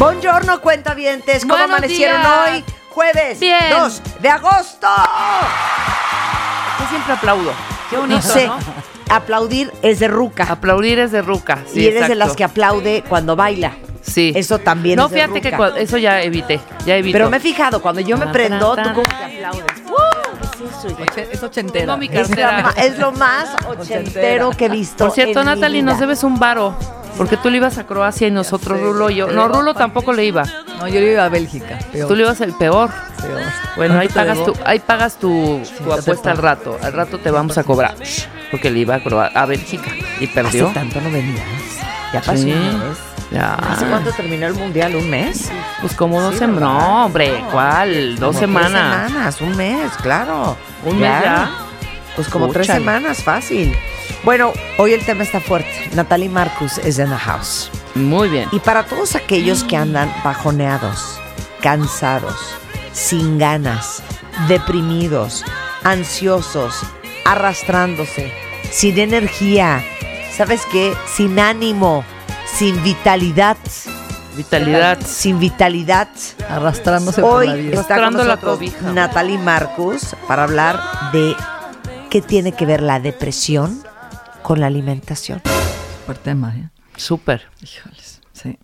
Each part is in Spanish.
Buongiorno, cuentavientes. ¿Cómo Buenos amanecieron días. hoy? Jueves Bien. 2 de agosto. Yo siempre aplaudo. Qué bonito, sé, ¿no? aplaudir es de ruca. Aplaudir es de ruca. Sí, y eres de exacto. las que aplaude cuando baila. Sí. Eso también No, es de fíjate que ruca. cua- eso ya evité. Ya evito. Pero me he fijado, cuando yo me prendo, tú como que aplaudes. Es mi Es, es lo más ochentero que he visto. Por cierto, en mi Natalie, vida. nos debes un varo. Porque tú le ibas a Croacia y nosotros Rulo y yo. No, Rulo tampoco le iba. No, yo iba a Bélgica. Peor, Tú le ibas el peor. peor. Bueno, ahí ¿Cuánto te pagas, tu, ahí pagas tu, tu apuesta al rato. Al rato te vamos a cobrar. Porque le iba a, Croa- a Bélgica y perdió. Hace tanto no venías. Ya pasó Sí. Ya. ¿Hace cuánto terminó el mundial? ¿Un mes? Pues como dos Sí, semanas. No, hombre, ¿cuál? Dos Como tres semanas. semanas, un mes, claro. ¿Un mes ya? Pues como tres semanas, fácil. Bueno, hoy el tema está fuerte. Natalie Marcus es in the house. Muy bien. Y para todos aquellos que andan bajoneados, cansados, sin ganas, deprimidos, ansiosos, arrastrándose, sin energía, ¿sabes qué? Sin ánimo, sin vitalidad, Vitalidad. sin vitalidad. Arrastrándose por la Hoy vida. está con la nosotros cobija. Natalie Marcus para hablar de qué tiene que ver la depresión con la alimentación. Super tema, ¿eh? Súper. Híjoles, sí.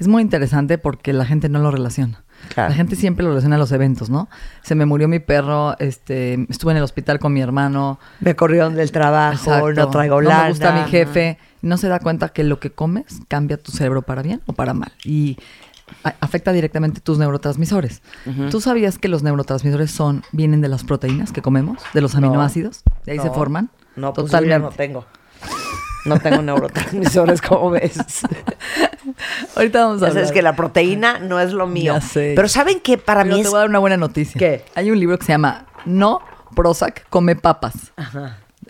Es muy interesante porque la gente no lo relaciona. Claro. La gente siempre lo relaciona a los eventos, ¿no? Se me murió mi perro, este, estuve en el hospital con mi hermano. Me corrieron del trabajo, Exacto. no traigo No lana. me gusta mi jefe. No se da cuenta que lo que comes cambia tu cerebro para bien o para mal. Y afecta directamente tus neurotransmisores. ¿Tú sabías que los neurotransmisores son, vienen de las proteínas que comemos, de los aminoácidos? De ahí se forman. No, pues yo ya no tengo. No tengo neurotransmisores, como ves. Ahorita vamos a hablar. sabes que la proteína no es lo mío. Ya sé. Pero ¿saben qué? Para Pero mí te es... voy a dar una buena noticia. ¿Qué? Hay un libro que se llama No Prozac come papas.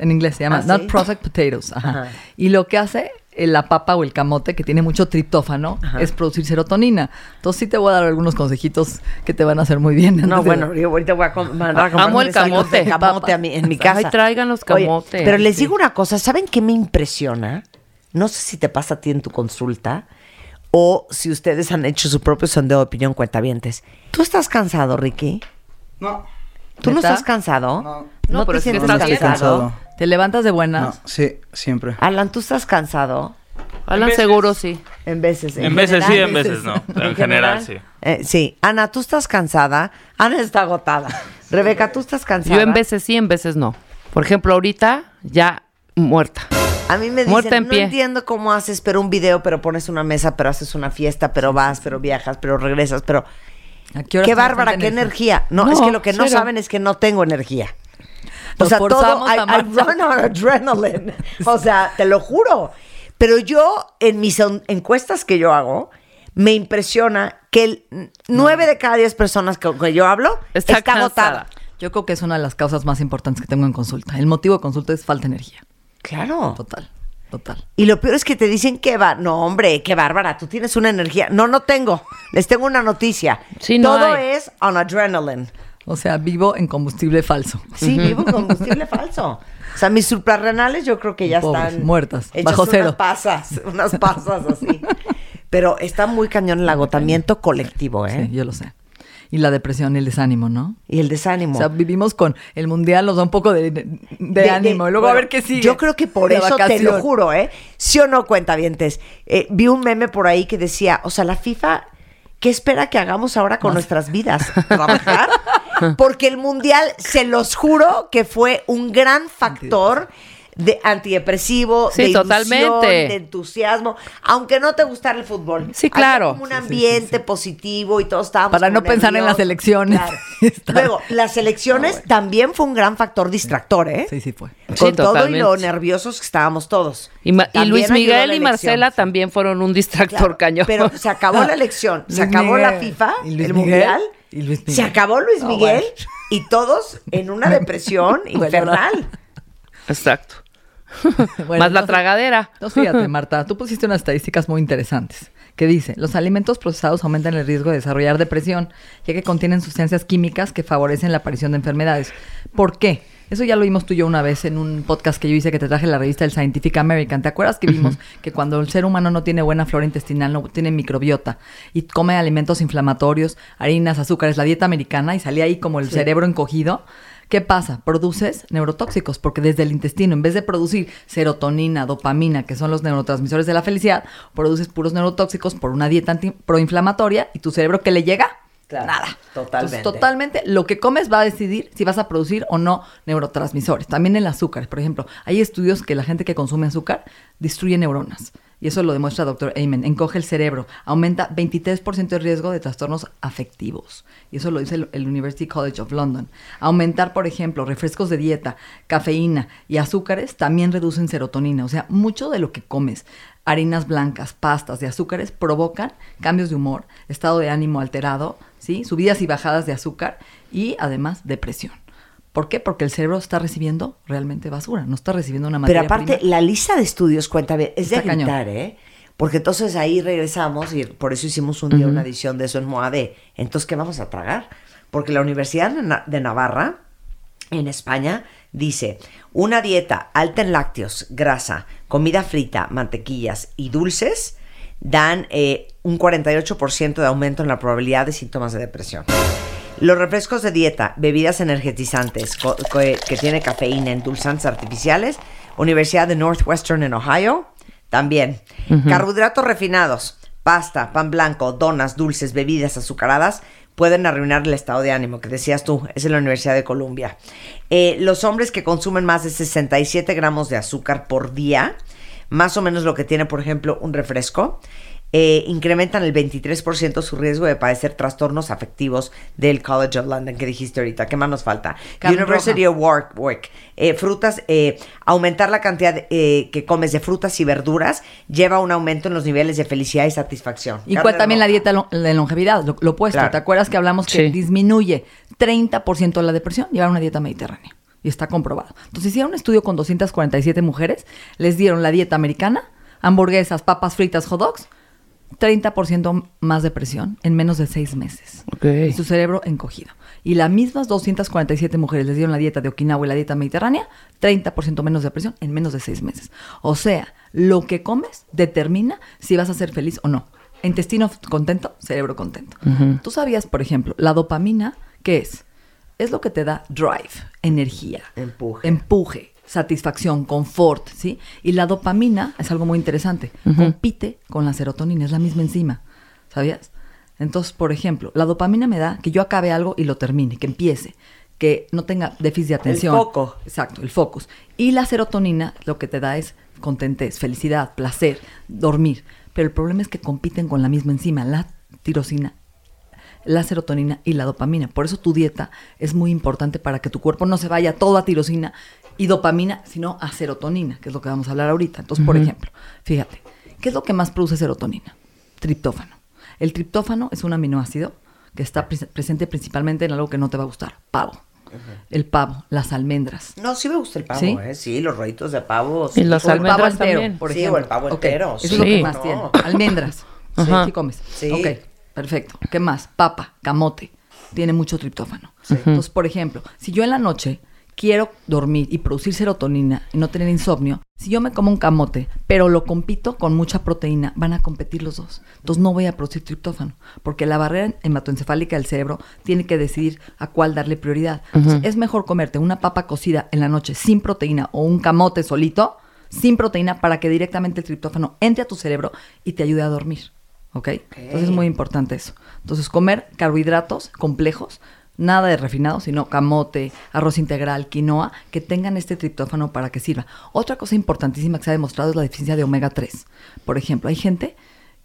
En inglés se llama ¿Ah, sí? Not Prozac Potatoes. Ajá. Ajá. Y lo que hace eh, la papa o el camote, que tiene mucho triptófano, es producir serotonina. Entonces sí te voy a dar algunos consejitos que te van a hacer muy bien. No, de- bueno, yo ahorita voy a com- mandar a comprar Amo el camote. camote a mí, en mi casa. Ay, traigan los Oye, camotes. pero les Sí. digo una cosa, ¿saben qué me impresiona? No sé si te pasa a ti en tu consulta o si ustedes han hecho su propio sondeo de opinión cuentavientes. ¿Tú estás cansado, Ricky? No, ¿Tú no estás cansado? No. No, te pero es que sientes estás cansado? Te levantas de no, buenas. sí, siempre. Alan, ¿tú estás cansado? Alan veces. seguro sí. En veces. En veces sí, en veces no. Pero en general sí. Eh, sí. Ana, ¿tú estás cansada? Ana está agotada. Rebeca, ¿tú estás cansada? Yo en veces sí, en veces no. Por ejemplo, ahorita ya muerta. A mí me Muerta dicen, en no pie. entiendo cómo haces, pero un video, pero pones una mesa, pero haces una fiesta, pero vas, pero viajas, pero regresas, pero... ¿A qué hora Qué bárbara, qué energía. No, es No, que lo que no cero. saben es que no tengo energía. O sea, todo, I, run on adrenaline. O sea, te lo juro. Pero yo, en mis en- encuestas que yo hago, me impresiona que el nueve de cada diez personas con que yo hablo Está está, agotada. Yo creo que es una de las causas más importantes que tengo en consulta. El motivo de consulta es falta de energía. Claro. Total, total. Y lo peor es que te dicen que va, no hombre, qué bárbara, tú tienes una energía. No, no tengo. Les tengo una noticia. Sí, no Todo hay. es on adrenaline. O sea, vivo en combustible falso. Sí, vivo con combustible falso. O sea, mis suprarrenales yo creo que ya Pobres, están muertas, hechas bajo cero. unas pasas, unas pasas así. Pero está muy cañón el agotamiento colectivo, ¿eh? Sí, yo lo sé. Y la depresión y el desánimo, ¿no? Y el desánimo. O sea, vivimos con el mundial, nos da un poco de, de- de ánimo. y luego a ver qué sigue. Yo creo que por eso te lo juro, ¿eh? Sí o no, cuentavientes. Eh, vi un meme por ahí que decía, o sea, la FIFA, ¿qué espera que hagamos ahora con nuestras vidas? ¿Trabajar? Porque el mundial, se los juro que fue un gran factor de antidepresivo, Sí, de ilusión, totalmente. de entusiasmo, aunque no te gustara el fútbol. Sí, Había claro. como un Sí, sí, ambiente positivo y todos estábamos Para no pensar en las elecciones. Claro. Luego, las elecciones también fue un gran factor distractor, ¿eh? Sí, sí fue. Con Sí, todo y lo nerviosos que estábamos todos. Y, Luis Miguel y. Marcela también fueron un distractor Claro, cañón. Pero se acabó la elección, se acabó la. FIFA, ¿Y Luis el Miguel? mundial. ¿Y Luis Se acabó Luis No, Miguel bueno. y todos en una depresión infernal. Exacto. Bueno, Más la tragadera. Entonces, fíjate, Marta, tú pusiste unas estadísticas muy interesantes que dice, los alimentos procesados aumentan el riesgo de desarrollar depresión, ya que contienen sustancias químicas que favorecen la aparición de enfermedades. ¿Por qué? Eso ya lo vimos tú y yo una vez en un podcast que yo hice que te traje la revista del Scientific American. ¿Te acuerdas que vimos que cuando el ser humano no tiene buena flora intestinal, no tiene microbiota y come alimentos inflamatorios, harinas, azúcares, la dieta americana y salía ahí como el cerebro encogido? ¿Qué pasa? Produces neurotóxicos, porque desde el intestino, en vez de producir serotonina, dopamina, que son los neurotransmisores de la felicidad, produces puros neurotóxicos por una dieta proinflamatoria y tu cerebro que le llega Claro, nada. totalmente. Entonces, totalmente lo que comes va a decidir si vas a producir o no neurotransmisores. También el azúcar, por ejemplo, hay estudios que la gente que consume azúcar destruye neuronas. Y eso lo demuestra Dr. Amen. Encoge el cerebro, aumenta 23% el riesgo de trastornos afectivos. Y eso lo dice el, University College of London. Aumentar, por ejemplo, refrescos de dieta, cafeína y azúcares también reducen serotonina. O sea, mucho de lo que comes, harinas blancas, pastas y azúcares, provocan cambios de humor, estado de ánimo alterado, ¿sí? subidas y bajadas de azúcar y además depresión. ¿Por qué? Porque el cerebro está recibiendo realmente basura, no está recibiendo una Pero materia aparte, prima. la lista de estudios, cuenta bien, es de cañón. gritar, ¿eh? Porque entonces ahí regresamos y por eso hicimos un día una edición de eso en Moade. Entonces, ¿qué vamos a tragar? Porque la Universidad de Navarra, en España, dice, una dieta alta en lácteos, grasa, comida frita, mantequillas y dulces dan eh, un 48% de aumento en la probabilidad de síntomas de depresión. Los refrescos de dieta, bebidas energetizantes que tiene cafeína, endulzantes artificiales, Universidad de Northwestern en Ohio, también. Carbohidratos refinados, pasta, pan blanco, donas, dulces, bebidas azucaradas, pueden arruinar el estado de ánimo, que decías tú, es en la Universidad de Columbia. Eh, los hombres que consumen más de 67 gramos de azúcar por día, más o menos lo que tiene, por ejemplo, un refresco, eh, incrementan el 23% su riesgo de padecer trastornos afectivos del College of London que dijiste ahorita. ¿Qué más nos falta? Carne University of Warwick. Eh, frutas, eh, aumentar la cantidad eh, que comes de frutas y verduras lleva a un aumento en los niveles de felicidad y satisfacción. Igual también la dieta lo- de longevidad, lo, lo opuesto. Claro. ¿Te acuerdas que hablamos que Sí. disminuye 30% la depresión? Llevar una dieta mediterránea. Y está comprobado. Entonces hicieron un estudio con 247 mujeres, les dieron la dieta americana, hamburguesas, papas fritas, hot dogs, 30% más depresión en menos de seis meses. Ok. Y su cerebro encogido. Y las mismas 247 mujeres les dieron la dieta de Okinawa y la dieta mediterránea, 30% menos depresión en menos de seis meses. O sea, lo que comes determina si vas a ser feliz o no. Intestino contento, cerebro contento. Tú sabías, por ejemplo, la dopamina, ¿qué es? Es lo que te da drive, energía, Empuje. empuje, satisfacción, confort, ¿sí? Y la dopamina es algo muy interesante. Compite con la serotonina, es la misma enzima, ¿sabías? Entonces, por ejemplo, la dopamina me da que yo acabe algo y lo termine, que empiece, que no tenga déficit de atención. foco. Exacto, el focus. Y la serotonina lo que te da es contentez, felicidad, placer, dormir. Pero el problema es que compiten con la misma enzima, la tirosina la serotonina y la dopamina. Por eso tu dieta es muy importante para que tu cuerpo no se vaya todo a tirosina y dopamina, sino a serotonina, que es lo que vamos a hablar ahorita. Entonces, por ejemplo, fíjate, ¿qué es lo que más produce serotonina? Triptófano. El triptófano es un aminoácido que está pres- presente principalmente en algo que no te va a gustar, pavo. El pavo, las almendras. No, sí me gusta el pavo, ¿Sí? ¿eh? Sí, los rollitos de pavo. Y sí. las O el pavo almendras entero, también. por Sí, ejemplo. o el pavo entero, Eso sí, es lo que ¿cómo más no? tiene. Almendras. Sí, sí comes. Sí. Ok, perfecto. ¿Qué más? Papa, camote. Tiene mucho triptófano. Entonces, por ejemplo, si yo en la noche quiero dormir y producir serotonina y no tener insomnio, si yo me como un camote, pero lo compito con mucha proteína, van a competir los dos. Entonces no voy a producir triptófano, porque la barrera hematoencefálica del cerebro tiene que decidir a cuál darle prioridad. Entonces, es mejor comerte una papa cocida en la noche sin proteína o un camote solito, sin proteína, para que directamente el triptófano entre a tu cerebro y te ayude a dormir. ¿Ok? Entonces es muy importante eso. Entonces, comer carbohidratos complejos Nada de refinado, sino camote, arroz integral, quinoa, que tengan este triptófano para que sirva. Otra cosa importantísima que se ha demostrado es la deficiencia de omega 3. Por ejemplo, hay gente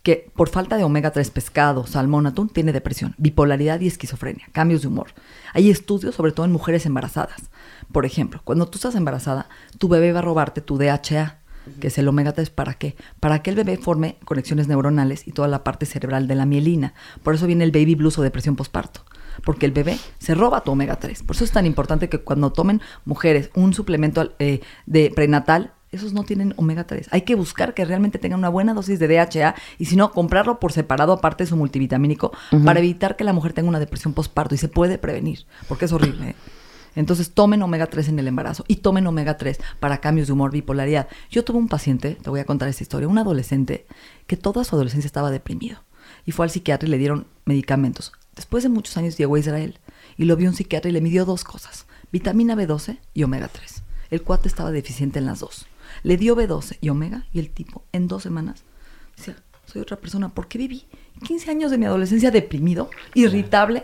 que por falta de omega 3, pescado, salmón, atún, tiene depresión, bipolaridad y esquizofrenia, cambios de humor. Hay estudios, sobre todo en mujeres embarazadas. Por ejemplo, cuando tú estás embarazada, tu bebé va a robarte tu DHA, que es el omega 3, ¿para qué? Para que el bebé forme conexiones neuronales y toda la parte cerebral de la mielina. Por eso viene el baby blues o depresión postparto. Porque el bebé se roba tu omega 3. Por eso es tan importante que cuando tomen mujeres un suplemento eh, de prenatal, esos no tienen omega 3. Hay que buscar que realmente tengan una buena dosis de DHA y si no, comprarlo por separado aparte de su multivitamínico para evitar que la mujer tenga una depresión postparto y se puede prevenir, porque es horrible. ¿eh? Entonces tomen omega 3 en el embarazo y tomen omega 3 para cambios de humor, bipolaridad. Yo tuve un paciente, te voy a contar esta historia, un adolescente que toda su adolescencia estaba deprimido y fue al psiquiatra y le dieron medicamentos. Después de muchos años llegó a Israel y lo vio un psiquiatra y le midió dos cosas, vitamina B12 y omega 3. El cuate estaba deficiente en las dos. Le dio B12 y omega y el tipo en dos semanas decía, soy otra persona, ¿por qué viví 15 años de mi adolescencia deprimido, irritable?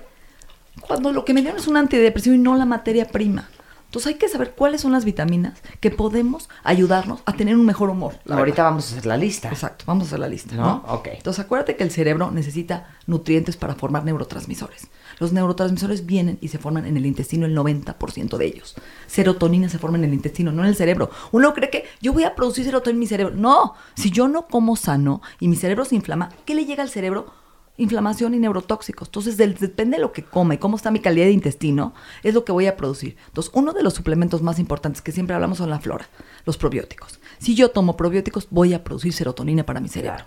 cuando lo que me dieron es un antidepresivo y no la materia prima. Entonces hay que saber cuáles son las vitaminas que podemos ayudarnos a tener un mejor humor. Ahorita verdad. vamos a hacer la lista. Exacto, vamos a hacer la lista, ¿No? ¿no? Ok. Entonces acuérdate que el cerebro necesita nutrientes para formar neurotransmisores. Los neurotransmisores vienen y se forman en el intestino el 90% de ellos. Serotonina se forma en el intestino, no en el cerebro. Uno cree que yo voy a producir serotonina en mi cerebro. No, si yo no como sano y mi cerebro se inflama, ¿qué le llega al cerebro? Inflamación y neurotóxicos. Entonces, del- depende de lo que coma y cómo está mi calidad de intestino, es lo que voy a producir. Entonces, uno de los suplementos más importantes que siempre hablamos son la flora, los probióticos. Si yo tomo probióticos, voy a producir serotonina para mi cerebro.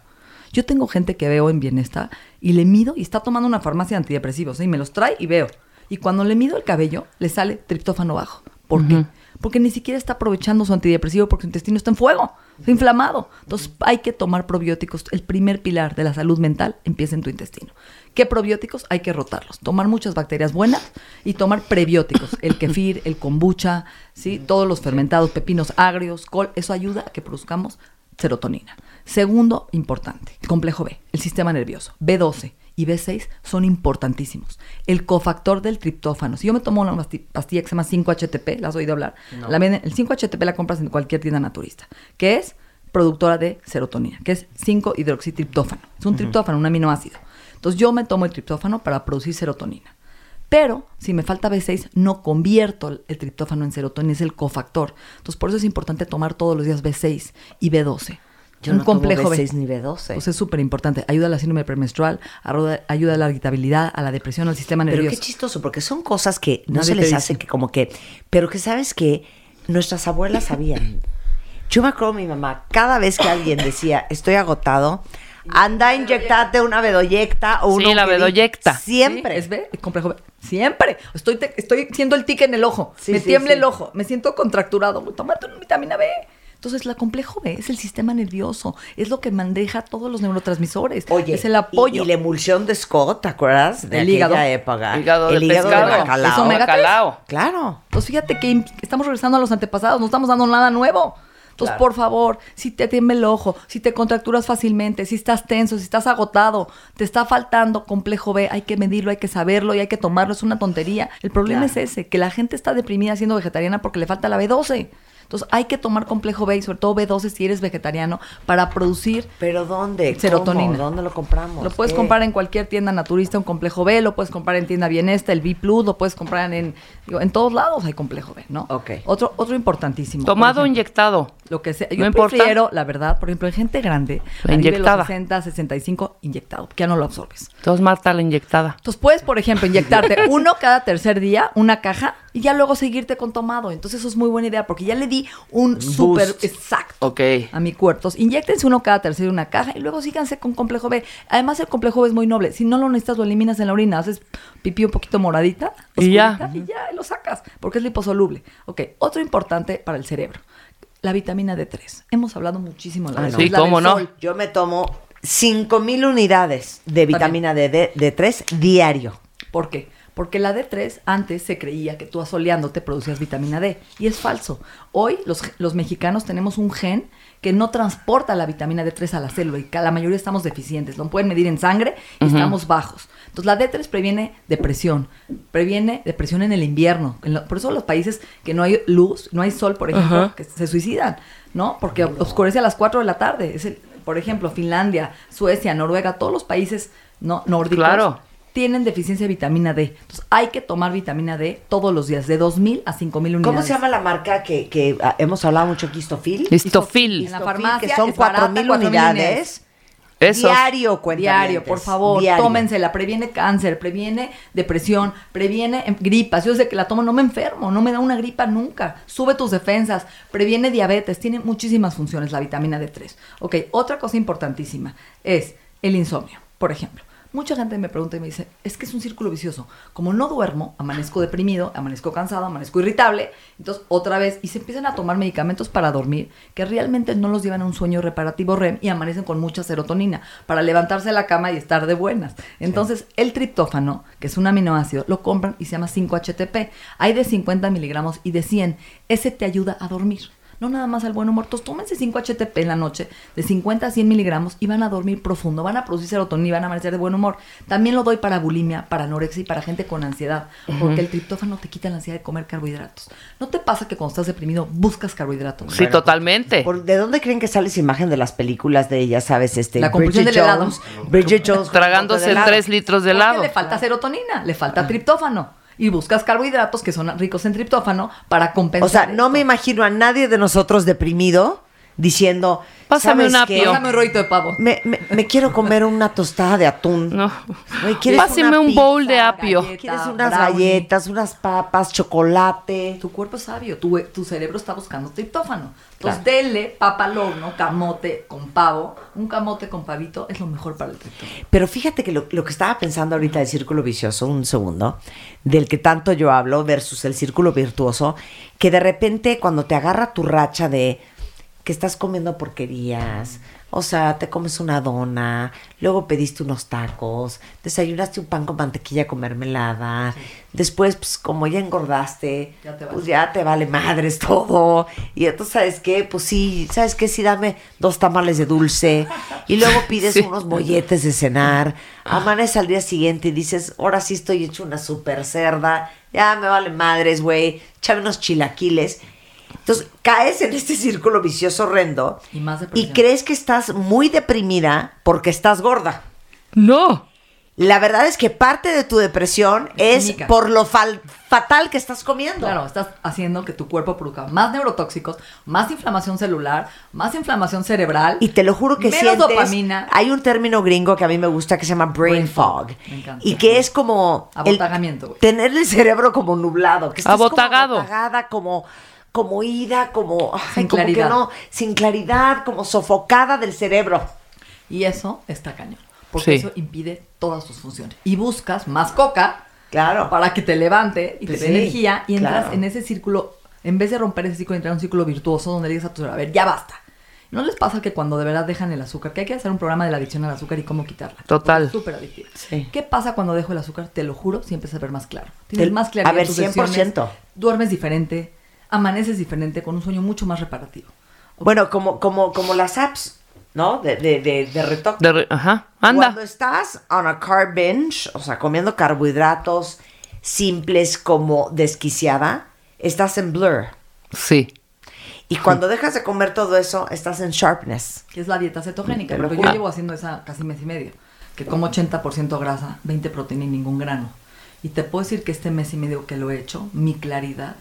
Yo tengo gente que veo en bienestar y le mido y está tomando una farmacia de antidepresivos ¿eh? y me los trae y veo. Y cuando le mido el cabello, le sale triptófano bajo. ¿Por qué? Porque ni siquiera está aprovechando su antidepresivo porque su intestino está en fuego, inflamado. Entonces hay que tomar probióticos. El primer pilar de la salud mental empieza en tu intestino. ¿Qué probióticos? Hay que rotarlos. Tomar muchas bacterias buenas y tomar prebióticos. El kefir, el kombucha, ¿sí? todos los fermentados, pepinos agrios, col. Eso ayuda a que produzcamos serotonina. Segundo, importante, complejo B, el sistema nervioso. B12 y B6 son importantísimos. El cofactor del triptófano. Si yo me tomo una pasti- pastilla que se llama 5-HTP, ¿la has oído hablar? La el 5-HTP la compras en cualquier tienda naturista, que es productora de serotonina, que es 5-hidroxitriptófano. Es un triptófano, un aminoácido. Entonces yo me tomo el triptófano para producir serotonina. Pero si me falta B6, no convierto el triptófano en serotonina, es el cofactor. Entonces por eso es importante tomar todos los días B6 y B12. Yo un no complejo B. B6 ni B12. Pues es súper importante. Ayuda a la síndrome premenstrual, ayuda a la irritabilidad, a la depresión, al sistema Pero nervioso. qué chistoso, porque son cosas que no Nadie se les hace que como que, pero que sabes que nuestras abuelas sabían. Yo me acuerdo mi mamá, cada vez que alguien decía, estoy agotado, anda a inyectarte una bedoyecta o Sí, una la bedoyecta. Siempre. Sí, ¿Es B? Complejo B. Siempre. Estoy, te- estoy siendo el tic en el ojo. Sí, me sí, tiembla sí. el ojo. Me siento contracturado. Tómate una vitamina B. Entonces, la complejo B es el sistema nervioso. Es lo que maneja todos los neurotransmisores. Oye, es el apoyo. Y, y la emulsión de Scott, ¿te acuerdas? De El hígado. época. Hígado de el hígado pescado. de bacalao. Es omega tres. Bacalao. Claro. Pues fíjate que estamos regresando a los antepasados, no estamos dando nada nuevo. Entonces, Claro. por favor, si te tiembla el ojo, si te contracturas fácilmente, si estás tenso, si estás agotado, te está faltando complejo B, hay que medirlo, hay que saberlo y hay que tomarlo, es una tontería. El problema Claro. es ese, que la gente está deprimida siendo vegetariana porque le falta la B12. Entonces, hay que tomar complejo B y sobre todo B12 si eres vegetariano para producir ¿Pero dónde? ¿Cómo? Serotonina. ¿Dónde lo compramos? lo puedes ¿Qué? comprar en cualquier tienda naturista, un complejo B, lo puedes comprar en tienda Bienesta, el B Plus, lo puedes comprar en, digo, en todos lados hay complejo B, ¿no? Ok. Otro, otro importantísimo. por Tomado ejemplo, inyectado. Lo que sea. No Yo importa. prefiero, la verdad, por ejemplo, en gente grande, La arriba de inyectada. los 60, 65, inyectado, que ya no lo absorbes. Entonces, Marta, la inyectada. Entonces puedes, por ejemplo, inyectarte uno cada tercer día, una caja, y ya luego seguirte con tomado. Entonces eso es muy buena idea, porque ya le di un súper exacto Ok. a mi cuerpo. Entonces, inyéctense uno cada tercer día una caja y luego síganse con complejo B. Además, el complejo B es muy noble. Si no lo necesitas, lo eliminas en la orina. Haces pipí un poquito moradita, Y ya. y ya, y lo sacas, porque es liposoluble. Ok, otro importante para el cerebro. La vitamina D3. Hemos hablado muchísimo de la Ah, D3. no. Sí, La del cómo no. sol. Yo me tomo 5000 unidades de vitamina D, D, D3 diario. ¿Por qué? Porque la D3 antes se creía que tú asoleándote producías vitamina D y es falso. Hoy los, los mexicanos tenemos un gen que no transporta la vitamina D3 a la célula y que la mayoría estamos deficientes. Lo pueden medir en sangre y estamos bajos. Entonces la D3 previene depresión, previene depresión en el invierno. En lo- por eso los países que no hay luz, no hay sol, por ejemplo, que se suicidan, ¿no? Porque oscurece a las 4 de la tarde. Es el- por ejemplo, Finlandia, Suecia, Noruega, todos los países no, nórdicos Claro. Tienen deficiencia de vitamina D. Entonces hay que tomar vitamina D todos los días, de 2.000 a 5.000 unidades. ¿Cómo se llama la marca que, que ah, hemos hablado mucho aquí, Histofil? Histofil. En la farmacia que son es barata, 4.000 4,000 unidades. Esos. Diario. Diario, por favor, Diario. tómensela, previene cáncer, previene depresión, previene em, gripas. Yo desde que la tomo no me enfermo, no me da una gripa nunca. Sube tus defensas, previene diabetes, tiene muchísimas funciones la vitamina D3. Ok, otra cosa importantísima es el insomnio, por ejemplo. Mucha gente me pregunta y me dice, es que es un círculo vicioso. Como no duermo, amanezco deprimido, amanezco cansado, amanezco irritable, entonces otra vez, y se empiezan a tomar medicamentos para dormir que realmente no los llevan a un sueño reparativo REM y amanecen con mucha serotonina para levantarse de la cama y estar de buenas. Entonces, el triptófano, que es un aminoácido, lo compran y se llama 5-HTP. Hay de 50 miligramos y de 100. Ese te ayuda a dormir. No nada más al buen humor. Entonces, tómense 5-HTP en la noche, de 50 a 100 miligramos, y van a dormir profundo. Van a producir serotonina y van a amanecer de buen humor. También lo doy para bulimia, para anorexia y para gente con ansiedad. Porque el triptófano te quita la ansiedad de comer carbohidratos. ¿No te pasa que cuando estás deprimido buscas carbohidratos? Sí, totalmente. ¿Por- ¿De dónde creen que sale esa imagen de las películas de ella, sabes? Este, La compulsión Bridget del helado. Jones, Bridget Jones. Tragándose con helado. tres litros de Porque helado. le falta serotonina, le falta triptófano. Y buscas carbohidratos que son ricos en triptófano para compensar. O sea, no me imagino a nadie de nosotros deprimido diciendo, Pásame ¿sabes un apio. Pásame un rollito de pavo. Me, me- me quiero comer una tostada de atún. No. Güey, ¿quieres Páseme una un pizza? bowl de apio. galleta, ¿Quieres unas brownie? galletas, unas papas, chocolate? Tu cuerpo es sabio, tu, tu cerebro está buscando triptófano. Entonces, dele papa al horno, camote con pavo. Un camote con pavito es lo mejor para el triptófano. Pero fíjate que lo, lo que estaba pensando ahorita del círculo vicioso, un segundo, del que tanto yo hablo versus el círculo virtuoso, que de repente cuando te agarra tu racha de que estás comiendo porquerías, o sea, te comes una dona, luego pediste unos tacos, desayunaste un pan con mantequilla con mermelada, después, pues como ya engordaste, Ya pues ya te vale madres todo, y entonces, ¿sabes qué? Pues sí, ¿sabes qué? Sí, dame dos tamales de dulce, y luego pides Sí. unos molletes de cenar, amanece al día siguiente y dices, ahora sí estoy hecho una super cerda, ya me vale madres, güey, échame unos chilaquiles. Entonces caes en este círculo vicioso horrendo Y más y depresión. crees que estás muy deprimida porque estás gorda. No. La verdad es que parte de tu depresión Es química. por lo fal- fatal que estás comiendo. Claro, estás haciendo que tu cuerpo produzca más neurotóxicos, más inflamación celular, más inflamación cerebral. Y te lo juro que menos sientes, dopamina. Hay un término gringo que a mí me gusta que se llama brain, Brain fog. fog, me encanta. Y que es como... el- Abotagamiento, tener el cerebro como nublado. Que estás Abotagado. Como abotagada, como, como ida, como... ay, Sin como que claridad. no, sin claridad, como sofocada del cerebro. Y eso está cañón. Porque Sí. eso impide todas tus funciones. Y buscas más coca Claro. para que te levante y Pues te sí, dé energía y entras claro. en ese círculo, en vez de romper ese círculo, entrar en un círculo virtuoso donde le dices a tu cerebro, a ver, ya basta. ¿No les pasa que cuando de verdad dejan el azúcar, que hay que hacer un programa de la adicción al azúcar y cómo quitarla? Total. Súper adictiva. Sí. ¿Qué pasa cuando dejo el azúcar? Te lo juro, siempre se ver más claro. Tienes Te- más claridad. a ver, en tus 100%. decisiones, Duermes diferente, amaneces diferente, con un sueño mucho más reparativo. Bueno, como, como, como las apps, ¿no? De, de, de, de retoque. De re- Ajá. Anda. Cuando estás on a carb binge, o sea, comiendo carbohidratos simples como desquiciada, estás en blur. Sí. Y cuando dejas de comer todo eso, estás en sharpness. que es la dieta cetogénica. Te lo yo llevo haciendo esa casi mes y medio. Que como 80% grasa, 20 proteína y ningún grano. Y te puedo decir que este mes y medio que lo he hecho, mi claridad.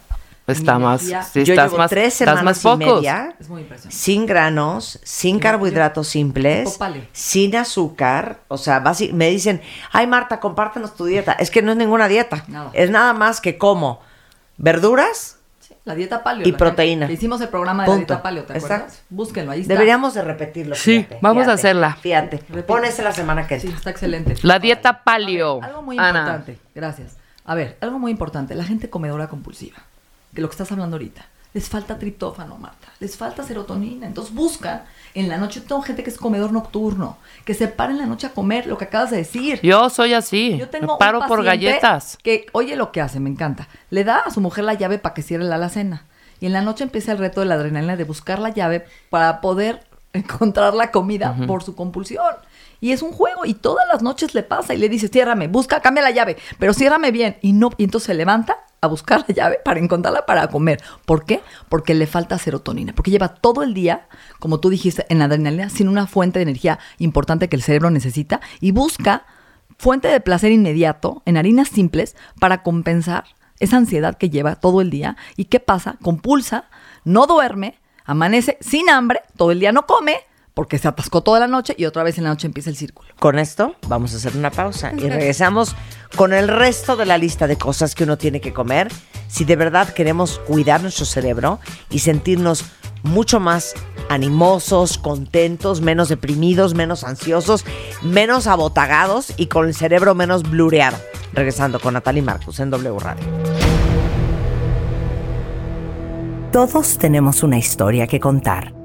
Está mi más. sí, Yo estás llevo más. tres estás semanas más y focus. media Es muy impresionante. sin granos, sin carbohidratos simples, sin azúcar. O sea, me dicen, ay Marta, compártenos tu dieta. Es que no es ninguna dieta. Nada. Es nada más que como verduras. Sí, la dieta paleo. Y la proteína. que hicimos el programa de Punto. la dieta paleo, ¿te acuerdas? Exacto. Búsquenlo, ahí está. Deberíamos de repetirlo. Sí, fíjate, vamos a hacerla. Fíjate. Esa la semana que Sí, entra. está excelente. La dieta ver, paleo. algo muy Ana. importante, gracias. A ver, algo muy importante, la gente comedora compulsiva, lo que estás hablando ahorita, les falta triptófano, Marta, les falta serotonina, entonces buscan en la noche, tengo gente que es comedor nocturno, que se para en la noche a comer, lo que acabas de decir. Yo soy así. Yo tengo Me un paro por galletas. Que, oye lo que hace, me encanta. Le da a su mujer la llave para que cierre la alacena. Y en la noche empieza el reto de la adrenalina de buscar la llave para poder encontrar la comida por su compulsión. Y es un juego y todas las noches le pasa y le dice, ciérrame, busca, cambia la llave, pero ciérrame bien. Y no, y entonces se levanta a buscar la llave para encontrarla para comer. ¿Por qué? Porque le falta serotonina, porque lleva todo el día, como tú dijiste, en la adrenalina, sin una fuente de energía importante que el cerebro necesita y busca fuente de placer inmediato en harinas simples para compensar esa ansiedad que lleva todo el día. ¿Y qué pasa? Compulsa, no duerme, amanece sin hambre, todo el día no come porque se atascó toda la noche y otra vez en la noche empieza el círculo. Con esto vamos a hacer una pausa y regresamos con el resto de la lista de cosas que uno tiene que comer si de verdad queremos cuidar nuestro cerebro y sentirnos mucho más animosos, contentos, menos deprimidos, menos ansiosos, menos abotagados y con el cerebro menos blureado. Regresando con Natalie Marcus en W Radio. Todos tenemos una historia que contar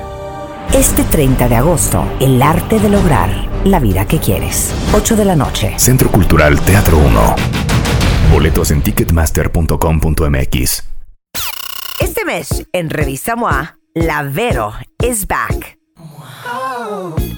Este 30 de agosto, el arte de lograr la vida que quieres. 8 de la noche. Centro Cultural Teatro 1. Boletos en ticketmaster.com.mx. Este mes en Revista MOA, La Vero is back.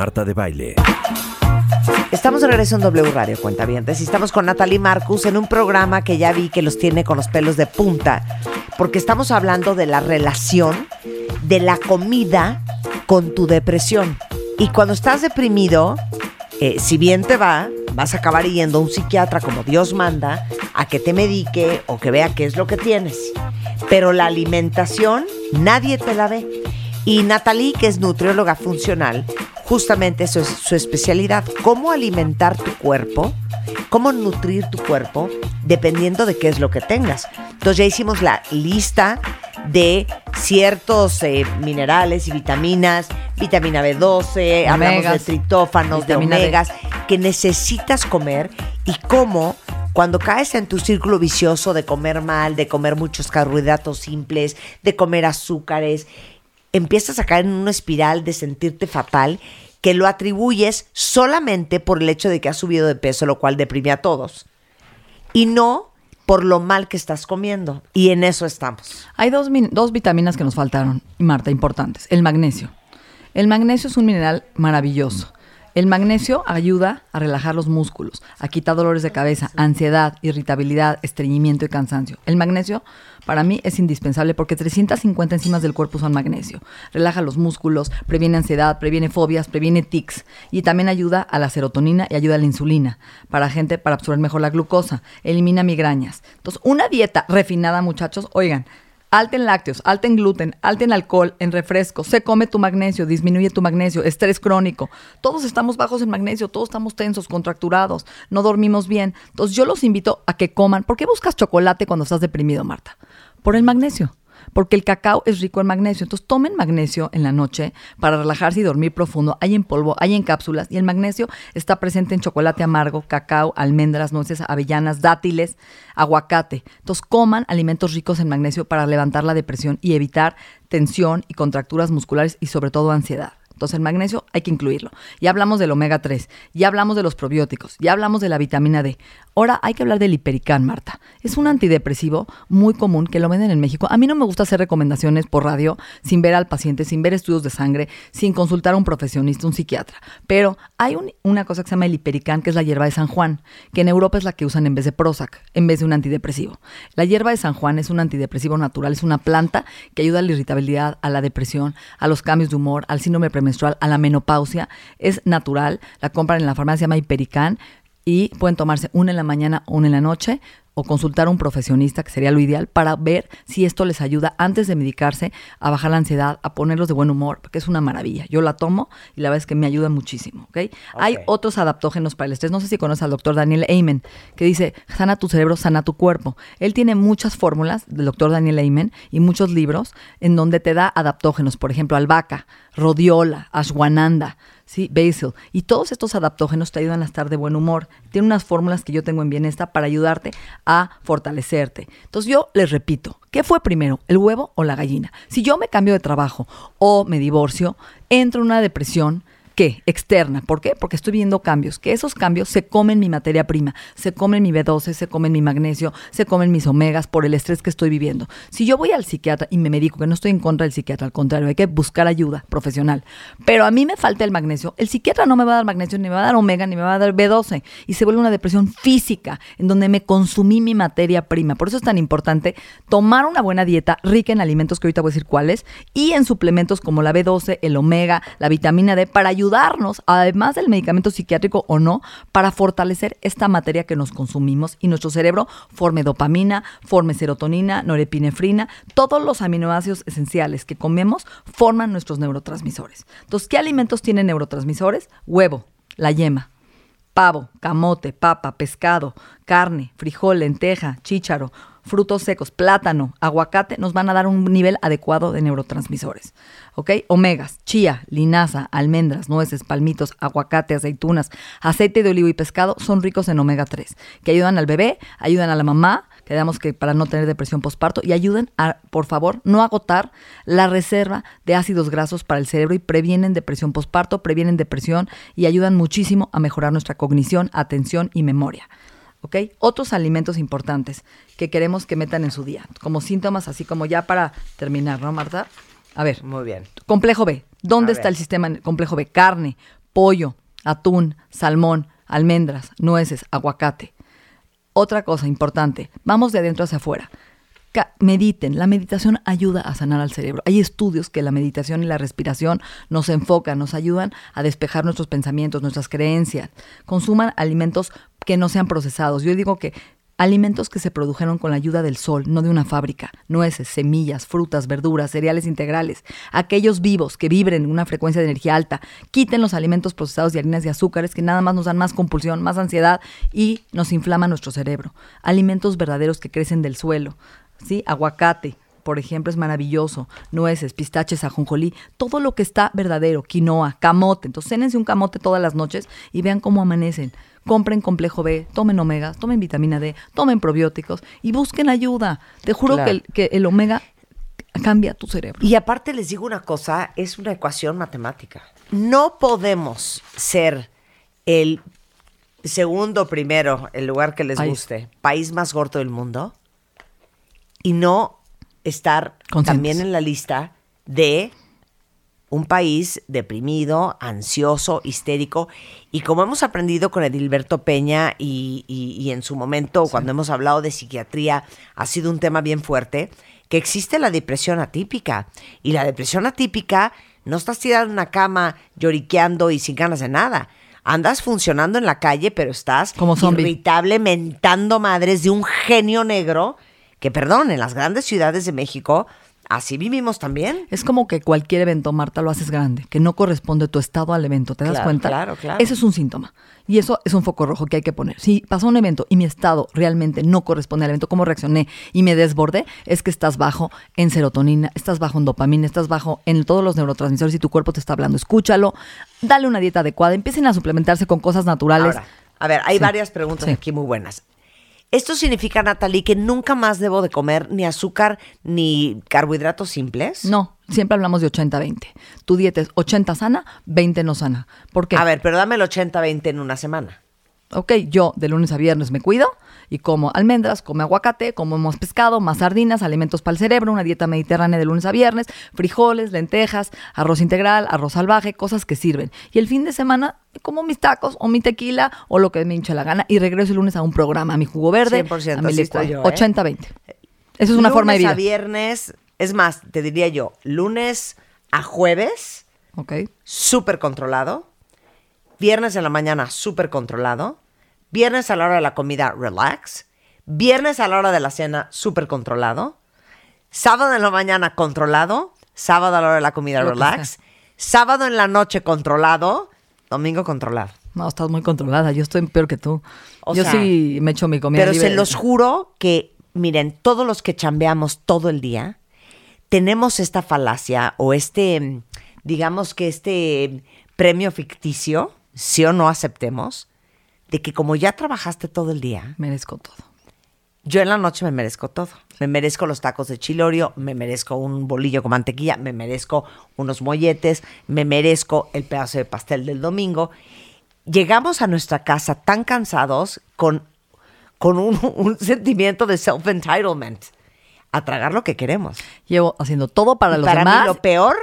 Marta de Baile. Estamos de regreso en W Radio, cuenta bien. Y estamos con Natalie Marcus en un programa que ya vi que los tiene con los pelos de punta, porque estamos hablando de la relación de la comida con tu depresión. Y cuando estás deprimido, eh, si bien te va, vas a acabar yendo a un psiquiatra como Dios manda a que te medique o que vea qué es lo que tienes. Pero la alimentación nadie te la ve. Y Natalie, que es nutrióloga funcional, justamente eso es su especialidad, cómo alimentar tu cuerpo, cómo nutrir tu cuerpo, dependiendo de qué es lo que tengas. Entonces ya hicimos la lista de ciertos eh, minerales y vitaminas, vitamina B12, hablamos de tritófanos, de D. omegas, que necesitas comer y cómo cuando caes en tu círculo vicioso de comer mal, de comer muchos carbohidratos simples, de comer azúcares, empiezas a caer en una espiral de sentirte fatal que lo atribuyes solamente por el hecho de que has subido de peso, lo cual deprime a todos. Y no por lo mal que estás comiendo. Y en eso estamos. Hay dos, dos vitaminas que nos faltaron, Marta, importantes. El magnesio. El magnesio es un mineral maravilloso. El magnesio ayuda a relajar los músculos, a quitar dolores de cabeza, ansiedad, irritabilidad, estreñimiento y cansancio. El magnesio para mí es indispensable porque 350 enzimas del cuerpo son magnesio. Relaja los músculos, previene ansiedad, previene fobias, previene tics y también ayuda a la serotonina y ayuda a la insulina para gente para absorber mejor la glucosa, elimina migrañas. Entonces, una dieta refinada, muchachos, oigan, Alta en lácteos, alta en gluten, alta en alcohol, en refresco. Se come tu magnesio, disminuye tu magnesio, estrés crónico. Todos estamos bajos en magnesio, todos estamos tensos, contracturados, no dormimos bien. Entonces yo los invito a que coman. ¿Por qué buscas chocolate cuando estás deprimido, Marta? Por el magnesio. Porque el cacao es rico en magnesio. Entonces tomen magnesio en la noche para relajarse y dormir profundo. Hay en polvo, hay en cápsulas. Y el magnesio está presente en chocolate amargo, cacao, almendras, nueces, avellanas, dátiles, aguacate. Entonces coman alimentos ricos en magnesio para levantar la depresión y evitar tensión y contracturas musculares y sobre todo ansiedad. Entonces el magnesio hay que incluirlo. Ya hablamos del omega 3, ya hablamos de los probióticos, ya hablamos de la vitamina D. Ahora hay que hablar del hipericán, Marta. Es un antidepresivo muy común que lo venden en México. A mí no me gusta hacer recomendaciones por radio sin ver al paciente, sin ver estudios de sangre, sin consultar a un profesionista, un psiquiatra. Pero hay un- una cosa que se llama el hipericán, que es la hierba de San Juan, que en Europa es la que usan en vez de Prozac, en vez de un antidepresivo. La hierba de San Juan es un antidepresivo natural, es una planta que ayuda a la irritabilidad, a la depresión, a los cambios de humor, al síndrome premenstrual, a la menopausia. Es natural, la compran en la farmacia, se y pueden tomarse una en la mañana, una en la noche o consultar a un profesionista, que sería lo ideal, para ver si esto les ayuda antes de medicarse a bajar la ansiedad, a ponerlos de buen humor, porque es una maravilla. Yo la tomo y la verdad es que me ayuda muchísimo. ¿ok? Hay otros adaptógenos para el estrés. No sé si conoces al doctor Daniel Amen, que dice, sana tu cerebro, sana tu cuerpo. Él tiene muchas fórmulas del doctor Daniel Amen y muchos libros en donde te da adaptógenos, por ejemplo, albahaca, rodiola, ashwananda, ¿sí? basil. Y todos estos adaptógenos te ayudan a estar de buen humor. Tiene unas fórmulas que yo tengo en Bienesta para ayudarte a fortalecerte. Entonces yo les repito, ¿qué fue primero, el huevo o la gallina? Si yo me cambio de trabajo o me divorcio, entro en una depresión, ¿Qué? Externa. ¿Por qué? Porque estoy viendo cambios. Que esos cambios se comen mi materia prima, se comen mi B12, se comen mi magnesio, se comen mis omegas por el estrés que estoy viviendo. Si yo voy al psiquiatra y me medico, que no estoy en contra del psiquiatra, al contrario, hay que buscar ayuda profesional. Pero a mí me falta el magnesio. El psiquiatra no me va a dar magnesio, ni me va a dar omega, ni me va a dar B12. Y se vuelve una depresión física, en donde me consumí mi materia prima. Por eso es tan importante tomar una buena dieta rica en alimentos, que ahorita voy a decir cuáles, y en suplementos como la B12, el omega, la vitamina D, para ayudar ayudarnos, además del medicamento psiquiátrico o no, para fortalecer esta materia que nos consumimos y nuestro cerebro forme dopamina, forme serotonina, norepinefrina, todos los aminoácidos esenciales que comemos forman nuestros neurotransmisores. Entonces, ¿qué alimentos tienen neurotransmisores? Huevo, la yema, pavo, camote, papa, pescado, carne, frijol, lenteja, chícharo, frutos secos, plátano, aguacate, nos van a dar un nivel adecuado de neurotransmisores. ¿Ok? Omegas, chía, linaza, almendras, nueces, palmitos, aguacate, aceitunas, aceite de olivo y pescado son ricos en omega 3, que ayudan al bebé, ayudan a la mamá, que que para no tener depresión postparto, y ayudan a, por favor, no agotar la reserva de ácidos grasos para el cerebro y previenen depresión postparto, previenen depresión y ayudan muchísimo a mejorar nuestra cognición, atención y memoria. ¿ok? Otros alimentos importantes que queremos que metan en su día, como síntomas, así como ya para terminar, ¿no, Marta? A ver. Muy bien. Complejo B. ¿Dónde está el sistema complejo B? Carne, pollo, atún, salmón, almendras, nueces, aguacate. Otra cosa importante, vamos de adentro hacia afuera mediten. La meditación ayuda a sanar al cerebro. Hay estudios que la meditación y la respiración nos enfocan, nos ayudan a despejar nuestros pensamientos, nuestras creencias. Consuman alimentos que no sean procesados. Yo digo que alimentos que se produjeron con la ayuda del sol, no de una fábrica, nueces, semillas, frutas, verduras, cereales integrales, aquellos vivos que vibren en una frecuencia de energía alta, quiten los alimentos procesados de harinas y azúcares que nada más nos dan más compulsión, más ansiedad y nos inflaman nuestro cerebro. Alimentos verdaderos que crecen del suelo, ¿sí? Aguacate, por ejemplo, es maravilloso. Nueces, pistaches, ajonjolí, todo lo que está verdadero, quinoa, camote. Entonces, cénense un camote todas las noches y vean cómo amanecen. Compren complejo B, tomen omega, tomen vitamina D, tomen probióticos y busquen ayuda. Te juro que, el, que el omega cambia tu cerebro. Y aparte les digo una cosa, es una ecuación matemática. No podemos ser el segundo, primero, el lugar que les guste, país más gordo del mundo y no estar también en la lista de un país deprimido, ansioso, histérico. Y como hemos aprendido con Edilberto Peña y, en su momento, cuando hemos hablado de psiquiatría, ha sido un tema bien fuerte, que existe la depresión atípica. Y la depresión atípica no estás tirado en una cama lloriqueando y sin ganas de nada. Andas funcionando en la calle, pero estás como irritable, mentando madres de un genio negro que perdón, en las grandes ciudades de México así vivimos también. Es como que cualquier evento, Marta, lo haces grande, que no corresponde tu estado al evento, ¿te das cuenta? Claro, claro. Eso es un síntoma. Y eso es un foco rojo que hay que poner. Si pasó un evento y mi estado realmente no corresponde al evento, cómo reaccioné y me desbordé, es que estás bajo en serotonina, estás bajo en dopamina, estás bajo en todos los neurotransmisores y tu cuerpo te está hablando. Escúchalo, dale una dieta adecuada, empiecen a suplementarse con cosas naturales. a ver, hay varias preguntas aquí muy buenas. ¿Esto significa, Natalie, que nunca más debo de comer ni azúcar ni carbohidratos simples? No, siempre hablamos de 80-20. Tu dieta es 80 sana, 20 no sana. ¿Por qué? A ver, pero dame el 80-20 en una semana. Ok, yo de lunes a viernes me cuido y como almendras, como aguacate, como más pescado, más sardinas, alimentos para el cerebro, una dieta mediterránea de lunes a viernes, frijoles, lentejas, arroz integral, arroz salvaje, cosas que sirven. Y el fin de semana como mis tacos o mi tequila o lo que me hinche la gana y regreso el lunes a un programa, a mi jugo verde, 100%, a mi 80-20. ¿eh? Esa es una forma de vida. a viernes, es más, te diría yo, lunes a jueves, ok, súper controlado. Viernes en la mañana, súper controlado. Viernes a la hora de la comida, relax. Viernes a la hora de la cena, súper controlado. Sábado en la mañana, controlado. Sábado a la hora de la comida, Lo relax. Sábado en la noche, controlado. Domingo, controlado. No, estás muy controlada. Yo estoy peor que tú. O yo sea, sí me echo mi comida. Pero se los juro que, miren, todos los que chambeamos todo el día, tenemos esta falacia o este, mm, digamos que este premio ficticio, sí o no aceptemos, de que como ya trabajaste todo el día, Merezco todo. yo en la noche me merezco todo. Me merezco los tacos de chilorio, me merezco un bolillo con mantequilla, me merezco unos molletes, me merezco el pedazo de pastel del domingo. Llegamos a nuestra casa tan cansados con, con un, un sentimiento de self-entitlement a tragar lo que queremos. Llevo haciendo todo para Y los para demás. mí lo peor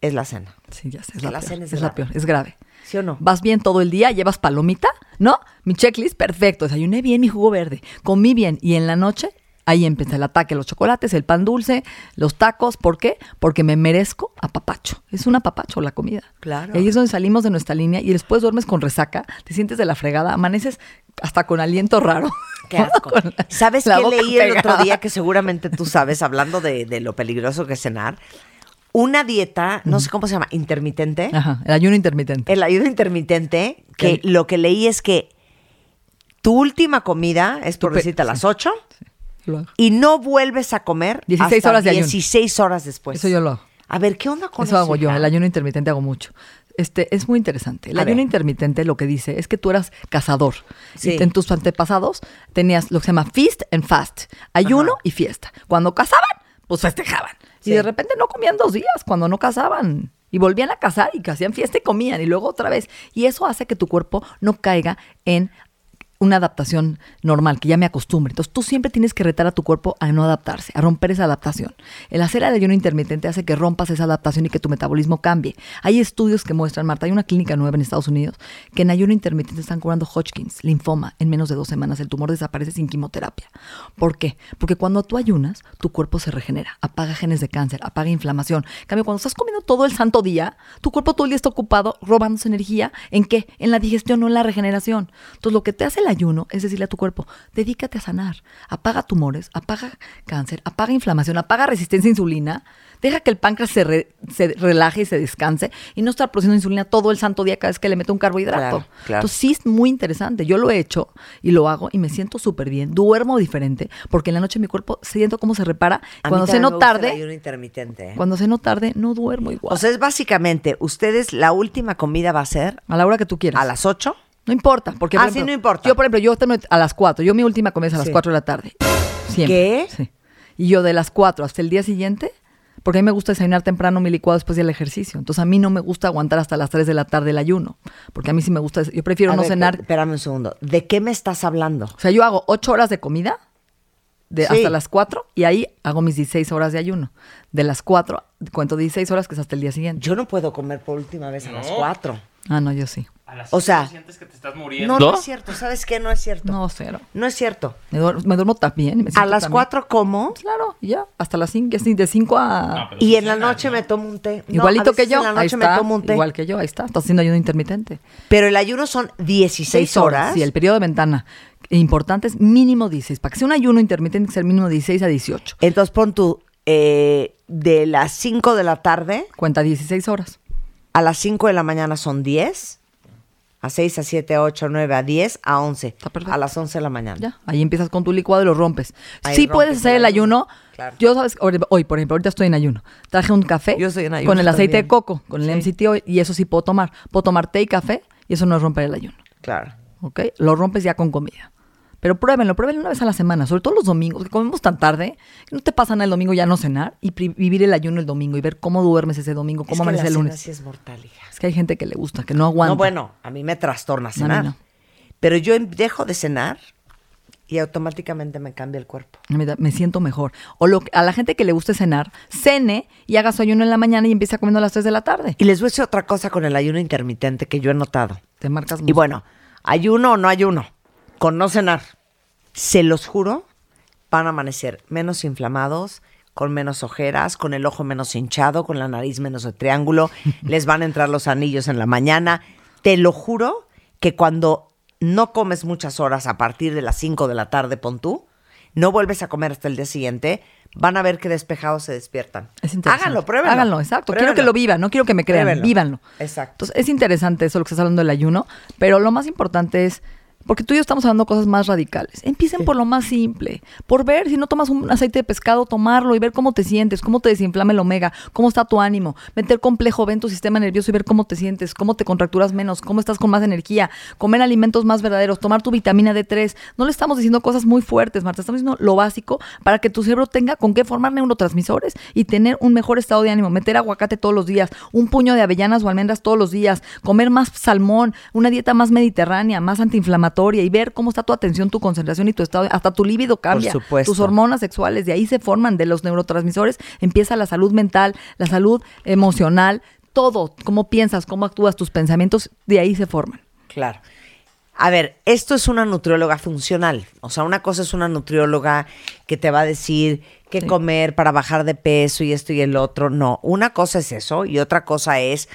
es la cena. Sí, ya sé, es la, la peor. cena es Es, la grave. peor, es grave. ¿Sí o no? Vas bien todo el día, llevas palomita, ¿no? Mi checklist, perfecto. Desayuné bien mi jugo verde, comí bien y en la noche ahí empieza el ataque, los chocolates, el pan dulce, los tacos. ¿Por qué? Porque me merezco apapacho. Es un apapacho la comida. Claro. Y ahí es donde salimos de nuestra línea y después duermes con resaca, te sientes de la fregada, amaneces hasta con aliento raro. Qué asco. ¿Sabes qué leí el otro día que seguramente tú sabes, hablando de, de lo peligroso que es cenar? Una dieta, no sé cómo se llama, intermitente. Ajá, el ayuno intermitente. El ayuno intermitente, que El- lo que leí es que tu última comida es por decirte a las 8 Lo hago. y no vuelves a comer 16 hasta horas de ayuno. 16 horas después. Eso yo lo hago. A ver, ¿qué onda con Eso eso? hago yo, el ayuno intermitente hago mucho. Este, es muy interesante. El A ayuno ver. intermitente lo que dice es que tú eras cazador. Sí. Y en tus antepasados tenías lo que se llama feast and fast, ayuno Ajá. y fiesta. Cuando cazaban, pues festejaban. Sí. Y de repente no comían dos días cuando no cazaban. Y volvían a cazar y que hacían fiesta y comían y luego otra vez. Y eso hace que tu cuerpo no caiga en una adaptación normal, que ya me acostumbre. Entonces tú siempre tienes que retar a tu cuerpo a no adaptarse, a romper esa adaptación. El hacer el ayuno intermitente hace que rompas esa adaptación y que tu metabolismo cambie. Hay estudios que muestran, Marta, hay una clínica nueva en Estados Unidos que en ayuno intermitente están curando Hodgkins, linfoma, en menos de dos semanas. El tumor desaparece sin quimioterapia. ¿Por qué? Porque cuando tú ayunas, tu cuerpo se regenera, apaga genes de cáncer, apaga inflamación. En cambio, cuando estás comiendo todo el santo día, tu cuerpo todo el día está ocupado robándose energía. ¿En qué? En la digestión, no en la regeneración. Entonces, lo que te hace el ayuno es decirle a tu cuerpo, dedícate a sanar, apaga tumores, apaga cáncer, apaga inflamación, apaga resistencia a insulina, deja que el páncreas se, re- se relaje y se descanse y no estar produciendo insulina todo el santo día cada vez que le meto un carbohidrato. Claro, claro. Entonces, sí es muy interesante. Yo lo he hecho y lo hago y me siento súper bien. Duermo diferente porque en la noche mi cuerpo siento cómo se repara. A Cuando ceno gusta el tarde, ayuno intermitente. ¿eh? cuando ceno tarde, no duermo igual. O sea, es básicamente, ustedes la última comida va a ser a la hora que tú quieras. a las 8. No importa, porque Ah, por sí, ejemplo, no importa. Yo, por ejemplo, yo termino a las 4. Yo mi última comida es a las Sí. 4 de la tarde. Siempre. ¿Qué? Sí. Y yo de las 4 hasta el día siguiente, porque a mí me gusta desayunar temprano mi licuado después del ejercicio. Entonces a mí no me gusta aguantar hasta las 3 de la tarde el ayuno, porque a mí sí me gusta, yo prefiero A no ver, cenar. Espérame un segundo. ¿De qué me estás hablando? O sea, yo hago 8 horas de comida de Sí. hasta las 4 y ahí hago mis 16 horas de ayuno. De las 4 cuento 16 horas que es hasta el día siguiente. Yo no puedo comer por última vez a las 4. Ah, no, yo sí. A las O sea, cinco sientes que te estás muriendo. No, no es cierto. ¿Sabes qué? No es cierto. No, cero. No es cierto. Me duermo, me duermo también. me A las bien. 4 como Claro, y ya, hasta las 5, de 5 a... No, y en la noche ¿no? me tomo un té. No, Igualito que yo. En la ahí noche está, me tomo un té. Igual que yo, ahí está. Estás haciendo ayuno intermitente. Pero el ayuno son 16 horas. Sí, el periodo de ventana importante es mínimo 16. Para que sea un ayuno intermitente, tiene que ser mínimo 16 a 18. Entonces pon tú eh, de las 5 de la tarde Cuenta 16 horas. a las 5 de la mañana son 10. A 6, a 7, a 8, a 9, a 10, a 11. Está perfecto. A las 11 de la mañana. Ya, ahí empiezas con tu licuado y lo rompes. Ahí sí rompes puedes hacer el ayuno. Claro. Yo, sabes, hoy, hoy, por ejemplo, ahorita estoy en ayuno. Traje un café Yo estoy en ayuno con el aceite de coco, con el Sí. MCT oil, y eso sí puedo tomar. Puedo tomar té y café y eso no es romper el ayuno. Claro. ¿ok? Lo rompes ya con comida. Pero pruébenlo, pruébenlo una vez a la semana, sobre todo los domingos, que comemos tan tarde, que no te pasa nada el domingo ya no cenar y vivir el ayuno el domingo y ver cómo duermes ese domingo, Es cómo que amaneces la el cena lunes. sí es mortal, hija. Es que hay gente que le gusta, que no aguanta. No, bueno, a mí me trastorna cenar. no. Pero yo em- dejo de cenar y automáticamente me cambia el cuerpo. Me, da- me siento mejor. O lo, a la gente que le guste cenar, cene y haga su ayuno en la mañana y empiece comiendo a las 3 de la tarde. Y les voy a decir otra cosa con el ayuno intermitente que yo he notado. Te marcas Y mucho. bueno, ayuno o no ayuno, con no cenar, se los juro, van a amanecer menos inflamados, con menos ojeras, con el ojo menos hinchado, con la nariz menos de triángulo, les van a entrar los anillos en la mañana. Te lo juro que cuando no comes muchas horas a partir de las 5 de la tarde, pon tú, no vuelves a comer hasta el día siguiente, van a ver que despejados se despiertan. Es interesante. Háganlo, pruébenlo. Háganlo, exacto. Quiero que lo vivan, no quiero que me crean, Pruébenlo. vívanlo. Exacto. Entonces, es interesante eso lo que estás hablando del ayuno, pero lo más importante es, porque tú y yo estamos hablando de cosas más radicales. Empiecen por lo más simple, por ver si no tomas un aceite de pescado, tomarlo y ver cómo te sientes, cómo te desinflama el omega, cómo está tu ánimo, meter complejo, ven tu sistema nervioso y ver cómo te sientes, cómo te contracturas menos, cómo estás con más energía, comer alimentos más verdaderos, tomar tu vitamina D3. No le estamos diciendo cosas muy fuertes, Marta, estamos diciendo lo básico para que tu cerebro tenga con qué formar neurotransmisores y tener un mejor estado de ánimo, meter aguacate todos los días, un puño de avellanas o almendras todos los días, comer más salmón, una dieta más mediterránea, más antiinflamatoria y ver cómo está tu atención, tu concentración y tu estado, hasta tu líbido cambia, supuesto. tus hormonas sexuales, de ahí se forman, de los neurotransmisores empieza la salud mental, la salud emocional, todo, cómo piensas, cómo actúas, tus pensamientos, de ahí se forman. Claro. A ver, esto es una nutrióloga funcional. O sea, una cosa es una nutrióloga que te va a decir qué Sí. comer para bajar de peso y esto y el otro. No, una cosa es eso y otra cosa es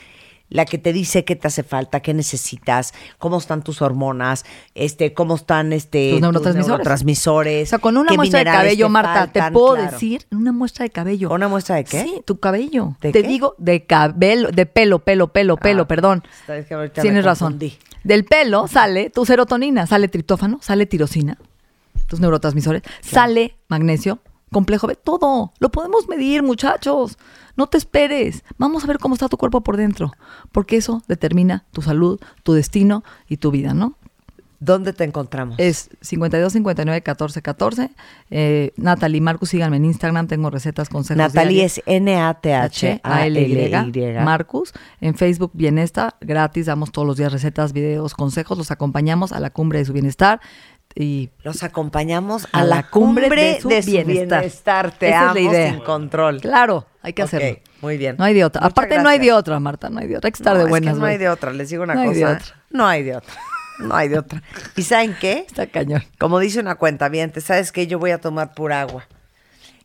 la que te dice qué te hace falta, qué necesitas, cómo están tus hormonas, este, cómo están este, Tus neurotransmisores. neurotransmisores, O sea, con una muestra de cabello, te Marta, te puedo claro. decir, una muestra de cabello. ¿Una muestra de qué? Sí, tu cabello. ¿De Te qué? digo de cabello, de pelo, pelo, pelo, pelo, Ah, perdón. es que ahorita me Tienes razón. Del pelo sale tu serotonina, sale triptófano, sale tirosina, tus neurotransmisores, sale magnesio, complejo B, todo. Lo podemos medir, muchachos. No te esperes. Vamos a ver cómo está tu cuerpo por dentro, porque eso determina tu salud, tu destino y tu vida, ¿no? ¿Dónde te encontramos? Es 52 59 14 14. Eh, Natalie Marcus, síganme en Instagram, tengo recetas, consejos. Natalie diarios. es N-A-T-H-A-L-Y. H-A-L-Y, Marcus. En Facebook, Bienesta, gratis, damos todos los días recetas, videos, consejos, los acompañamos a la cumbre de su bienestar. Y Los acompañamos a, la cumbre, de, su, bienestar. Te Esa es la idea. sin control. Claro, hay que Ok, hacerlo. muy bien. No hay de otra. Muchas Aparte, no hay de otra, Marta, no hay de otra. Hay que estar No, de es buenas. que no hay de otra. Les digo una No hay de cosa. otra. No hay de otra. No hay de otra. ¿Y saben qué? Está cañón. Como dice una cuenta bien, ¿sabes qué? Yo voy a tomar pura agua.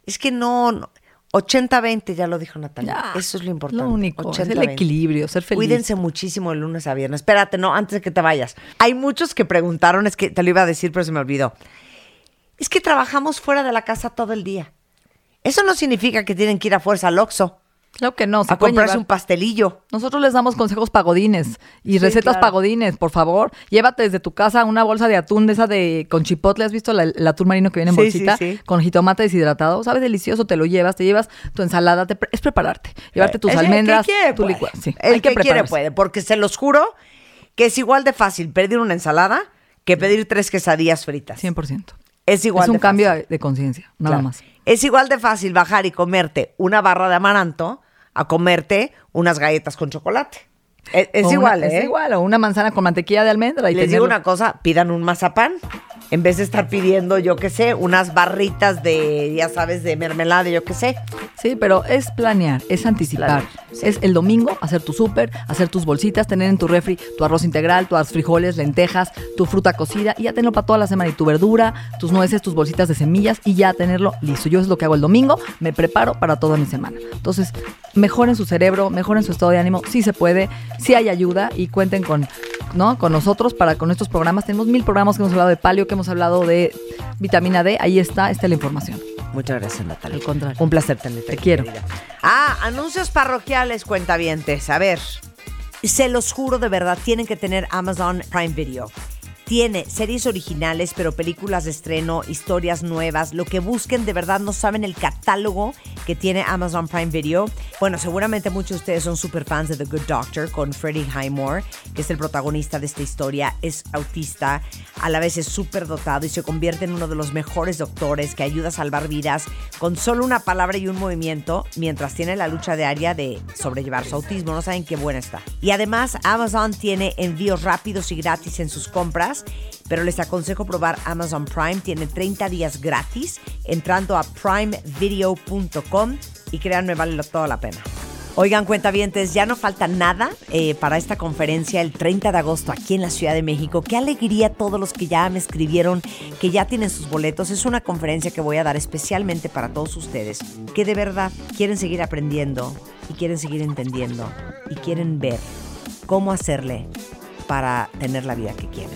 Es que no, no 80-20, ya lo dijo Natalia. Ya, Eso es lo importante. lo único, es el 80-20. equilibrio, ser feliz. Cuídense muchísimo de lunes a viernes. Espérate, no, antes de que te vayas. Hay muchos que preguntaron, es que te lo iba a decir, pero se me olvidó. Es que trabajamos fuera de la casa todo el día. Eso no significa que tienen que ir a fuerza al Oxxo Claro que no. se a comprarse llevar- un pastelillo. Nosotros les damos consejos pagodines y Sí, recetas claro. pagodines, por favor. Llévate desde tu casa una bolsa de atún de esa de con chipotle. ¿Has visto la- el atún marino que viene en Sí, bolsita? sí. Con jitomate deshidratado. Sabe delicioso, te lo llevas, te llevas tu ensalada. te pre- es prepararte. Llevarte tus Eh, El que almendras, quiere tu puede. licua- Sí, El hay que, quiere prepararse. puede, porque se los juro que es igual de fácil pedir una ensalada que pedir tres quesadillas fritas. 100%. Es igual es un de cambio fácil. de, de conciencia, nada Claro. más. Es igual de fácil bajar y comerte una barra de amaranto a comerte unas galletas con chocolate. Es, es una- igual, ¿eh? Es igual, o una manzana con mantequilla de almendra. Y Les digo una cosa, pidan un mazapán en vez de estar pidiendo, yo qué sé, unas barritas de, ya sabes, de mermelada, yo qué sé. Sí, pero es planear, es anticipar. Planear, sí. Es el domingo hacer tu súper, hacer tus bolsitas, tener en tu refri tu arroz integral, tus frijoles, lentejas, tu fruta cocida y ya tenerlo para toda la semana. Y tu verdura, tus nueces, tus bolsitas de semillas y ya tenerlo listo. Yo es lo que hago el domingo, me preparo para toda mi semana. Entonces, mejoren su cerebro, mejoren su estado de ánimo. Sí se puede, sí hay ayuda y cuenten con, ¿no? con nosotros para con estos programas. Tenemos mil programas que hemos hablado de palio, que hemos hablado de vitamina D. Ahí está, está la información. Muchas gracias, Natalia. Al contrario. Un placer tenerte. Te quiero. querida. Ah, anuncios parroquiales, cuentavientes. A ver, se los juro de verdad, tienen que tener Amazon Prime Video. Tiene series originales, pero películas de estreno, historias nuevas. Lo que busquen, de verdad no saben el catálogo que tiene Amazon Prime Video. Bueno, seguramente muchos de ustedes son super fans de The Good Doctor con Freddie Highmore, que es el protagonista de esta historia. Es autista, a la vez es súper dotado y se convierte en uno de los mejores doctores que ayuda a salvar vidas con solo una palabra y un movimiento mientras tiene la lucha diaria de sobrellevar su autismo. No saben qué buena está. Y además, Amazon tiene envíos rápidos y gratis en sus compras, pero les aconsejo probar Amazon Prime. Tiene 30 días gratis entrando a primevideo.com y créanme, vale toda la pena. Oigan, cuentavientes, ya no falta nada eh, para esta conferencia el 30 de agosto aquí en la Ciudad de México. Qué alegría todos los que ya me escribieron, que ya tienen sus boletos. Es una conferencia que voy a dar especialmente para todos ustedes, que de verdad quieren seguir aprendiendo y quieren seguir entendiendo y quieren ver cómo hacerle para tener la vida que quieren.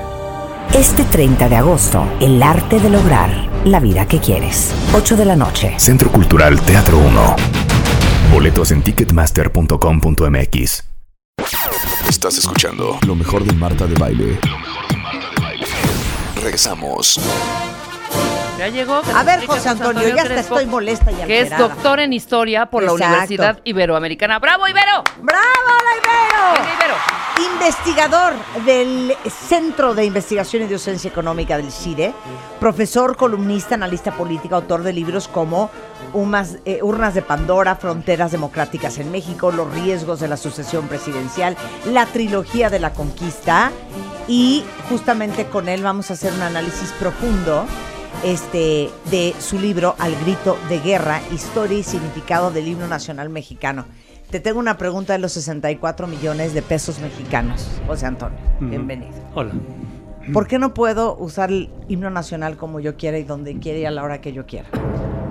Este 30 de agosto, el arte de lograr la vida que quieres. 8 de la noche. Centro Cultural Teatro 1. Boletos en ticketmaster.com.mx. Estás escuchando lo mejor de Marta de Baile. Lo mejor de Marta de Baile. Regresamos. Ya llegó. A ver, José Antonio, ya hasta estoy molesta y Que es doctor en historia por la. Universidad Iberoamericana. ¡Bravo, Ibero! ¡Bravo, la Ibero! Ibero. Investigador del Centro de Investigación y Docencia Económica del CIDE, profesor, columnista, analista política, autor de libros como Umas- eh, Urnas de Pandora, Fronteras Democráticas en México, Los riesgos de la sucesión presidencial, la trilogía de la conquista y justamente con él vamos a hacer un análisis profundo este, de su libro Al grito de guerra, historia y significado del himno nacional mexicano. Te tengo una pregunta de los 64 millones de pesos mexicanos, José Antonio. Bienvenido. Hola. ¿Por qué no puedo usar el himno nacional como yo quiera y donde quiera y a la hora que yo quiera?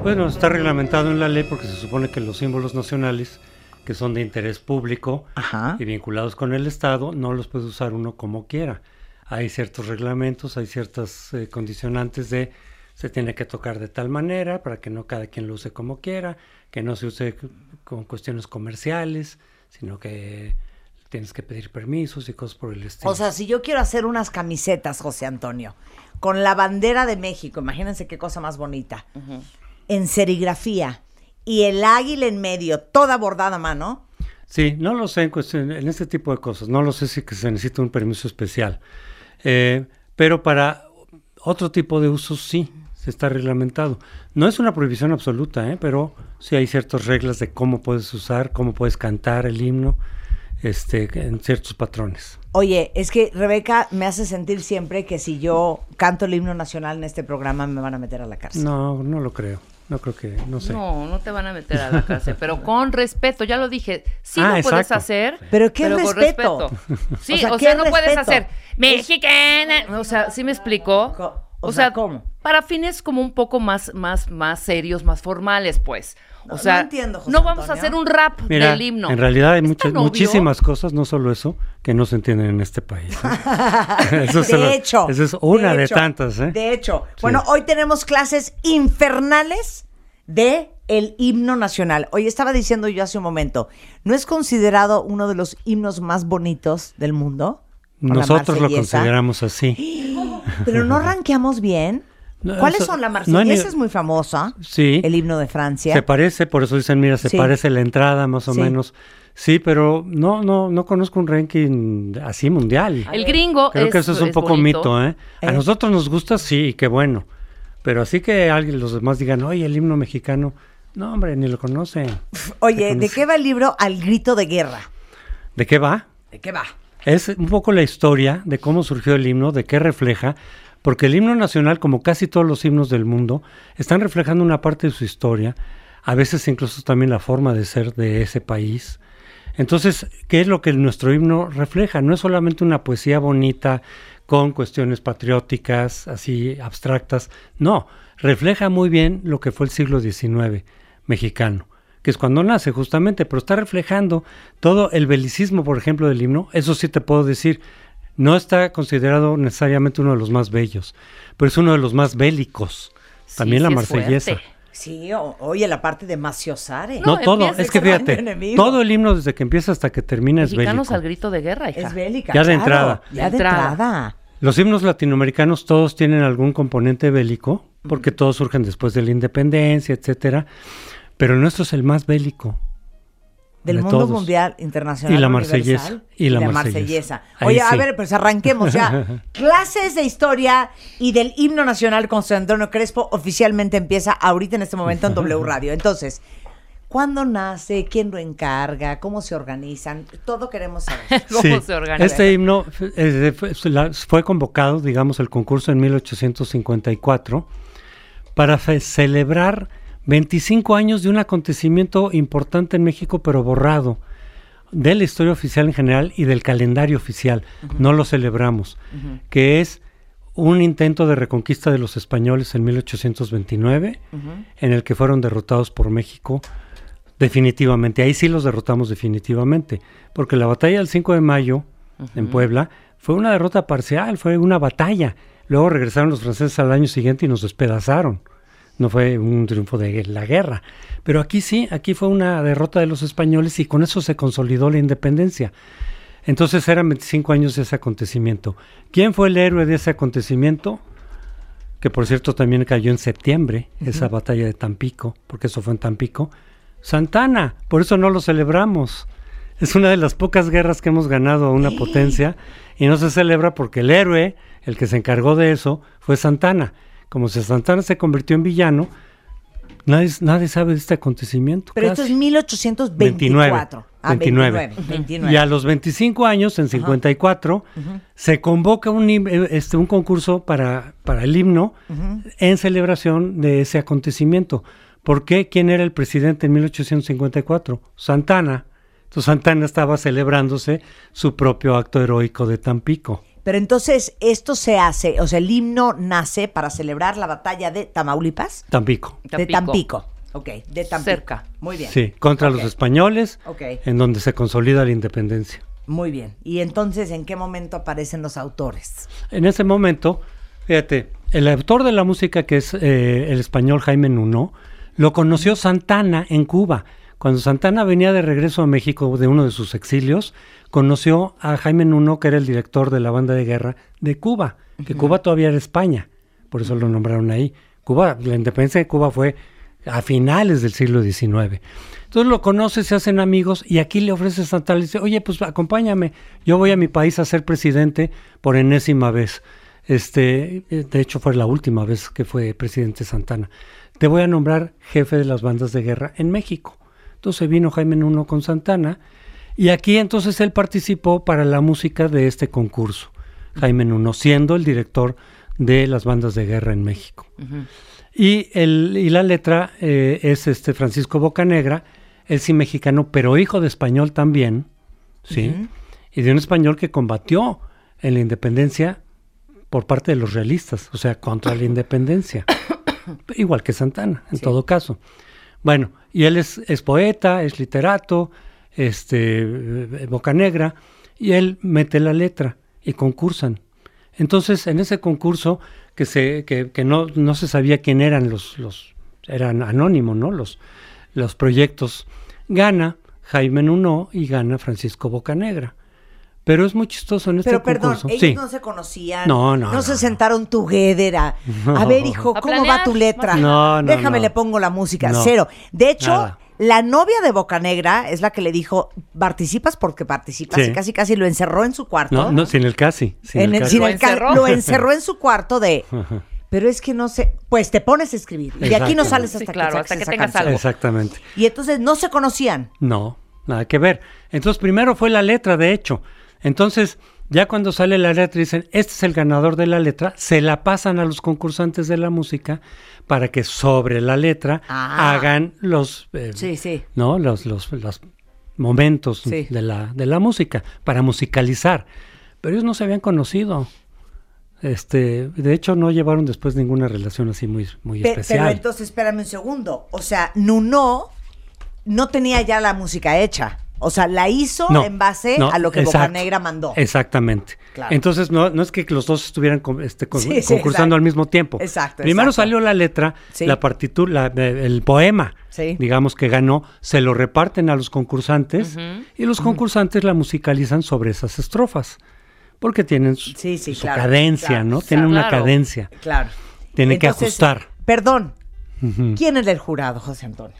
Bueno, está reglamentado en la ley porque se supone que los símbolos nacionales que son de interés público Ajá. y vinculados con el Estado no los puede usar uno como quiera. Hay ciertos reglamentos, hay ciertas eh, condicionantes de se tiene que tocar de tal manera para que no cada quien lo use como quiera, que no se use con cuestiones comerciales, sino que tienes que pedir permisos y cosas por el estilo. O sea, si yo quiero hacer unas camisetas, José Antonio, con la bandera de México, imagínense qué cosa más bonita, en serigrafía y el águila en medio, toda bordada a mano, Sí, no lo sé en, cuestión- en este tipo de cosas. No lo sé si que se necesita un permiso especial. Eh, pero para otro tipo de usos sí, se está reglamentado. No es una prohibición absoluta, ¿eh? pero sí hay ciertas reglas de cómo puedes usar, cómo puedes cantar el himno este, en ciertos patrones. Oye, es que Rebeca me hace sentir siempre que si yo canto el himno nacional en este programa me van a meter a la cárcel. No, no lo creo. No creo que, no sé. No, no te van a meter a la cárcel, pero con respeto, ya lo dije, sí Ah, lo puedes exacto. hacer. Pero ¿qué con respeto? Sí, O o sea, sea, ¿qué no puedes hacer mexicana, o sea, ¿sí me explicó? O O, sea, sea, ¿cómo? para fines como un poco más, más, más serios, más formales, pues. No, O sea, no entiendo, José no vamos a hacer un rap Mira, del himno. en realidad hay ¿Es muchas, muchísimas cosas, no solo eso, que no se entienden en este país. ¿eh? Eso de lo- hecho. Esa es una de, hecho, tantas, ¿eh? De hecho. Sí. Bueno, hoy tenemos clases infernales de el himno nacional. Hoy estaba diciendo yo hace un momento, ¿no es considerado uno de los himnos más bonitos del mundo? ¿O la Nosotros lo consideramos así. Pero no ranqueamos bien. No, ¿Cuáles eso- son? La no marsellesa ni- es muy famosa. Sí. El himno de Francia. Se parece, por eso dicen, mira, se Sí. parece la entrada más o Sí. menos. Sí, pero no, no, no conozco un ranking así mundial. El gringo Creo es, que eso es un poco bonito. mito, ¿eh? A Eh. nosotros nos gusta, sí, qué bueno. Pero así que alguien, los demás digan, oye, el himno mexicano, no, hombre, ni lo conocen. Oye, ¿de qué va el libro Al grito de guerra? ¿De qué va? ¿De qué va? Es un poco la historia de cómo surgió el himno, de qué refleja, porque el himno nacional, como casi todos los himnos del mundo, están reflejando una parte de su historia, a veces incluso también la forma de ser de ese país. Entonces, ¿qué es lo que nuestro himno refleja? No es solamente una poesía bonita con cuestiones patrióticas, así abstractas, no, refleja muy bien lo que fue el siglo XIX mexicano que es cuando nace justamente, pero está reflejando todo el belicismo, por ejemplo, del himno. Eso sí te puedo decir, no está considerado necesariamente uno de los más bellos, pero es uno de los más bélicos. Sí, También la sí es marsellesa. fuerte. Sí, o- oye, la parte de Maciosare. No, No, todo, es que fíjate, todo el himno desde que empieza hasta que termina es Mexicanos bélico. al grito de guerra, hija. Es bélica. Ya de claro, entrada. Ya De de entrada. entrada. Los himnos latinoamericanos todos tienen algún componente bélico, porque todos surgen después de la independencia, etcétera. Pero el nuestro es el más bélico. Del de mundo todos. mundial internacional. Y la marsellesa, y la marsellesa. Ahí Oye, a ver, pues arranquemos ya. Clases de historia y del himno nacional con Antonio Crespo oficialmente empieza ahorita en este momento en W Radio. Entonces, ¿cuándo nace? ¿Quién lo encarga? ¿Cómo se organizan? Todo queremos saber. ¿Cómo Sí, se organiza? Este himno eh, fue, la- fue convocado, digamos, el concurso en 1854 para celebrar 25 años de un acontecimiento importante en México, pero borrado de la historia oficial en general y del calendario oficial. No lo celebramos, que es un intento de reconquista de los españoles en 1829, en el que fueron derrotados por México definitivamente. Ahí sí los derrotamos definitivamente, porque la batalla del 5 de mayo en Puebla fue una derrota parcial, fue una batalla. Luego regresaron los franceses al año siguiente y nos despedazaron. No fue un triunfo de la guerra. Pero aquí sí, aquí fue una derrota de los españoles y con eso se consolidó la independencia. Entonces eran 25 años de ese acontecimiento. ¿Quién fue el héroe de ese acontecimiento? Que por cierto también cayó en septiembre, esa batalla de Tampico, porque eso fue en Tampico. Santana, por eso no lo celebramos. Es una de las pocas guerras que hemos ganado a una potencia y no se celebra porque el héroe, el que se encargó de eso, fue Santana. Como si Santana se convirtió en villano, nadie, nadie sabe de este acontecimiento. Pero esto es 1824. Ah, 29. 29. 29. Y a los 25 años, en 54, se convoca un, eh, este, un concurso para, para el himno en celebración de ese acontecimiento. ¿Por qué? ¿Quién era el presidente en 1854? Santana. Entonces Santana estaba celebrándose su propio acto heroico de Tampico. Pero entonces esto se hace, o sea, el himno nace para celebrar la batalla de Tamaulipas. Tampico. De Tampico. Ok, de Tampico. Cerca. Muy bien. Sí, contra los españoles, Ok. en donde se consolida la independencia. Muy bien. Y entonces, ¿en qué momento aparecen los autores? En ese momento, fíjate, el autor de la música, que es eh, el español Jaime Nuno, lo conoció Santana en Cuba. Cuando Santana venía de regreso a México de uno de sus exilios, conoció a Jaime Nuno, que era el director de la banda de guerra de Cuba, que Cuba todavía era España, por eso lo nombraron ahí. Cuba, la independencia de Cuba fue a finales del siglo XIX. Entonces lo conoce, se hacen amigos y aquí le ofrece Santana, le dice, oye, pues acompáñame, yo voy a mi país a ser presidente por enésima vez. Este, eh, de hecho fue la última vez que fue presidente Santana. Te voy a nombrar jefe de las bandas de guerra en México. Entonces vino Jaime Nuno con Santana y aquí entonces él participó para la música de este concurso. Jaime Nuno, siendo el director de las bandas de guerra en México. Y, el, y la letra eh, es este Francisco Bocanegra, él sí mexicano, pero hijo de español también, ¿sí? Y de un español que combatió en la independencia por parte de los realistas, o sea, contra la independencia. Igual que Santana, en todo caso. Bueno, y él es, es poeta, es literato, este, eh, Bocanegra, y él mete la letra y concursan. Entonces, en ese concurso, que, se, que, que no, no se sabía quién eran los, los eran anónimos, ¿no? Los, los proyectos, gana Jaime Nuno y gana Francisco Bocanegra. Pero es muy chistoso en este Pero perdón, concurso. ellos Sí. no se conocían. No, no, No, se no, sentaron together a, ver, hijo, ¿cómo va tu letra? No, no, Déjame no. le pongo la música. No. Cero. De hecho, Nada. La novia de Bocanegra es la que le dijo, participas porque participas. Sí. Y casi casi lo encerró en su cuarto. No, no, sin el casi. Sin En el el- casi. sin ¿Lo el ca- encerró? lo encerró en su cuarto de. Pero es que no sé. Pues te pones a escribir. Y de aquí no sales Sí, hasta claro, que hasta saques que tengas algo. Exactamente. Y entonces no se conocían. No, nada que ver. Entonces, primero fue la letra, de hecho. Entonces, ya cuando sale la letra y dicen, este es el ganador de la letra, se la pasan a los concursantes de la música para que sobre la letra Ah. hagan los, eh, Sí, sí. ¿no? los, los, los momentos Sí. de, la, de la música, para musicalizar. Pero ellos no se habían conocido. Este, de hecho, no llevaron después ninguna relación así muy, muy Pe- especial. pero entonces, espérame un segundo. O sea, Nuno no tenía ya la música hecha. O sea, la hizo No, en base no, a lo que exacto, Bocanegra mandó. Exactamente. Claro. Entonces, no, no es que los dos estuvieran con- este, con- Sí, sí, concursando exacto. al mismo tiempo. Exacto, Primero exacto. salió la letra, Sí. la partitura, la- el poema, Sí. digamos que ganó, se lo reparten a los concursantes y los concursantes la musicalizan sobre esas estrofas. Porque tienen su, Sí, sí, su claro, cadencia, claro, ¿no? claro. Tienen una cadencia. Claro. Tiene que ajustar. Perdón. ¿Quién es el jurado, José Antonio?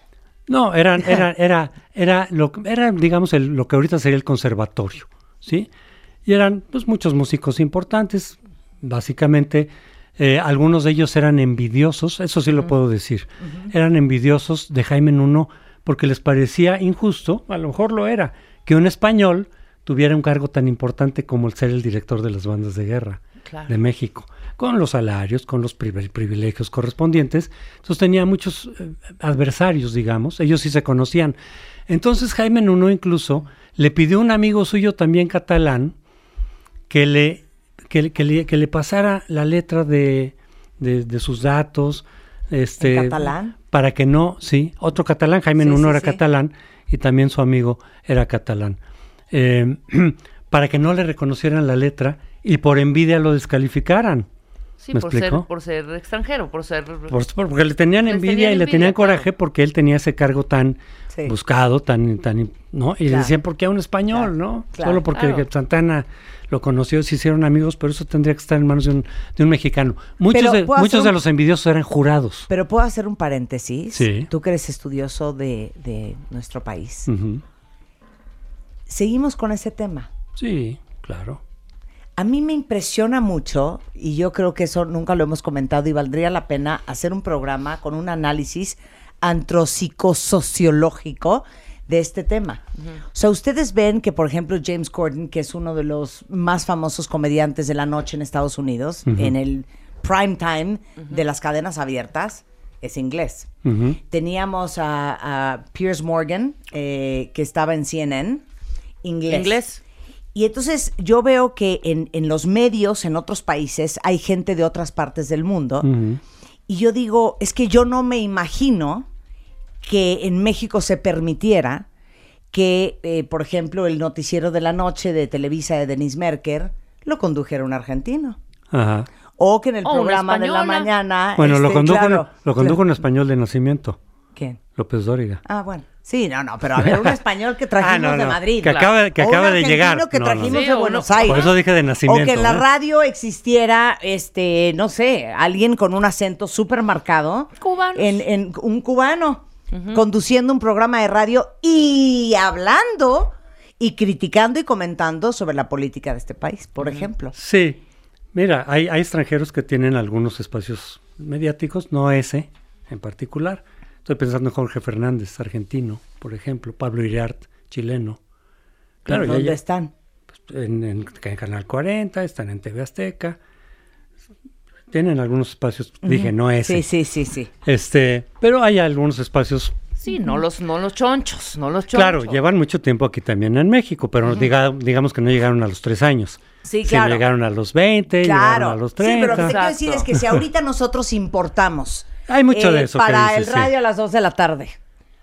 No, eran, era, era, era, lo, era digamos, el- lo que ahorita sería el conservatorio, ¿sí? Y eran, pues, muchos músicos importantes, básicamente, eh, algunos de ellos eran envidiosos, eso sí lo puedo decir, eran envidiosos de Jaime Nuno porque les parecía injusto, a lo mejor lo era, que un español tuviera un cargo tan importante como el ser el director de las bandas de guerra Claro. de México, con los salarios, con los privi- privilegios correspondientes. Entonces tenía muchos eh, adversarios, digamos, ellos sí se conocían. Entonces Jaime Nuno incluso le pidió a un amigo suyo también catalán que le, que, le- que le, que le pasara la letra de, de- de sus datos. Este, ¿En catalán? Para que no, sí, otro catalán, Jaime Sí, Nuno sí, era sí. catalán y también su amigo era catalán. Eh, para que no le reconocieran la letra y por envidia lo descalificaran. Sí, ¿Me por ser, por ser extranjero, por ser... Por- por- porque le tenían envidia tenían y le envidia, tenían claro. coraje porque él tenía ese cargo tan Sí. buscado, tan, tan, ¿no? Y le decían, ¿por qué a un español, Claro, no? claro. Solo porque Claro. Santana lo conoció, se hicieron amigos, pero eso tendría que estar en manos de un, de un mexicano. Muchos, de, ¿puedo muchos de los envidiosos eran jurados. Pero puedo hacer un paréntesis. Sí. Tú que eres estudioso de, de nuestro país. Seguimos con ese tema. Sí, claro. A mí me impresiona mucho, y yo creo que eso nunca lo hemos comentado, y valdría la pena hacer un programa con un análisis antropsicosociológico de este tema. O sea, ustedes ven que, por ejemplo, James Corden, que es uno de los más famosos comediantes de la noche en Estados Unidos, en el prime time de las cadenas abiertas, es inglés. Teníamos a, a Piers Morgan, eh, que estaba en CNN, inglés. Inglés. Y entonces yo veo que en, en los medios, en otros países, hay gente de otras partes del mundo. Y yo digo, es que yo no me imagino que en México se permitiera que, eh, por ejemplo, el noticiero de la noche de Televisa de Denise Merker lo condujera un argentino. Ajá. O que en el O programa de la mañana... Bueno, lo este, condujo, claro, lo condujo claro. un español de nacimiento, ¿Quién? López Dóriga. Ah, bueno. Sí, no, no, pero a ver, un español que trajimos Ah, no, de Madrid. que acaba- que O un de llegar. que No, trajimos no. de Buenos no- Aires. Por eso dije de nacimiento. O que en la radio existiera, este, no sé, alguien con un acento súper marcado. Cubanos. En, en un cubano conduciendo un programa de radio y hablando y criticando y comentando sobre la política de este país, por ejemplo. Sí, mira, hay, hay extranjeros que tienen algunos espacios mediáticos, no ese en particular. Estoy pensando en Jorge Fernández, argentino, por ejemplo, Pablo Iriart, chileno. Claro, ¿Dónde ya- están? en, en- en Canal 40, están en TV Azteca. Tienen algunos espacios, dije, no ese. Sí, sí, sí, sí. Este, pero hay algunos espacios Sí, no los, no los chonchos, no los chonchos. Claro, llevan mucho tiempo aquí también en México, pero diga- digamos que no llegaron a los tres años. Sí, Sí, claro. llegaron a los 20, llegaron a los Sí, pero lo que 30. te quiero decir es que si ahorita nosotros importamos Hay mucho de eso que para dices, el radio sí. a las 2 de la tarde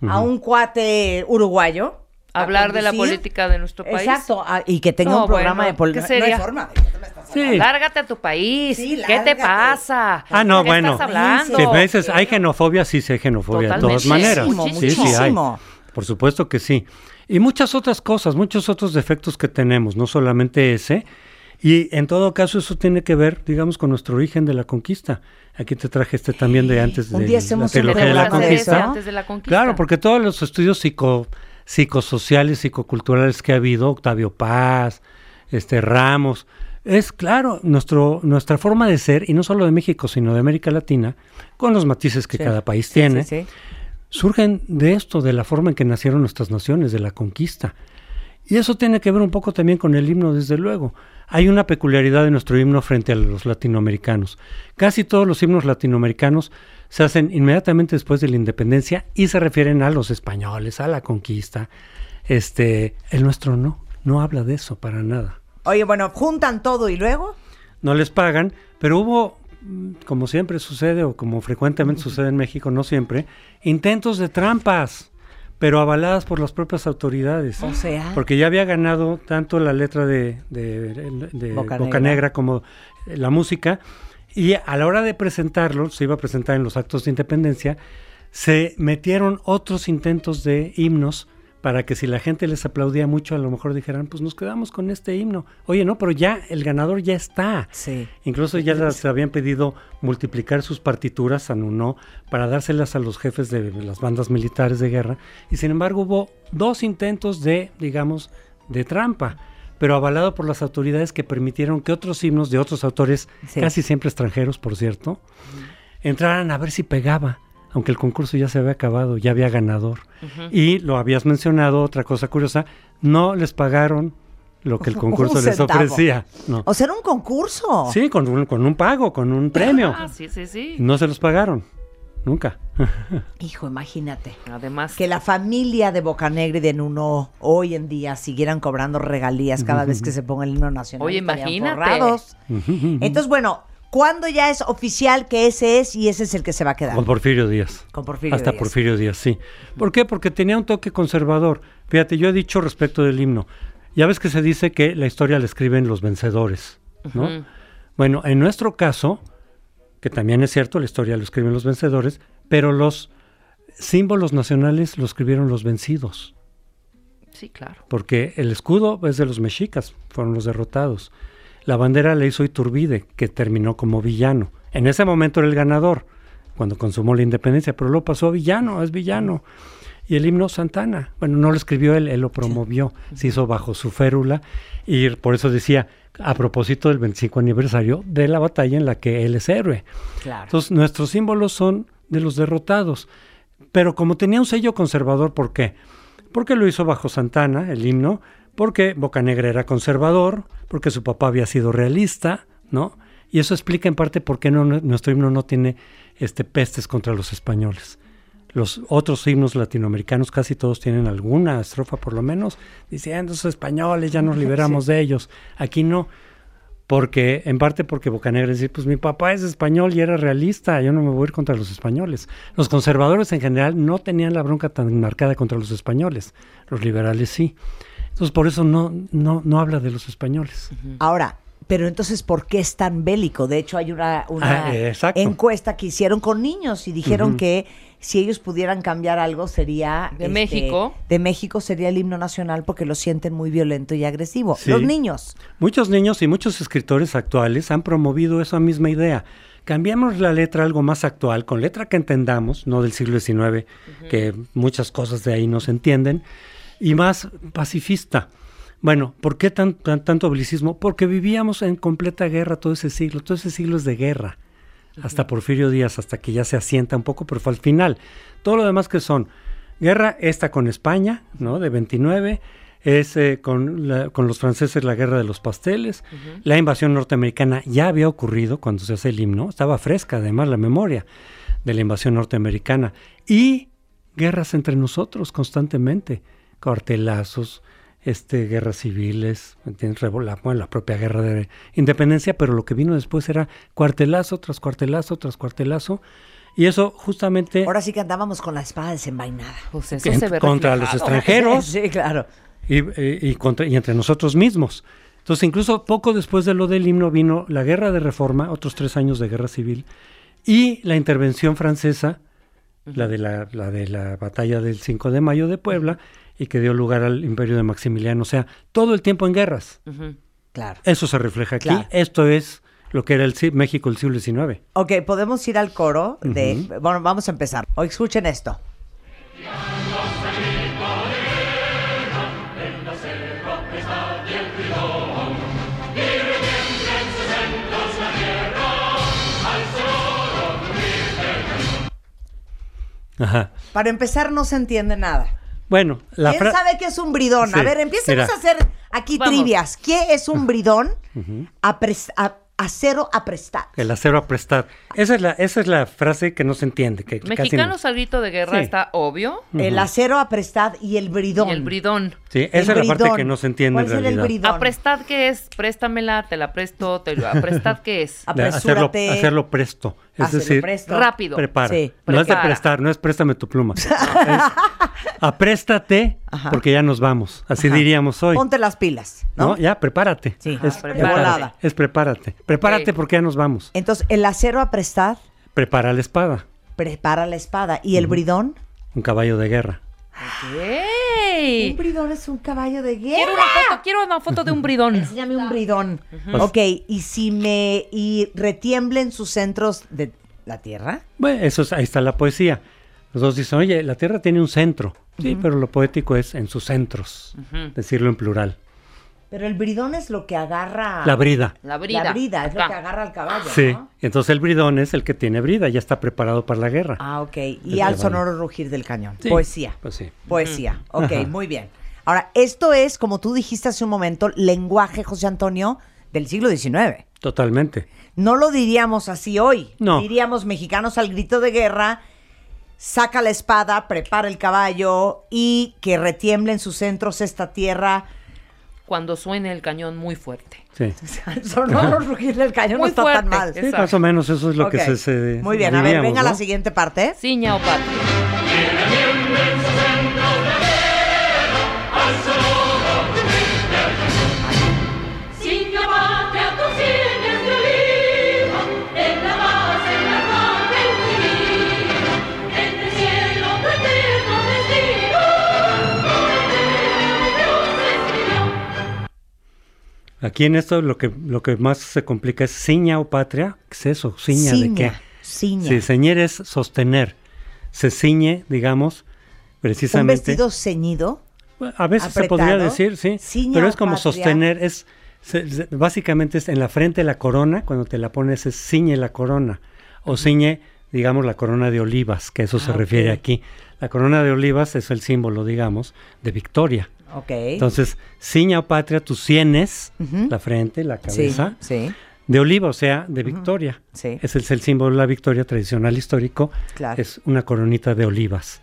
a un cuate uruguayo Hablar de la política de nuestro país. Exacto, a- y que tenga No, un programa bueno, de política. ¿qué sería? No hay forma. ¿de qué me estás Sí. Lárgate a tu país. Sí, ¿Qué te pasa? Ah, no, ¿De qué bueno. estás hablando? Si me dices, hay xenofobia, sí sé xenofobia de todas maneras. Muchísimo, Sí, sí, hay. muchísimo. Por supuesto que sí. Y muchas otras cosas, muchos otros defectos que tenemos, no solamente ese. Y en todo caso eso tiene que ver, digamos, con nuestro origen de la conquista. Aquí te traje este también de antes de la trilogía de la conquista. Antes de la conquista. Claro, porque todos los estudios psico, psicosociales, psicoculturales que ha habido, Octavio Paz, este Ramos, es claro, nuestro, nuestra forma de ser, y no solo de México, sino de América Latina, con los matices que Sí, cada país sí, tiene, sí. surgen de esto, de la forma en que nacieron nuestras naciones, de la conquista. Y eso tiene que ver un poco también con el himno, desde luego. Hay una peculiaridad de nuestro himno frente a los latinoamericanos. Casi todos los himnos latinoamericanos se hacen inmediatamente después de la independencia y se refieren a los españoles, a la conquista. Este, el nuestro no, no habla de eso para nada. Oye, bueno, juntan todo y luego. No les pagan, pero hubo, mm, como siempre sucede o como frecuentemente sucede en México, no siempre, intentos de trampas, pero avaladas por las propias autoridades. O sea. Porque ya había ganado tanto la letra de, de- de Boca Boca, Negra. Negra. como eh, la música. Y a la hora de presentarlo, se iba a presentar en los actos de independencia, se metieron otros intentos de himnos para que si la gente les aplaudía mucho, a lo mejor dijeran, pues nos quedamos con este himno. Oye, no, pero ya el ganador ya está. Sí. Incluso ya les habían pedido multiplicar sus partituras, Anunó, para dárselas a los jefes de las bandas militares de guerra. Y sin embargo hubo dos intentos de, digamos, de trampa, pero avalado por las autoridades que permitieron que otros himnos de otros autores, Sí. casi siempre extranjeros, por cierto, entraran a ver si pegaba, aunque el concurso ya se había acabado, ya había ganador. Y lo habías mencionado, otra cosa curiosa, no les pagaron lo que el concurso les ofrecía. No. O sea, era un concurso. Sí, con un, con un pago, con un premio. Ah, sí, sí, sí. No se los pagaron, nunca. Hijo, imagínate. Además, Que la familia de Bocanegra y de Nuno hoy en día siguieran cobrando regalías cada vez que se ponga el himno nacional. Oye, imagínate. Entonces, bueno, ¿cuándo ya es oficial que ese es y ese es el que se va a quedar? Con Porfirio Díaz. Con Porfirio Hasta Díaz. Porfirio Díaz, sí. ¿Por qué? Porque tenía un toque conservador. Fíjate, yo he dicho respecto del himno. Ya ves que se dice que la historia la escriben los vencedores, ¿no? Bueno, en nuestro caso, que también es cierto, la historia lo escriben los vencedores, pero los símbolos nacionales lo escribieron los vencidos. sí, claro. porque el escudo es de los mexicas, fueron los derrotados. La bandera la hizo Iturbide, que terminó como villano. En ese momento era el ganador, cuando consumó la independencia, pero lo pasó a villano, es villano. Y el himno Santana, bueno, no lo escribió él, él lo promovió, se hizo bajo su férula y por eso decía, a propósito del 25 aniversario de la batalla en la que él es héroe. Claro. Entonces, nuestros símbolos son de los derrotados. Pero como tenía un sello conservador, ¿por qué? Porque lo hizo bajo Santana, el himno, porque Bocanegra era conservador, porque su papá había sido realista, ¿no? Y eso explica en parte por qué no, nuestro himno no tiene este, pestes contra los españoles. Los otros himnos latinoamericanos casi todos tienen alguna estrofa por lo menos diciendo esos españoles ya nos liberamos de ellos. Aquí no, porque en parte porque Bocanegra dice, pues mi papá es español y era realista, yo no me voy a ir contra los españoles. Los conservadores en general no tenían la bronca tan marcada contra los españoles, los liberales sí. Entonces por eso no, no, no habla de los españoles. Ahora, pero entonces, ¿por qué es tan bélico? De hecho, hay una, una Ah, encuesta que hicieron con niños y dijeron que si ellos pudieran cambiar algo sería... este, De México. De México sería el himno nacional porque lo sienten muy violento y agresivo. Sí. Los niños. Muchos niños y muchos escritores actuales han promovido esa misma idea. Cambiamos la letra a algo más actual, con letra que entendamos, no del siglo XIX, que muchas cosas de ahí no se entienden, y más pacifista. Bueno, ¿por qué tan, tan- tanto belicismo? Porque vivíamos en completa guerra todo ese siglo, todo ese siglo es de guerra, hasta Porfirio Díaz, hasta que ya se asienta un poco, pero fue al final. Todo lo demás que son guerra, esta con España, ¿no? De 29, es eh, con, la- con los franceses la guerra de los pasteles, la invasión norteamericana ya había ocurrido cuando se hace el himno, estaba fresca además la memoria de la invasión norteamericana, y guerras entre nosotros constantemente, cuartelazos, este, guerras civiles, la, bueno, la propia guerra de independencia, pero lo que vino después era cuartelazo tras cuartelazo tras cuartelazo, y eso justamente Ahora sí que andábamos con la espada desenvainada. Pues eso que- se ve contra los extranjeros Sí, claro. y, y- y contra- y entre nosotros mismos. Entonces, incluso poco después de lo del himno vino la guerra de reforma, otros tres años de guerra civil, y la intervención francesa, la, de la, la de la batalla del 5 de mayo de Puebla, y que dio lugar al imperio de Maximiliano. O sea, todo el tiempo en guerras. Claro. Eso se refleja aquí. Claro. Esto es lo que era el México del siglo XIX. Ok, podemos ir al coro de... Bueno, vamos a empezar. O escuchen esto. Ajá. Para empezar, no se entiende nada. Bueno, la ¿Quién sabe qué es un bridón? A ver, empecemos mira. a hacer aquí Vamos. trivias. ¿Qué es un bridón? Apres- a- acero aprestado. el acero a prestar. Esa es la, esa es la frase que no se entiende. Que no- Mexicanos al grito de guerra Sí. está obvio. El acero aprestad y el bridón. Y el bridón. Sí, El esa es la parte que no se entiende ¿Cuál en el realidad. bridón? ¿Aprestad qué es? Préstamela, te la presto, te lo... ¿Aprestad qué es? Hacerlo, Apresúrate. hacerlo presto. Es Hacerlo decir, presto. Rápido. prepara. Sí. No es de prestar, no es préstame tu pluma. Es apréstate Ajá. porque ya nos vamos. Así Ajá. diríamos hoy. Ponte las pilas, ¿no? ¿no? Ya, prepárate. Sí, es prepárate. volada. Es prepárate. Prepárate porque ya nos vamos. Entonces, el acero aprestad Prepara la espada. prepara la espada. ¿Y el bridón? Un caballo de guerra. ¡Ey! Un bridón es un caballo de guerra. Quiero una foto, quiero una foto de un bridón. Enséñame un bridón. Ok, y si me y retiemblen sus centros de la tierra. Bueno, eso es- ahí está la poesía. Los dos dicen, oye, la Tierra tiene un centro. Sí, pero lo poético es en sus centros, decirlo en plural. Pero el bridón es lo que agarra. La brida. La brida. La brida, es lo que agarra al caballo. Sí, ¿no? entonces el bridón es el que tiene brida, ya está preparado para la guerra. Ah, ok. El Y al caballo. sonoro rugir del cañón. Sí, Poesía. Pues sí. Poesía. Ok, Ajá. muy bien. Ahora, esto es, como tú dijiste hace un momento, lenguaje, José Antonio, del siglo XIX. Totalmente. No lo diríamos así hoy. No. Diríamos mexicanos al grito de guerra, saca la espada, prepara el caballo y que retiemble en sus centros esta tierra. Cuando suene el cañón muy fuerte. Sí. El sonoro rugir del cañón Muy no está tan mal. Sí, más o menos eso es lo que se, se- Muy bien, a ver, venga ¿no? la siguiente parte. Ciña o patria. Aquí en esto lo que, lo que más se complica es ciña o patria. ¿Qué es eso? ¿Ciña, de qué? Ciña. Sí, ceñir es sostener. Se ciñe, digamos, Un precisamente. vestido ceñido. A veces se podría decir, sí, ciña pero es como patria. sostener, es se- se- básicamente es en la frente la corona, cuando te la pones es ciñe la corona, o ciñe, digamos, la corona de olivas, que eso se Ah, refiere aquí. La corona de olivas es el símbolo, digamos, de victoria. Ok. Entonces, ciña o patria, tus sienes, la frente, la cabeza, sí, de oliva, o sea, de victoria. sí. Ese es el símbolo de la victoria tradicional histórico, Claro. es una coronita de olivas,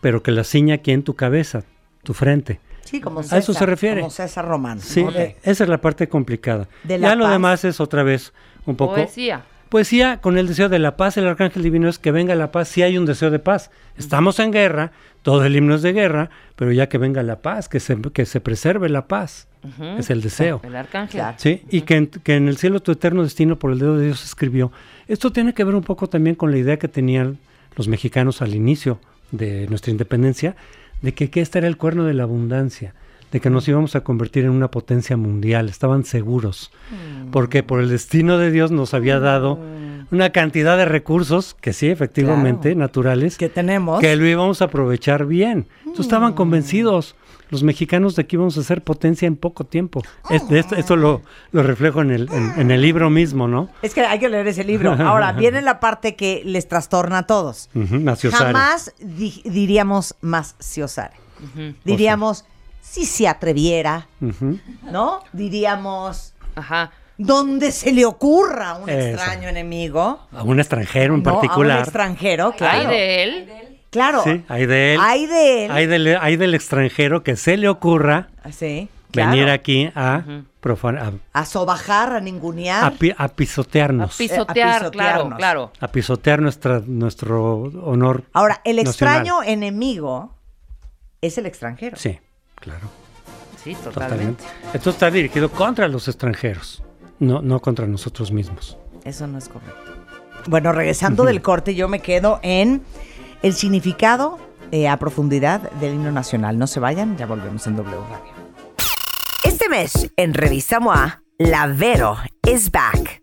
pero que la ciña aquí en tu cabeza, tu frente. Sí, como A César. eso se refiere. Como César Román. Sí, esa es la parte complicada. De la ya lo demás es otra vez un poco Poesía. Poesía con el deseo de la paz. El arcángel divino es que venga la paz. Si hay un deseo de paz, estamos en guerra, todo el himno es de guerra, pero ya que venga la paz, que se, que se preserve la paz, es el deseo. El arcángel. Sí, y que en, que en el cielo tu eterno destino por el dedo de Dios escribió. Esto tiene que ver un poco también con la idea que tenían los mexicanos al inicio de nuestra independencia, de que, que este era el cuerno de la abundancia, de que nos íbamos a convertir en una potencia mundial, estaban seguros, porque por el destino de Dios nos había dado una cantidad de recursos que sí, efectivamente, Claro. naturales, Que tenemos. que lo íbamos a aprovechar bien. Entonces estaban convencidos los mexicanos de que íbamos a ser potencia en poco tiempo. Esto, esto lo, lo reflejo en el, en, en el libro mismo, ¿no? Es que hay que leer ese libro. Ahora, viene la parte que les trastorna a todos. Maciosare. Jamás di- diríamos más Ciosare. Diríamos, si se atreviera. ¿no? Diríamos, Ajá. donde se le ocurra a un Eso. extraño enemigo. A un extranjero en ¿no? A un particular. extranjero, claro. Hay de él. Claro. Sí, hay de él. Hay de él. Hay del, hay del extranjero que se le ocurra Sí, claro. venir aquí a, profan- A sobajar, a ningunear. a, a pi- a A pisotearnos. pisotear, claro, pisotearnos. claro. a pisotear nuestra, nuestro honor. Ahora, el nacional. extraño enemigo es el extranjero. Sí, claro. Sí, Totalmente. totalmente. Esto está dirigido contra los extranjeros, no, no contra nosotros mismos. Eso no es correcto. Bueno, regresando del corte, yo me quedo en el significado eh, a profundidad del himno nacional. No se vayan, ya volvemos en W Radio. Este mes, en Revista MOA, la Vero is back.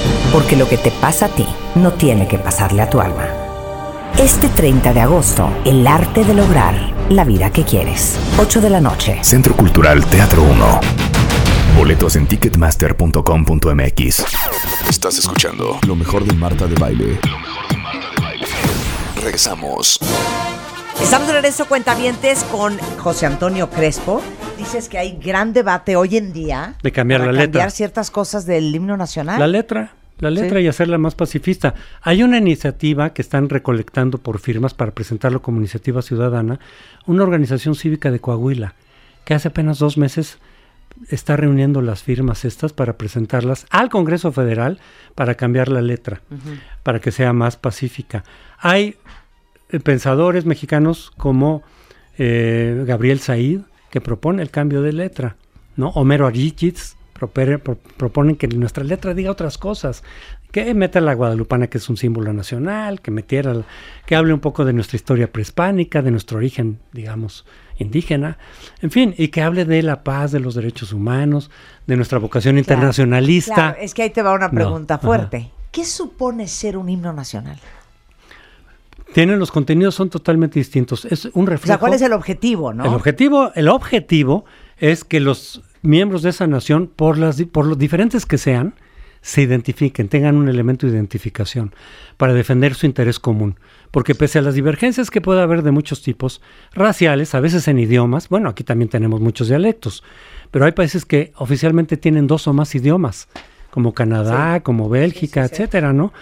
porque lo que te pasa a ti no tiene que pasarle a tu alma. Este 30 de agosto, el arte de lograr la vida que quieres. 8 de la noche. Centro Cultural Teatro 1. Boletos en ticketmaster.com.mx. Estás escuchando lo mejor de Marta de Baile. Lo mejor de Marta de Baile. Regresamos. Estamos de regreso, cuentavientes, con José Antonio Crespo. Dices que hay gran debate hoy en día De cambiar para la letra. cambiar ciertas cosas del himno nacional. La letra, la letra Sí. y hacerla más pacifista. Hay una iniciativa que están recolectando por firmas para presentarlo como iniciativa ciudadana, una organización cívica de Coahuila, que hace apenas dos meses está reuniendo las firmas estas para presentarlas al Congreso Federal para cambiar la letra, para que sea más pacífica. Hay eh, pensadores mexicanos como eh, Gabriel Said, que propone el cambio de letra, ¿no? Homero pro- proponen que nuestra letra diga otras cosas, que meta la guadalupana, que es un símbolo nacional, que metiera, que hable un poco de nuestra historia prehispánica, de nuestro origen, digamos, indígena, en fin, y que hable de la paz, de los derechos humanos, de nuestra vocación Claro, internacionalista. claro, es que ahí te va una No, pregunta ajá. fuerte. ¿Qué supone ser un himno nacional? Tienen los contenidos son totalmente distintos. Es un O reflejo. sea, ¿cuál es el objetivo, no? El objetivo, el objetivo es que los miembros de esa nación, por las por los diferentes que sean, se identifiquen, tengan un elemento de identificación para defender su interés común. Porque pese a las divergencias que pueda haber de muchos tipos, raciales, a veces en idiomas, bueno, aquí también tenemos muchos dialectos, pero hay países que oficialmente tienen dos o más idiomas, como Canadá, como Bélgica, etcétera, ¿no?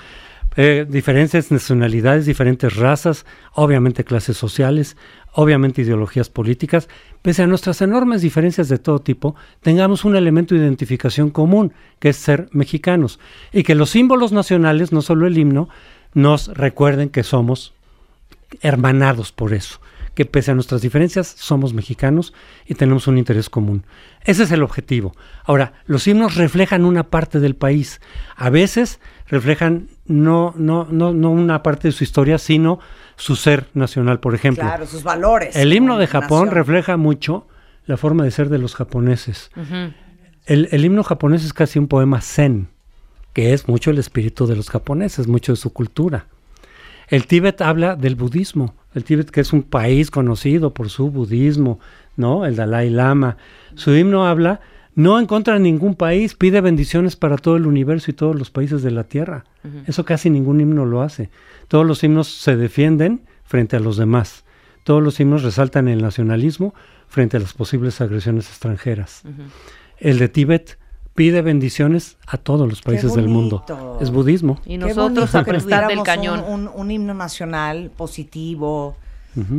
Eh, diferentes nacionalidades, diferentes razas, obviamente clases sociales, obviamente ideologías políticas, pese a nuestras enormes diferencias de todo tipo, tengamos un elemento de identificación común, que es ser mexicanos, y que los símbolos nacionales, no solo el himno, nos recuerden que somos hermanados por eso, que pese a nuestras diferencias somos mexicanos y tenemos un interés común. Ese es el objetivo. Ahora, los himnos reflejan una parte del país. A veces reflejan no, no, no, no una parte de su historia, sino su ser nacional, por ejemplo. Claro, sus valores. El himno de Japón nación. refleja mucho la forma de ser de los japoneses. El, el himno japonés es casi un poema zen, que es mucho el espíritu de los japoneses, mucho de su cultura. El Tíbet habla del budismo. El Tíbet, que es un país conocido por su budismo, ¿no? El Dalai Lama. Su himno habla no en contra de ningún país, pide bendiciones para todo el universo y todos los países de la Tierra. Eso casi ningún himno lo hace. Todos los himnos se defienden frente a los demás. Todos los himnos resaltan el nacionalismo frente a las posibles agresiones extranjeras. El de Tíbet pide bendiciones a todos los países del mundo. Es budismo. Y nosotros a prestar del cañón. Un, un- un himno nacional positivo,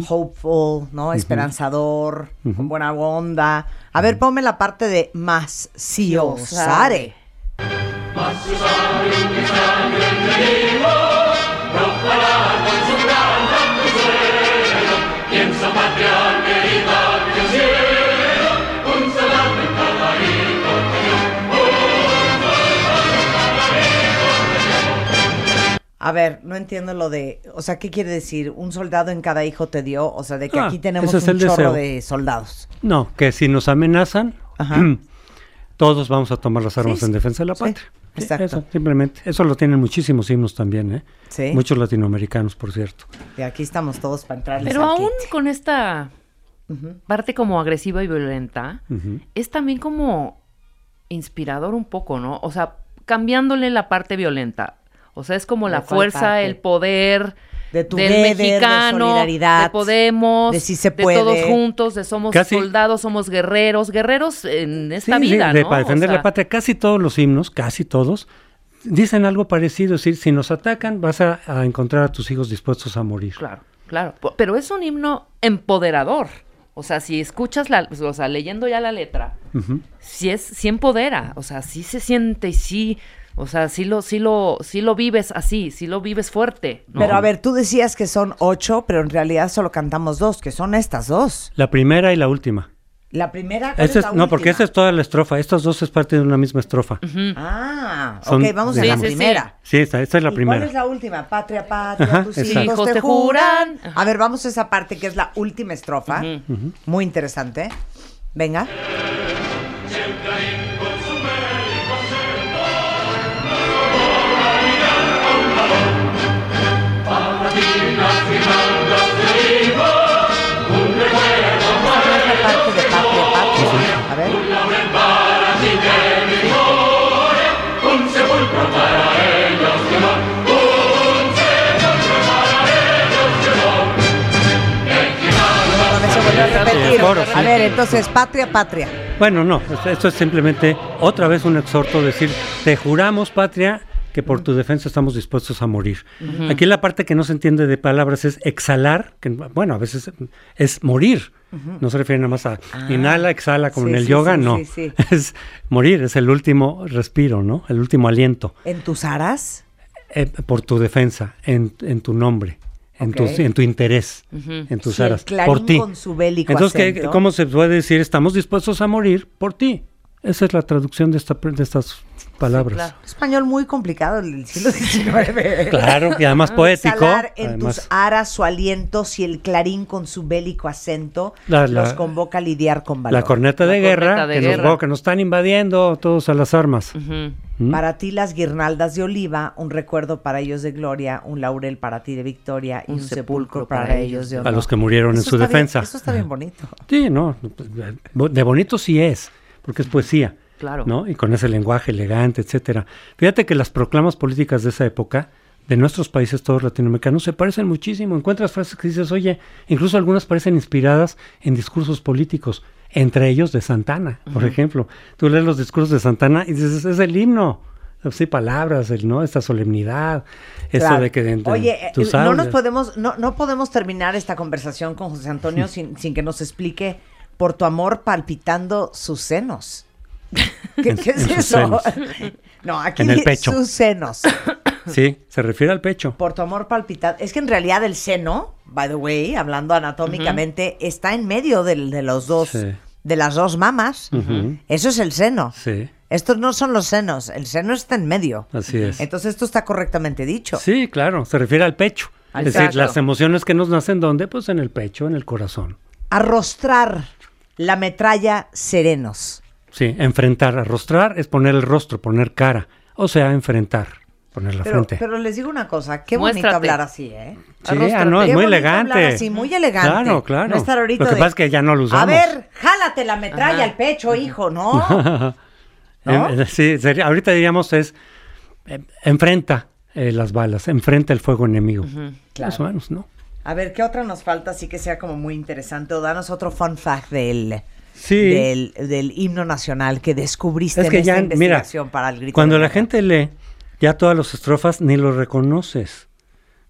hopeful, ¿no? Esperanzador, con buena onda. A ver, ponme la parte de más si osare. A ver, no entiendo lo de, o sea, ¿qué quiere decir? Un soldado en cada hijo te dio, o sea, de que Ah, aquí tenemos es un el chorro deseo. de soldados. No, que si nos amenazan, Ajá. todos vamos a tomar las armas Sí, en defensa de la sí, patria. Sí, exacto. eso, simplemente. Eso lo tienen muchísimos himnos también, ¿eh? Sí. Muchos latinoamericanos, por cierto. Y aquí estamos todos para entrarles Pero al aún kit. con esta parte como agresiva y violenta, es también como inspirador un poco, ¿no? O sea, cambiándole la parte violenta. O sea, es como ¿De la fuerza, parte? el poder De del together, de mexicano, solidaridad, de Podemos, de si se de todos puede. juntos, de somos Casi- soldados, somos guerreros, guerreros en esta Sí, sí, vida, de- ¿no? para O defender sea, la patria, casi todos los himnos, casi todos, dicen algo parecido. Es decir, si nos atacan, vas a, a encontrar a tus hijos dispuestos a morir. Claro, claro. Pero es un himno empoderador. O sea, si escuchas la, o sea, leyendo ya la letra, Ujú. sí es, sí empodera, o sea, sí se siente y sí, o sea, sí lo, sí lo, sí lo vives así, sí lo vives fuerte. ¿no? Pero a ver, tú decías que son ocho, pero en realidad solo cantamos dos, que son estas dos. La primera y la última. La primera. ¿cuál Esta es es- la no, porque esta es toda la estrofa. Estas dos es parte de una misma estrofa. Ah, Son- ok, vamos a Sí, la sí, sí. primera. Sí, esta, esta es la ¿Y primera. ¿Cuál es la última? Patria, patria, Ajá, tus esa. hijos, Hijos te te juran. juran. A ver, vamos a esa parte que es la última estrofa. Muy interesante. Venga. Repetir. A ver, entonces, patria, patria. Bueno, no, esto- esto es simplemente otra vez un exhorto, decir, te juramos, patria, que por tu defensa estamos dispuestos a morir. Aquí la parte que no se entiende de palabras es exhalar, que bueno, a veces es morir. No se refiere nada más a inhala, exhala, como Sí, en el sí, yoga, sí, no. sí, sí. Es morir, es el último respiro, ¿no? El último aliento. ¿En tus aras? Eh, por tu defensa, en, en tu nombre, en, Ok. tu, en tu interés, en tus Sí, aras, por ti. con su bélico Entonces, ¿qué- acento. ¿cómo se puede decir estamos dispuestos a morir por ti? Esa es la traducción de, esta, de estas palabras. claro. Español muy complicado del siglo XIX. Claro, y además poético. Exhalar en además, tus aras su aliento si el clarín con su bélico acento La- la- los convoca a lidiar con valor. la corneta de La guerra, corneta de que, guerra. Nos, que nos están invadiendo todos a las armas. ¿Mm? Para ti las guirnaldas de oliva, un recuerdo para ellos de gloria, un laurel para ti de victoria y un, sepulcro para, ellos de honor. A los que murieron en su bien- defensa. eso está bien bonito. Sí, no, de bonito sí es, porque es poesía. Claro. ¿no? Y con ese lenguaje elegante, etcétera. Fíjate que las proclamas políticas de esa época, de nuestros países todos latinoamericanos, se parecen muchísimo. Encuentras frases que dices, oye, incluso algunas parecen inspiradas en discursos políticos, entre ellos de Santana, por ejemplo. Tú lees los discursos de Santana y dices, es el himno. Sí, palabras, el, ¿no? Esta solemnidad, eso de que... de- de- Oye, eh, tú no sabes, nos podemos, no, no podemos terminar esta conversación con José Antonio sin, sin que nos explique por tu amor palpitando sus senos. ¿Qué, qué es eso? No, aquí En el pecho. sus senos. Sí, se refiere al pecho. Por tu amor palpitando. Es que en realidad el seno, by the way, hablando anatómicamente, está en medio de los dos, Sí. de las dos mamas. Eso es el seno. Sí, Estos no son los senos, el seno está en medio. así es. Entonces esto está correctamente dicho. Sí, claro, se refiere al pecho. Al es decir, las emociones que nos nacen, ¿dónde? Pues en el pecho, en el corazón. Arrostrar la metralla serenos. Sí, enfrentar, arrostrar es poner el rostro, poner cara. O sea, enfrentar, poner la Pero, frente. pero les digo una cosa, qué bonito hablar así, ¿eh? sí, ah, no, es muy elegante. así, muy elegante. Claro, claro. No estar ahorita Lo que de, pasa es que ya no lo usamos. A ver, jálate la metralla Ajá. al pecho, hijo, ¿no? ¿No? Sí, sería- ahorita diríamos es eh, enfrenta eh, las balas, enfrenta el fuego enemigo. Claro. Más o menos, ¿no? A ver, ¿qué otra nos falta así que sea como muy interesante? O danos otro fun fact del, Sí. del, del himno nacional que descubriste Es que en ya, esta mira, investigación para el grito cuando la guerra. gente lee ya todas las estrofas, ni lo reconoces.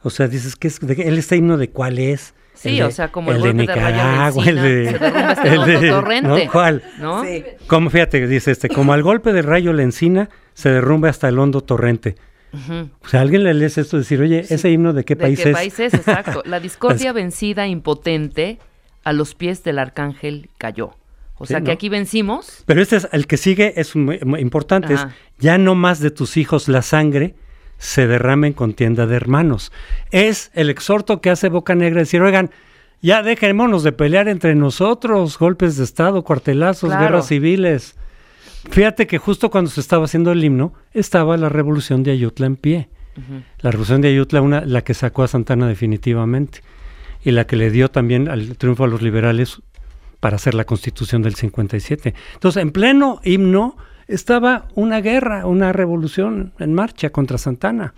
O sea, dices, ¿qué es, de, ¿el este himno de cuál es? Sí, de- o sea, como el de golpe de rayo de Nicaragua, el de, este el de- torrente. ¿no? ¿Cuál? ¿No? Sí. Como, fíjate, dice este, como al golpe de rayo la encina, se derrumba hasta el hondo torrente. O sea, alguien le lees esto decir, oye, ¿ese himno de qué ¿De país qué es? país es? Exacto. La discordia vencida, impotente, a los pies del arcángel cayó. O Sí, sea que ¿no? aquí vencimos. Pero este es el que sigue, es muy, muy importante, es ya no más de tus hijos la sangre se derrame en contienda de hermanos. Es el exhorto que hace Boca Negra decir, oigan, ya dejémonos de pelear entre nosotros, golpes de Estado, cuartelazos, Claro. guerras civiles. Fíjate que justo cuando se estaba haciendo el himno, estaba la revolución de Ayutla en pie. La revolución de Ayutla, una, la que sacó a Santana definitivamente, y la que le dio también al triunfo a los liberales para hacer la constitución del 57. Entonces, en pleno himno estaba una guerra, una revolución en marcha contra Santana.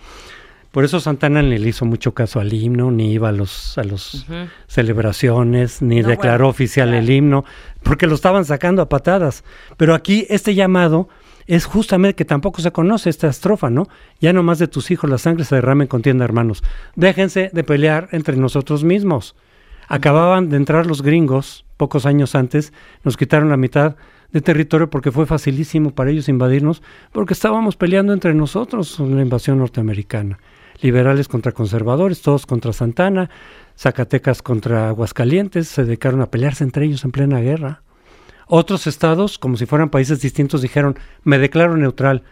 Por eso Santana ni le hizo mucho caso al himno, ni iba a los, a Ujú. celebraciones, ni No, declaró bueno, oficial claro. el himno, porque lo estaban sacando a patadas. Pero aquí este llamado es justamente que tampoco se conoce esta estrofa, ¿no? Ya no más de tus hijos la sangre se derrame en contienda, hermanos. Déjense de pelear entre nosotros mismos. Acababan de entrar los gringos pocos años antes, nos quitaron la mitad de territorio porque fue facilísimo para ellos invadirnos, porque estábamos peleando entre nosotros en la invasión norteamericana. Liberales contra conservadores, todos contra Santana, Zacatecas contra Aguascalientes, se dedicaron a pelearse entre ellos en plena guerra. Otros estados, como si fueran países distintos, dijeron, me declaro neutral.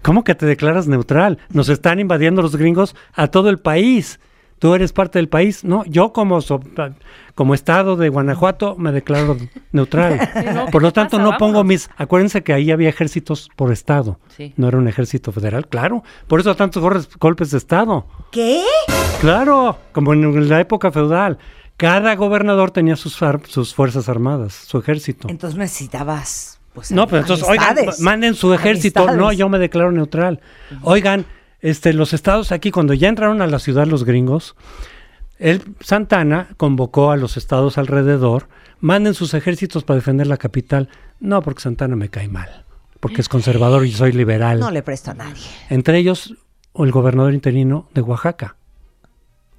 ¿Cómo que te declaras neutral? Nos están invadiendo los gringos a todo el país. Tú eres parte del país. No, yo como, so- como estado de Guanajuato me declaro neutral. no, por lo ¿qué tanto, pasa? no pongo mis... Acuérdense que ahí había ejércitos por estado. Sí. No era un ejército federal, claro. Por eso tantos golpes de estado. ¿Qué? Claro, como en la época feudal. Cada gobernador tenía sus, ar- sus fuerzas armadas, su ejército. Entonces necesitabas. Pues, No, pero entonces, oigan, manden su ejército. No, yo me declaro neutral. Oigan, este, los estados aquí, cuando ya entraron a la ciudad los gringos, el Santana convocó a los estados alrededor, manden sus ejércitos para defender la capital. No, porque Santana me cae mal, porque es conservador y soy liberal. No le presto a nadie. Entre ellos, el gobernador interino de Oaxaca,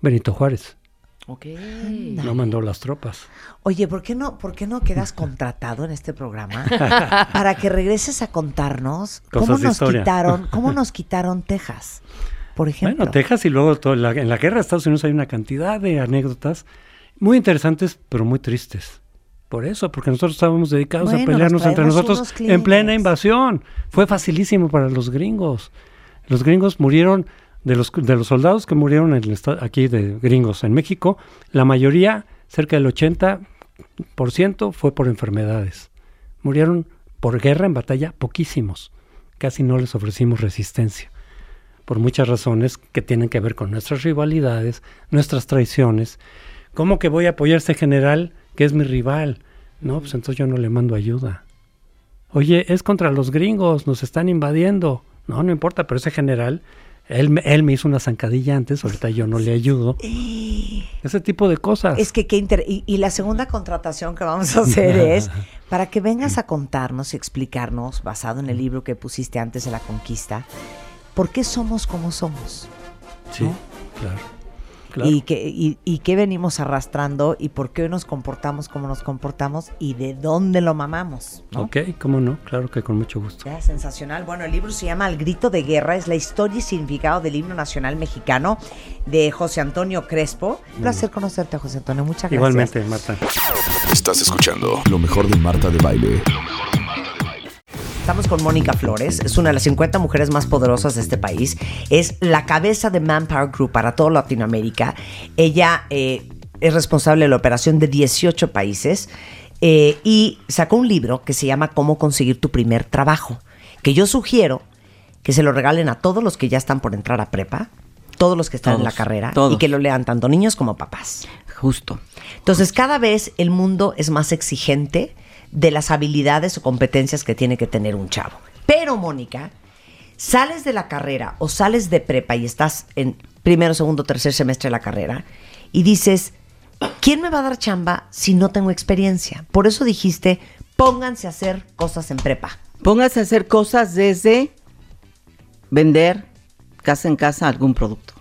Benito Juárez. Ok. No mandó las tropas. Oye, ¿por qué no, por qué no quedas contratado en este programa para que regreses a contarnos cómo Cosas nos historia. quitaron, cómo nos quitaron Texas, por ejemplo? Bueno, Texas y luego todo- la- en la guerra de Estados Unidos hay una cantidad de anécdotas muy interesantes, pero muy tristes. Por eso, porque nosotros estábamos dedicados Bueno, a pelearnos nos entre nosotros en plena invasión. Fue facilísimo para los gringos. Los gringos murieron, de los, de los soldados que murieron aquí de gringos en México, la mayoría, cerca del 80%, fue por enfermedades. Murieron por guerra en batalla poquísimos. Casi no les ofrecimos resistencia por muchas razones que tienen que ver con nuestras rivalidades, nuestras traiciones. ¿Cómo que voy a apoyar a este general que es mi rival? No, pues entonces yo no le mando ayuda. Oye, es contra los gringos, nos están invadiendo. No, no importa, pero ese general, él, me- él me hizo una zancadilla antes, ahorita yo no le ayudo. Ese tipo de cosas. Es que qué inter- y, y la segunda contratación que vamos a hacer es para que vengas a contarnos y explicarnos, basado en el libro que pusiste antes de la conquista, por qué somos como somos. sí, ¿no? claro. Claro. Y, que, y, y qué venimos arrastrando y por qué nos comportamos como nos comportamos y de dónde lo mamamos. ¿no? Ok, cómo no, claro que con mucho gusto. Ya, sensacional. Bueno, el libro se llama El grito de guerra, es la historia y significado del himno nacional mexicano de José Antonio Crespo. Un placer conocerte, José Antonio. Muchas gracias. Igualmente, Marta. Estás escuchando lo mejor de Marta de Baile. Estamos con Mónica Flores, es una de las 50 mujeres más poderosas de este país. Es la cabeza de Manpower Group para toda Latinoamérica. Ella eh, es responsable de la operación de 18 países eh, y sacó un libro que se llama Cómo conseguir tu primer trabajo, que yo sugiero que se lo regalen a todos los que ya están por entrar a prepa, todos los que están en la carrera todos. y que lo lean tanto niños como papás. Justo. Entonces, cada vez el mundo es más exigente de las habilidades o competencias que tiene que tener un chavo. Pero, Mónica, sales de la carrera o sales de prepa y estás en primero, segundo, tercer semestre de la carrera y dices, ¿quién me va a dar chamba si no tengo experiencia? Por eso dijiste, pónganse a hacer cosas en prepa. Póngase a hacer cosas desde vender casa en casa algún producto.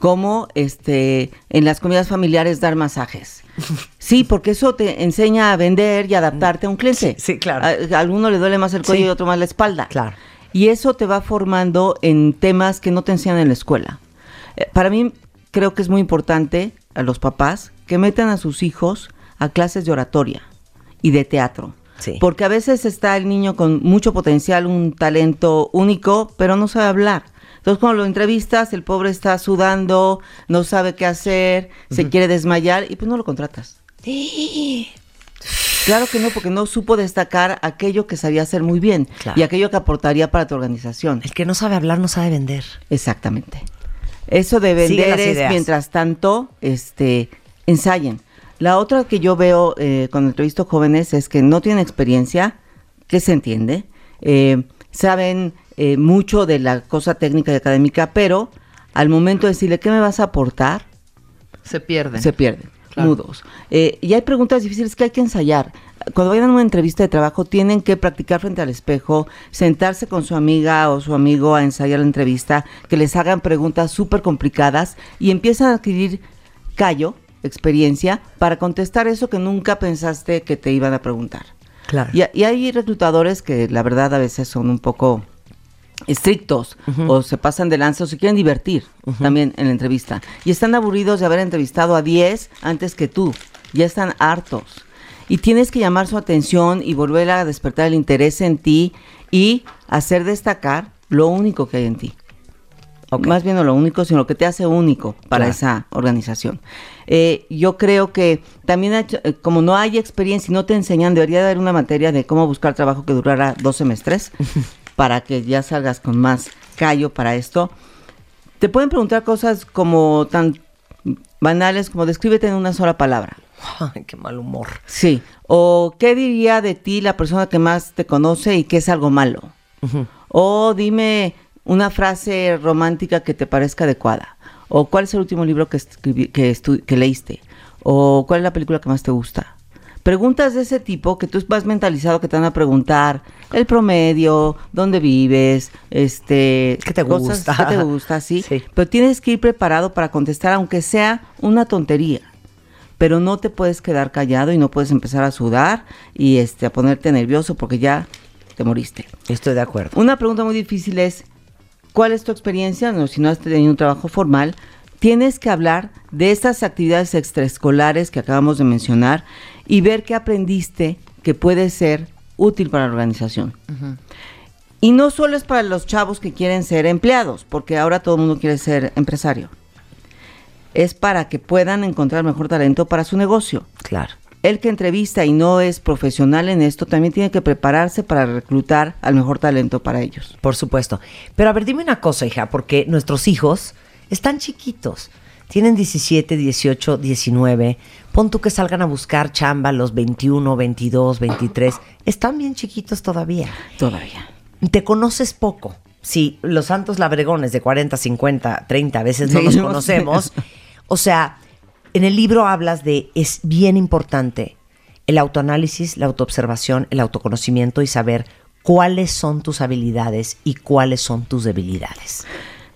Como este en las comidas familiares dar masajes. Sí, porque eso te enseña a vender y adaptarte a un cliente. Sí, sí, claro. A, a alguno le duele más el cuello Sí. y otro más la espalda. Claro. Y eso te va formando en temas que no te enseñan en la escuela. Eh, para mí creo que es muy importante a los papás que metan a sus hijos a clases de oratoria y de teatro. Sí. Porque a veces está el niño con mucho potencial, un talento único, pero no sabe hablar. Entonces cuando lo entrevistas, el pobre está sudando, no sabe qué hacer, se quiere desmayar y pues no lo contratas. Claro que no, porque no supo destacar aquello que sabía hacer muy bien Claro. y aquello que aportaría para tu organización. El que no sabe hablar no sabe vender. Exactamente. Eso de vender es mientras tanto, este, ensayen. La otra que yo veo eh, cuando entrevisto jóvenes es que no tienen experiencia, que se entiende, eh, saben eh, mucho de la cosa técnica y académica, pero al momento de decirle qué me vas a aportar, Se pierden. se pierden. Claro. Nudos. Eh, y hay preguntas difíciles que hay que ensayar. Cuando vayan a una entrevista de trabajo, tienen que practicar frente al espejo, sentarse con su amiga o su amigo a ensayar la entrevista, que les hagan preguntas súper complicadas y empiezan a adquirir callo, experiencia, para contestar eso que nunca pensaste que te iban a preguntar. Claro. Y, y hay reclutadores que la verdad a veces son un poco estrictos o se pasan de lanza o se quieren divertir también en la entrevista. Y están aburridos de haber entrevistado a 10 antes que tú. Ya están hartos. Y tienes que llamar su atención y volver a despertar el interés en ti y hacer destacar lo único que hay en ti. Ok. más bien no lo único, sino lo que te hace único para Claro. esa organización. Eh, yo creo que también, ha hecho- eh, como no hay experiencia y no te enseñan, debería haber una materia de cómo buscar trabajo que durara dos semestres para que ya salgas con más callo para esto. Te pueden preguntar cosas como tan banales como descríbete en una sola palabra. Ay, qué mal humor. Sí. O qué diría de ti la persona que más te conoce y que es algo malo. O dime una frase romántica que te parezca adecuada. O cuál es el último libro que, que, que leíste. O cuál es la película que más te gusta. Preguntas de ese tipo que tú vas mentalizado que te van a preguntar el promedio, dónde vives, este, ¿Qué te cosas- gusta? ¿Qué te gusta? Sí. Sí. Pero tienes que ir preparado para contestar aunque sea una tontería pero no te puedes quedar callado y no puedes empezar a sudar y este a ponerte nervioso porque ya te moriste. Estoy de acuerdo. Una pregunta muy difícil es ¿cuál es tu experiencia? No, si no has tenido un trabajo formal, tienes que hablar de estas actividades extraescolares que acabamos de mencionar y ver qué aprendiste que puede ser útil para la organización. Y no solo es para los chavos que quieren ser empleados, porque ahora todo el mundo quiere ser empresario. Es para que puedan encontrar mejor talento para su negocio. Claro. El que entrevista y no es profesional en esto también tiene que prepararse para reclutar al mejor talento para ellos. Por supuesto. Pero a ver, dime una cosa, hija, porque nuestros hijos están chiquitos. Tienen 17, 18, 19. Pon tú que salgan a buscar chamba los 21, 22, 23. Están bien chiquitos todavía. Todavía. Te conoces poco. Sí, los santos labregones de 40, 50, 30 veces no Sí, nos no sé. conocemos. O sea, en el libro hablas de, es bien importante el autoanálisis, la autoobservación, el autoconocimiento y saber cuáles son tus habilidades y cuáles son tus debilidades.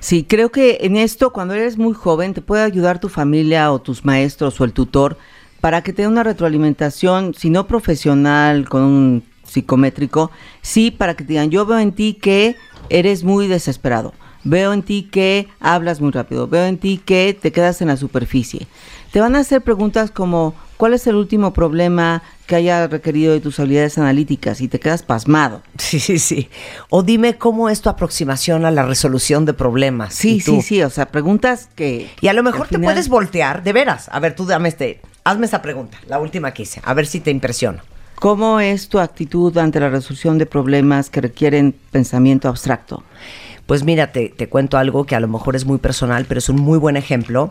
Sí, creo que en esto, cuando eres muy joven, te puede ayudar tu familia o tus maestros o el tutor para que te dé una retroalimentación, si no profesional, con un psicométrico, sí para que te digan, yo veo en ti que eres muy desesperado, veo en ti que hablas muy rápido, veo en ti que te quedas en la superficie. Te van a hacer preguntas como, ¿cuál es el último problema que haya requerido de tus habilidades analíticas? Y te quedas pasmado. Sí, sí, sí. O dime cómo es tu aproximación a la resolución de problemas. Sí, sí, sí, o sea, preguntas que... Y a lo mejor te final- puedes voltear, de veras. A ver, tú dame este, hazme esa pregunta, la última que hice, a ver si te impresiono. ¿Cómo es tu actitud ante la resolución de problemas que requieren pensamiento abstracto? Pues mira, te, te cuento algo que a lo mejor es muy personal, pero es un muy buen ejemplo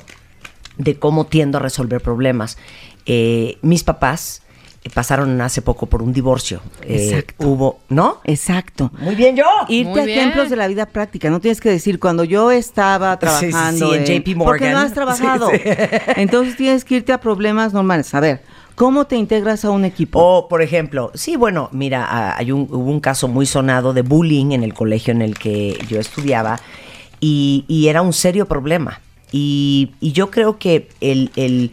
de cómo tiendo a resolver problemas. Eh, mis papás pasaron hace poco por un divorcio. Eh, Exacto. Hubo, ¿no? Exacto. Muy bien yo. Irte Muy a bien. ejemplos de la vida práctica. No tienes que decir cuando yo estaba Sí, sí, trabajando sí, en JP Porque Morgan. no has trabajado. Sí, sí. Entonces tienes que irte a problemas normales. A ver, ¿cómo te integras a un equipo? O, por ejemplo, sí, bueno, mira, hay un, hubo un caso muy sonado de bullying en el colegio en el que yo estudiaba y, y era un serio problema. Y, y yo creo que el, el-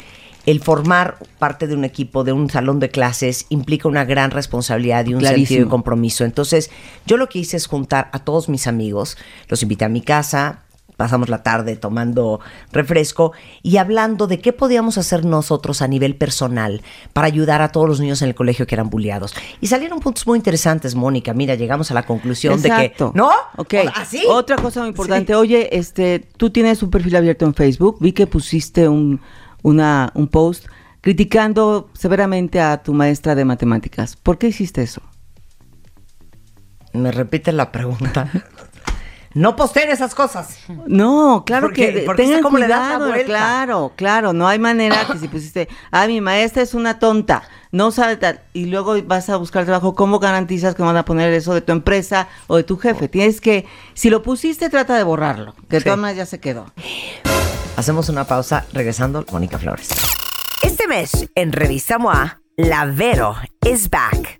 el formar parte de un equipo, de un salón de clases, implica una gran responsabilidad y un Clarísimo. sentido de compromiso. Entonces, yo lo que hice es juntar a todos mis amigos, los invité a mi casa, pasamos la tarde tomando refresco y hablando de qué podíamos hacer nosotros a nivel personal para ayudar a todos los niños en el colegio que eran bulleados. Y salieron puntos muy interesantes, Mónica. Mira, llegamos a la conclusión Exacto. de que... ¿No? Ok. ¿Así? Otra cosa muy importante. Oye, este, tú tienes un perfil abierto en Facebook. Vi que pusiste un, una, un post criticando severamente a tu maestra de matemáticas. ¿Por qué hiciste eso? Me repite la pregunta. no posteen esas cosas. No, claro Porque- que porque tengan le cuidado, vuelta. claro, claro, no hay manera que si pusiste, ah, mi maestra es una tonta, no sabe tal, y luego vas a buscar trabajo, ¿cómo garantizas que van a poner eso de tu empresa o de tu jefe? Tienes que, si lo pusiste, trata de borrarlo, que Sí. todas maneras ya se quedó. Hacemos una pausa regresando, Mónica Flores. Este mes en Revista MOA, la Vero is back.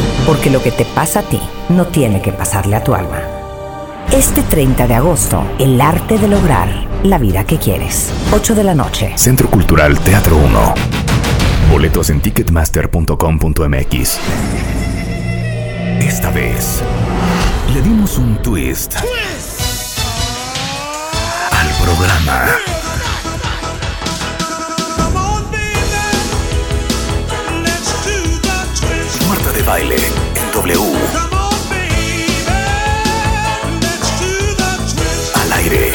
porque lo que te pasa a ti no tiene que pasarle a tu alma. Este 30 de agosto, el arte de lograr la vida que quieres. 8 de la noche. Centro Cultural Teatro 1. Boletos en ticketmaster.com.mx. Esta vez le dimos un twist al programa. Marta de baile. Al aire.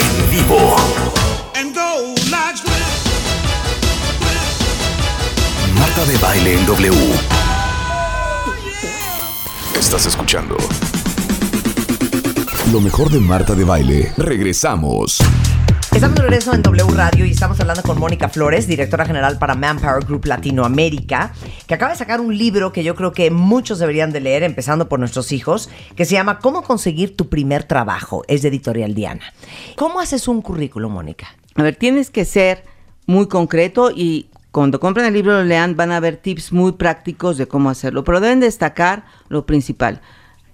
En vivo. Marta de baile en W. Estás escuchando. Lo mejor de Marta de baile. Regresamos. Estamos de regreso en W Radio y estamos hablando con Mónica Flores, directora general para Manpower Group Latinoamérica, que acaba de sacar un libro que yo creo que muchos deberían de leer, empezando por nuestros hijos, que se llama Cómo conseguir tu primer trabajo. Es de Editorial Diana. ¿Cómo haces un currículum, Mónica? A ver, tienes que ser muy concreto y cuando compren el libro lo lean van a ver tips muy prácticos de cómo hacerlo, pero deben destacar lo principal.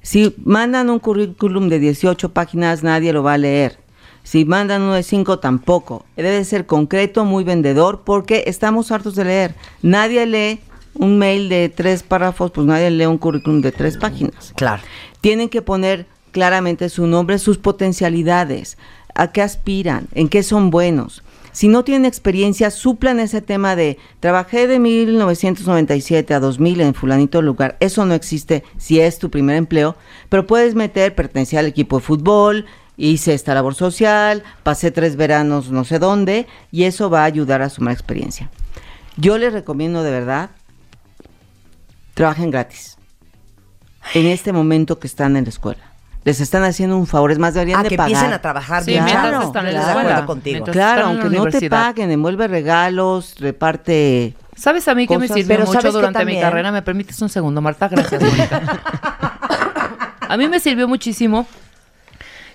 Si mandan un currículum de 18 páginas, nadie lo va a leer. Si mandan uno de 5, tampoco. Debe ser concreto, muy vendedor, porque estamos hartos de leer. Nadie lee un mail de tres párrafos, pues nadie lee un currículum de tres páginas. Claro. Tienen que poner claramente su nombre, sus potencialidades, a qué aspiran, en qué son buenos. Si no tienen experiencia, suplan ese tema de trabajé de 1997 a 2000 en fulanito lugar. Eso no existe si es tu primer empleo, pero puedes meter pertenecer al equipo de fútbol, hice esta labor social, pasé tres veranos no sé dónde, y eso va a ayudar a sumar experiencia. Yo les recomiendo de verdad, trabajen gratis. En este momento que están en la escuela. Les están haciendo un favor, es más, deberían Ah, de que pagar. empiecen a trabajar Sí, bien. mientras Claro, están en la escuela. contigo. Claro, aunque no te paguen, envuelve regalos, reparte... ¿Sabes a mí que me sirvió Pero mucho ¿sabes qué durante mi carrera? ¿Me permites un segundo, Marta? Gracias, Mónica. a mí me sirvió muchísimo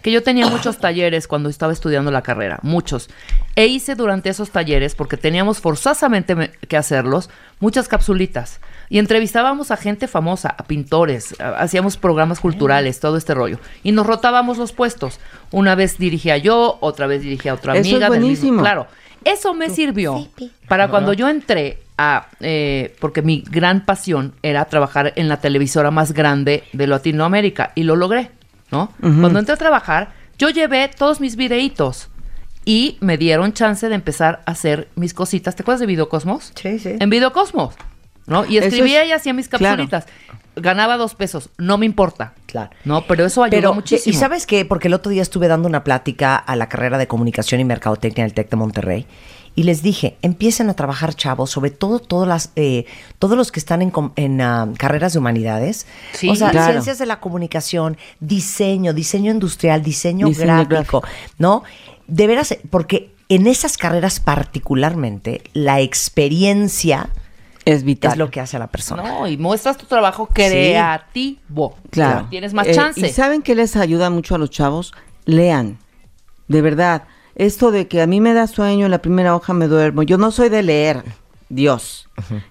que yo tenía muchos talleres cuando estaba estudiando la carrera, muchos. E hice durante esos talleres, porque teníamos forzosamente me- que hacerlos, muchas capsulitas. Y entrevistábamos a gente famosa, a pintores, a- hacíamos programas culturales, todo este rollo. Y nos rotábamos los puestos. Una vez dirigía yo, otra vez dirigía otra Eso es amiga. del mismo- buenísimo. Claro. Eso me sirvió para cuando yo entré a, eh, porque mi gran pasión era trabajar en la televisora más grande de Latinoamérica y lo logré, ¿no? Cuando entré a trabajar, yo llevé todos mis videitos y me dieron chance de empezar a hacer mis cositas. ¿Te acuerdas de Videocosmos? Sí, sí. En Videocosmos, ¿no? Y escribía es- y hacía mis claro. capsulitas. Ganaba dos pesos, no me importa. Claro. No, pero eso ayudó Pero, muchísimo. ¿y sabes qué? Porque el otro día estuve dando una plática a la carrera de comunicación y mercadotecnia del TEC de Monterrey y les dije, empiecen a trabajar chavos, sobre todo todas las, eh, todos los que están en, com- en ah, carreras de humanidades. Sí, o sea, claro. ciencias de la comunicación, diseño, diseño industrial, diseño, Diseño gráfico, ¿no? De veras, porque en esas carreras particularmente, la experiencia Es vital. es lo que hace a la persona. No, y muestras tu trabajo creativo. Claro. Tienes más Eh, chance. ¿Y saben qué les ayuda mucho a los chavos? Lean. De verdad. Esto de que a mí me da sueño, en la primera hoja me duermo. Yo no soy de leer. Dios.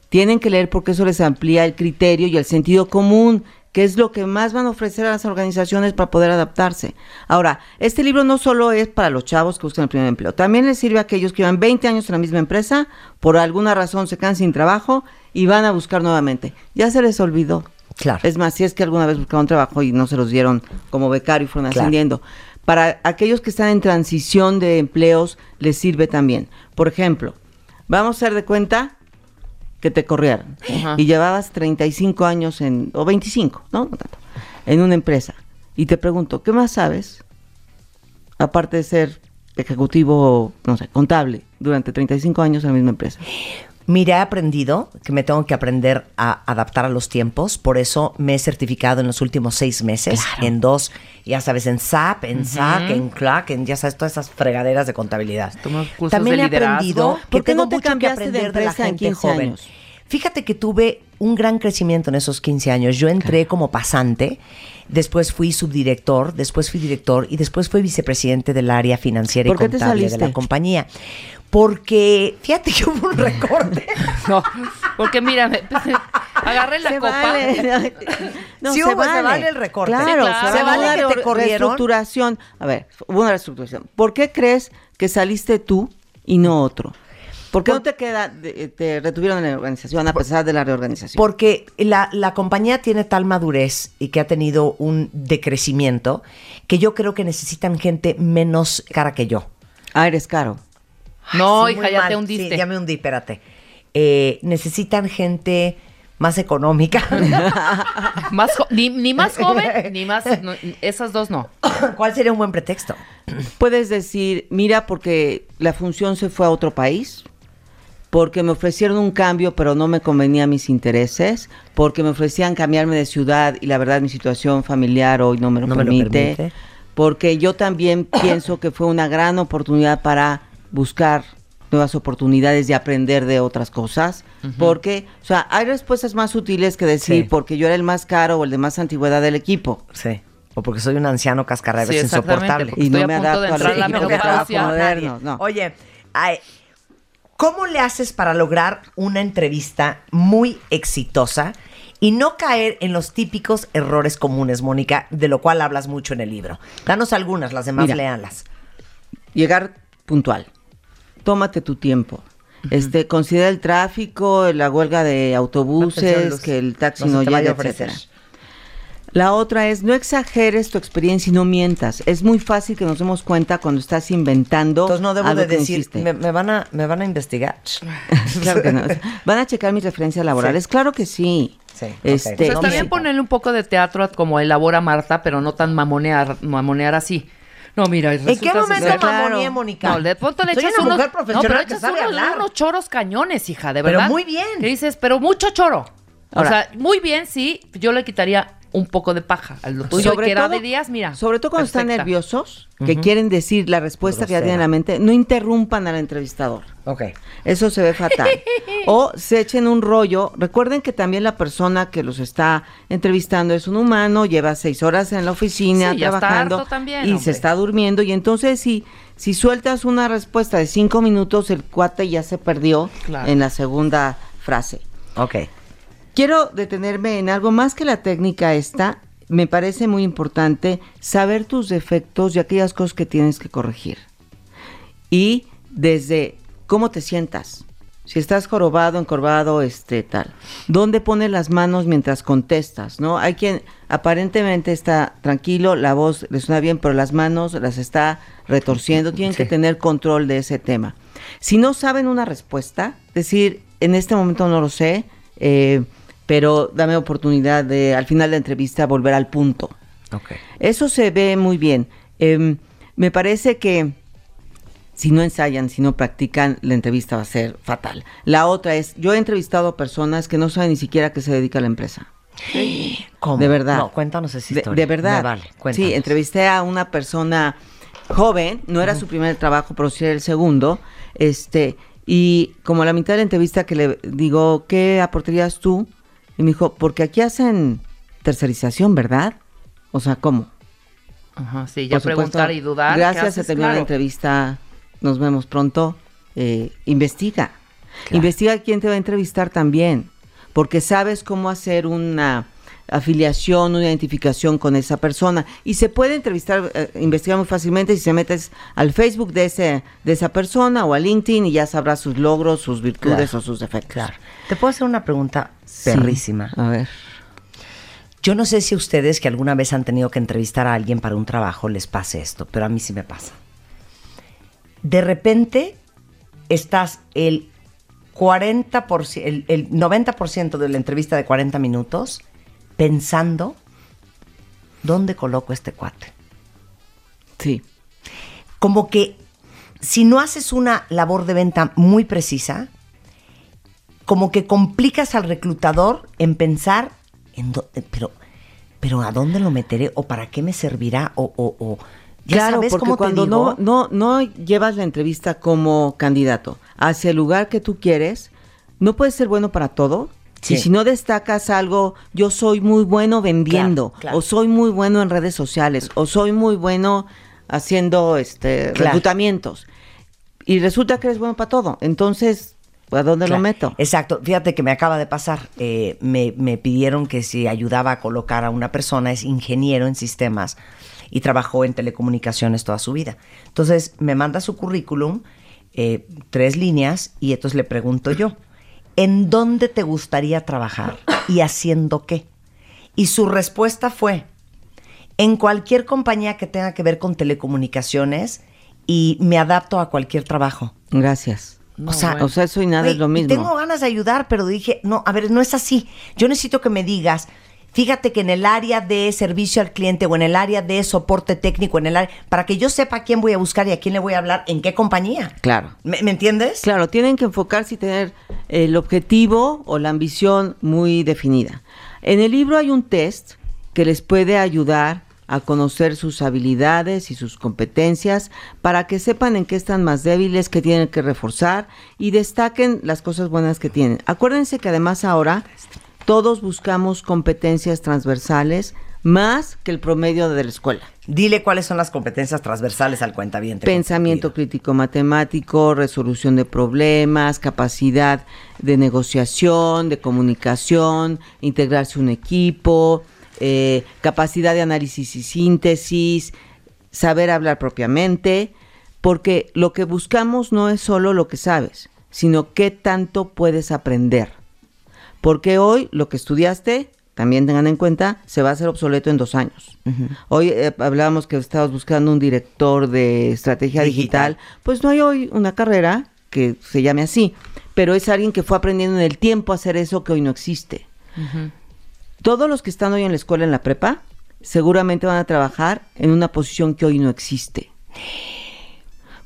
Tienen que leer porque eso les amplía el criterio y el sentido común, que es lo que más van a ofrecer a las organizaciones para poder adaptarse. Ahora, este libro no solo es para los chavos que buscan el primer empleo, también les sirve a aquellos que llevan 20 años en la misma empresa, por alguna razón se quedan sin trabajo y van a buscar nuevamente. Ya se les olvidó. Claro. Es más, si es que alguna vez buscaron trabajo y no se los dieron como becario y fueron Claro. ascendiendo. Para aquellos que están en transición de empleos, les sirve también. Por ejemplo, vamos a hacer de cuenta que te corrieron Ajá. y llevabas 35 años en, o 25, ¿no? No tanto, en una empresa. Y te pregunto, ¿qué más sabes? Aparte de ser ejecutivo, no sé, contable, durante 35 años en la misma empresa. Mira, he aprendido que me tengo que aprender a adaptar a los tiempos, por eso me he certificado en los últimos seis meses en dos, ya sabes, en SAP, en SAC, en CLAC, en ya sabes, todas esas fregaderas de contabilidad. Cursos También de he liderazgo. aprendido que ¿Por qué tengo no te mucho que cambiaste aprender de, la en gente 15 joven. años? Fíjate que tuve un gran crecimiento en esos 15 años. Yo entré como pasante, después fui subdirector, después fui director y después fui vicepresidente del área financiera y ¿Por qué te contable de la compañía. Porque, fíjate que hubo un recorte. No, porque mira, agarré la Se copa. vale. No, Sí se, hubo, se vale. el recorte. Claro, Sí, claro. se Se vale que te corrieron. reestructuración. A ver, hubo una reestructuración. ¿Por qué crees que saliste tú y no otro? ¿Por qué no te queda, de- te retuvieron en la organización a pesar de la reorganización? Porque la, la compañía tiene tal madurez y que ha tenido un decrecimiento que yo creo que necesitan gente menos cara que yo. Ah, eres caro. No, Sí, hija, ya mal. te hundiste. Sí, ya me hundí, espérate. Eh, necesitan gente más económica. Más ni, ni más joven, ni más. no, esas dos no. ¿Cuál sería un buen pretexto? Puedes decir, mira, porque la función se fue a otro país, porque me ofrecieron un cambio, pero no me convenía a mis intereses, porque me ofrecían cambiarme de ciudad y la verdad mi situación familiar hoy no me lo, No me lo permite, permite. porque yo también pienso que fue una gran oportunidad para buscar nuevas oportunidades de aprender de otras cosas, porque, o sea, hay respuestas más útiles que decir, Sí. porque yo era el más caro o el de más antigüedad del equipo. Sí. O porque soy un anciano cascarrabias Sí, insoportable. porque estoy a punto de entrar a la trabajo menopausia. moderno, no. Oye, ay, ¿cómo le haces para lograr una entrevista muy exitosa y no caer en los típicos errores comunes, Mónica, de lo cual hablas mucho en el libro? Danos algunas, las demás Mira. léanlas. llegar puntual. Tómate tu tiempo. Este, considera el tráfico, la huelga de autobuses, que el taxi No llega, etcétera. La otra es no exageres tu experiencia y no mientas. Es muy fácil que nos demos cuenta cuando estás inventando. Entonces no debo algo de decir, existe. me, me van a, me van a investigar. claro que no. Van a checar mis referencias laborales. Claro que sí. Sí. Este, O sea, No está bien mientan. ponerle un poco de teatro como elabora Marta, pero no tan mamonear, mamonear así. No, mira, ¿En qué momento ser- claro. mamoneé, Mónica? No, de pronto le Soy echas una unos, mujer no, profesional pero que echas sabe unos, choros cañones, hija, de Pero verdad. muy bien. Que dices, pero mucho choro. Ahora- o sea, muy bien, sí, yo le quitaría un poco de paja a lo tuyo, que era de días, mira. Sobre todo cuando están nerviosos, que quieren decir la respuesta que ya tienen en la mente, no interrumpan al entrevistador. Ok. Eso se ve fatal. o se echen un rollo. Recuerden que también la persona que los está entrevistando es un humano, lleva seis horas en la oficina Sí, ya está trabajando harto también, y hombre. se está durmiendo. Y entonces si, si sueltas una respuesta de cinco minutos, el cuate ya se perdió Claro. en la segunda frase. Ok. Quiero detenerme en algo más que la técnica esta. Me parece muy importante saber tus defectos y aquellas cosas que tienes que corregir. Y desde cómo te sientas. Si estás jorobado, encorvado, este tal. ¿Dónde pones las manos mientras contestas? ¿No? Hay quien aparentemente está tranquilo, la voz le suena bien, pero las manos las está retorciendo. Tienen que tener control de ese tema. Si no saben una respuesta, decir, en este momento no lo sé, eh, pero dame oportunidad de al final de la entrevista volver al punto. Ok. Eso se ve muy bien. Em, me parece que si no ensayan, si no practican, la entrevista va a ser fatal. La otra es, yo he entrevistado a personas que no saben ni siquiera a qué se dedica la empresa. ¿Cómo? De verdad. No, cuéntanos esa historia. de verdad. Vale, sí, entrevisté a una persona joven, no era su primer trabajo, pero sí era el segundo. Este, y como a la mitad de la entrevista que le digo, ¿qué aportarías tú? Y me dijo, porque aquí hacen tercerización, ¿verdad? O sea, ¿cómo? Ajá, sí, ya Por supuesto. preguntar y dudar. ¿qué Gracias, se terminó la Claro. entrevista. Nos vemos pronto. Eh, investiga. Investiga quién te va a entrevistar también. Porque sabes cómo hacer una afiliación, una identificación con esa persona. Y se puede entrevistar, eh, investigar muy fácilmente si se metes al Facebook de, ese, de esa persona o a LinkedIn y ya sabrás sus logros, sus virtudes Claro. o sus defectos. Claro. ¿Te puedo hacer una pregunta Sí. perrísima? A ver. Yo no sé si ustedes que alguna vez han tenido que entrevistar a alguien para un trabajo les pase esto, pero a mí sí me pasa. De repente estás el 40%, el, el 90% de la entrevista de 40 minutos pensando dónde coloco este cuate. Sí. Como que si no haces una labor de venta muy precisa, como que complicas al reclutador en pensar, en dó- eh, pero, pero ¿a dónde lo meteré? ¿O para qué me servirá? ¿O, o, o ya claro, sabes porque cómo te cuando digo? no, no, no llevas la entrevista como candidato hacia el lugar que tú quieres, no puedes ser bueno para todo. Sí. Y si no destacas algo, yo soy muy bueno vendiendo, Claro, claro. o soy muy bueno en redes sociales, o soy muy bueno haciendo este Claro. reclutamientos. Y resulta que eres bueno para todo. Entonces, ¿a dónde lo meto? Exacto. Fíjate que me acaba de pasar. eh, me, me pidieron que si ayudaba a colocar a una persona, es ingeniero en sistemas y trabajó en telecomunicaciones toda su vida. Entonces me manda su currículum, eh, tres líneas, y entonces le pregunto yo, ¿en dónde te gustaría trabajar y haciendo qué? Y su respuesta fue, en cualquier compañía que tenga que ver con telecomunicaciones y me adapto a cualquier trabajo. Gracias. o sea, o sea, eso y nada es lo mismo. Tengo ganas de ayudar, pero dije, no, a ver, no es así. Yo necesito que me digas, fíjate que en el área de servicio al cliente o en el área de soporte técnico, en el área, para que yo sepa a quién voy a buscar y a quién le voy a hablar, en qué compañía. Claro. ¿Me, me entiendes? Claro, tienen que enfocarse y tener el objetivo o la ambición muy definida. En el libro hay un test que les puede ayudar a conocer sus habilidades y sus competencias para que sepan en qué están más débiles, qué tienen que reforzar y destaquen las cosas buenas que tienen. Acuérdense que además ahora todos buscamos competencias transversales más que el promedio de la escuela. Dile cuáles son las competencias transversales al cuentaviente. Pensamiento crítico matemático, resolución de problemas, capacidad de negociación, de comunicación, integrarse un equipo, eh, capacidad de análisis y síntesis, saber hablar propiamente, porque lo que buscamos no es solo lo que sabes, sino qué tanto puedes aprender. Porque hoy lo que estudiaste, también tengan en cuenta, se va a hacer obsoleto en dos años. Hoy eh, hablábamos que estabas buscando un director de estrategia digital. Digital. Pues no hay hoy una carrera que se llame así, pero es alguien que fue aprendiendo en el tiempo a hacer eso que hoy no existe. Todos los que están hoy en la escuela, en la prepa, seguramente van a trabajar en una posición que hoy no existe.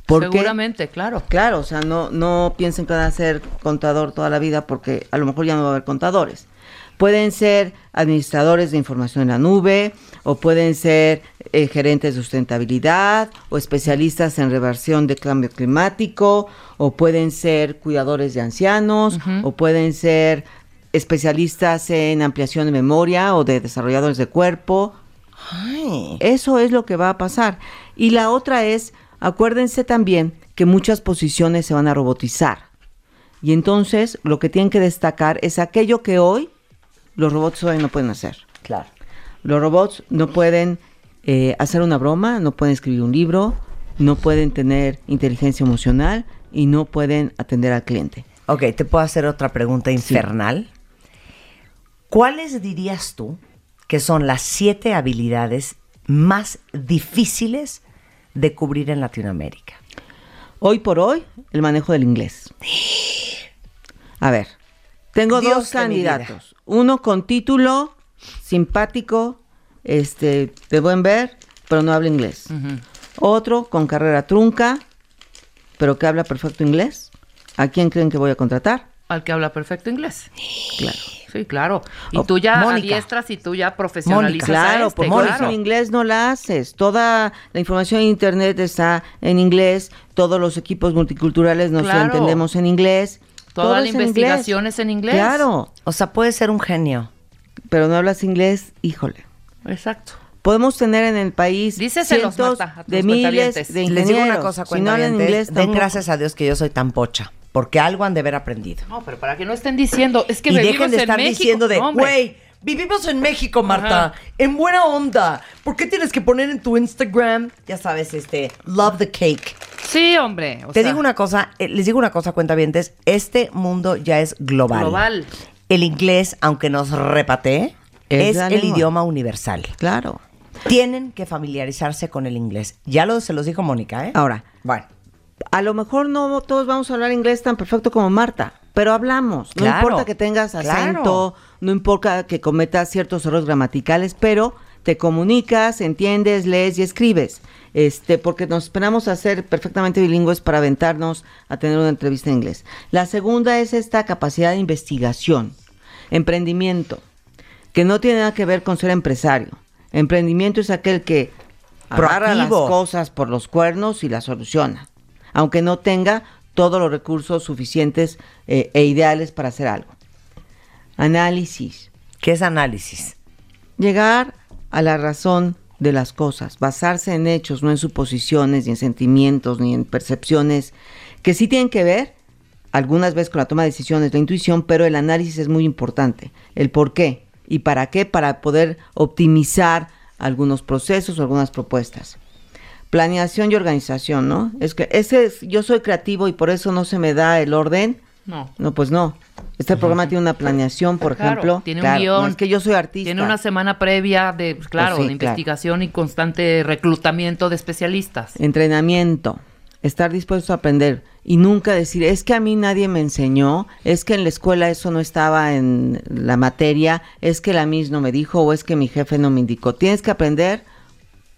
Seguramente, claro. Claro, o sea, no, no piensen que van a ser contador toda la vida porque a lo mejor ya no va a haber contadores. Pueden ser administradores de información en la nube, o pueden ser eh, gerentes de sustentabilidad, o especialistas en reversión de cambio climático, o pueden ser cuidadores de ancianos, o pueden ser especialistas en ampliación de memoria o de desarrolladores de cuerpo. Eso es lo que va a pasar. Y la otra es, acuérdense también que muchas posiciones se van a robotizar. Y entonces lo que tienen que destacar es aquello que hoy los robots hoy no pueden hacer. Claro. Los robots no pueden eh, hacer una broma, no pueden escribir un libro, no pueden tener inteligencia emocional y no pueden atender al cliente. Ok, te puedo hacer otra pregunta infernal. ¿Cuáles dirías tú que son las siete habilidades más difíciles de cubrir en Latinoamérica? Hoy por hoy, el manejo del inglés. A ver, tengo Dios dos candidatos. Uno con título, simpático, este, de buen ver, pero no habla inglés. Otro con carrera trunca, pero que habla perfecto inglés. ¿A quién creen que voy a contratar? Al que habla perfecto inglés. Claro. Sí, claro. Y O tú ya Mónica. adiestras y tú ya profesionalizas Claro, este, porque claro. en inglés no la haces. Toda la información en internet está en inglés. Todos los equipos multiculturales nos Claro. entendemos en inglés. Toda Todo la es en investigación inglés. es en inglés. Claro. O sea, puede ser un genio. Pero no hablas inglés, híjole. Exacto. Podemos tener en el país cientos Marta, a tus de miles de Les ingenieros. digo una cosa, si no hablan cuentavientes, inglés, den tampoco. gracias a Dios que yo soy tan pocha, porque algo han de haber aprendido. No, pero para que no estén diciendo, es que y vivimos dejen de estar México. diciendo de, No, güey, vivimos en México, Marta, Ajá. en buena onda. ¿Por qué tienes que poner en tu Instagram, ya sabes, este, love the cake? Sí, hombre. o Te sea, digo una cosa, eh, les digo una cosa, cuentavientes, este mundo ya es global. Global. El inglés, aunque nos repatee, Es es, el idioma universal. Claro. Tienen que familiarizarse con el inglés. Ya lo se los dijo Mónica, ¿eh? Ahora, Bueno, a lo mejor no todos vamos a hablar inglés tan perfecto como Marta, pero hablamos. No Claro, importa que tengas claro. acento, no importa que cometas ciertos errores gramaticales, pero te comunicas, entiendes, lees y escribes. Este, porque nos esperamos a ser perfectamente bilingües para aventarnos a tener una entrevista en inglés. La segunda es esta capacidad de investigación, emprendimiento, que no tiene nada que ver con ser empresario. Emprendimiento es aquel que agarra las cosas por los cuernos y las soluciona, aunque no tenga todos los recursos suficientes eh, e ideales para hacer algo. Análisis, ¿Qué es análisis? llegar a la razón de las cosas, basarse en hechos, no en suposiciones, ni en sentimientos, ni en percepciones, que sí tienen que ver algunas veces con la toma de decisiones, la intuición, pero el análisis es muy importante. El por qué y para qué, para poder optimizar algunos procesos o algunas propuestas. Planeación y organización, ¿no? Es que ese es, yo soy creativo y por eso no se me da el orden. No. No, pues no. Este programa tiene una planeación, por Claro, ejemplo. tiene un guion. no es que yo soy artista. Tiene una semana previa de, pues, claro, Pues sí, de claro. investigación y constante reclutamiento de especialistas. entrenamiento, estar dispuesto a aprender y nunca decir, es que a mí nadie me enseñó, es que en la escuela eso no estaba en la materia, es que la MIS no me dijo o es que mi jefe no me indicó. Tienes que aprender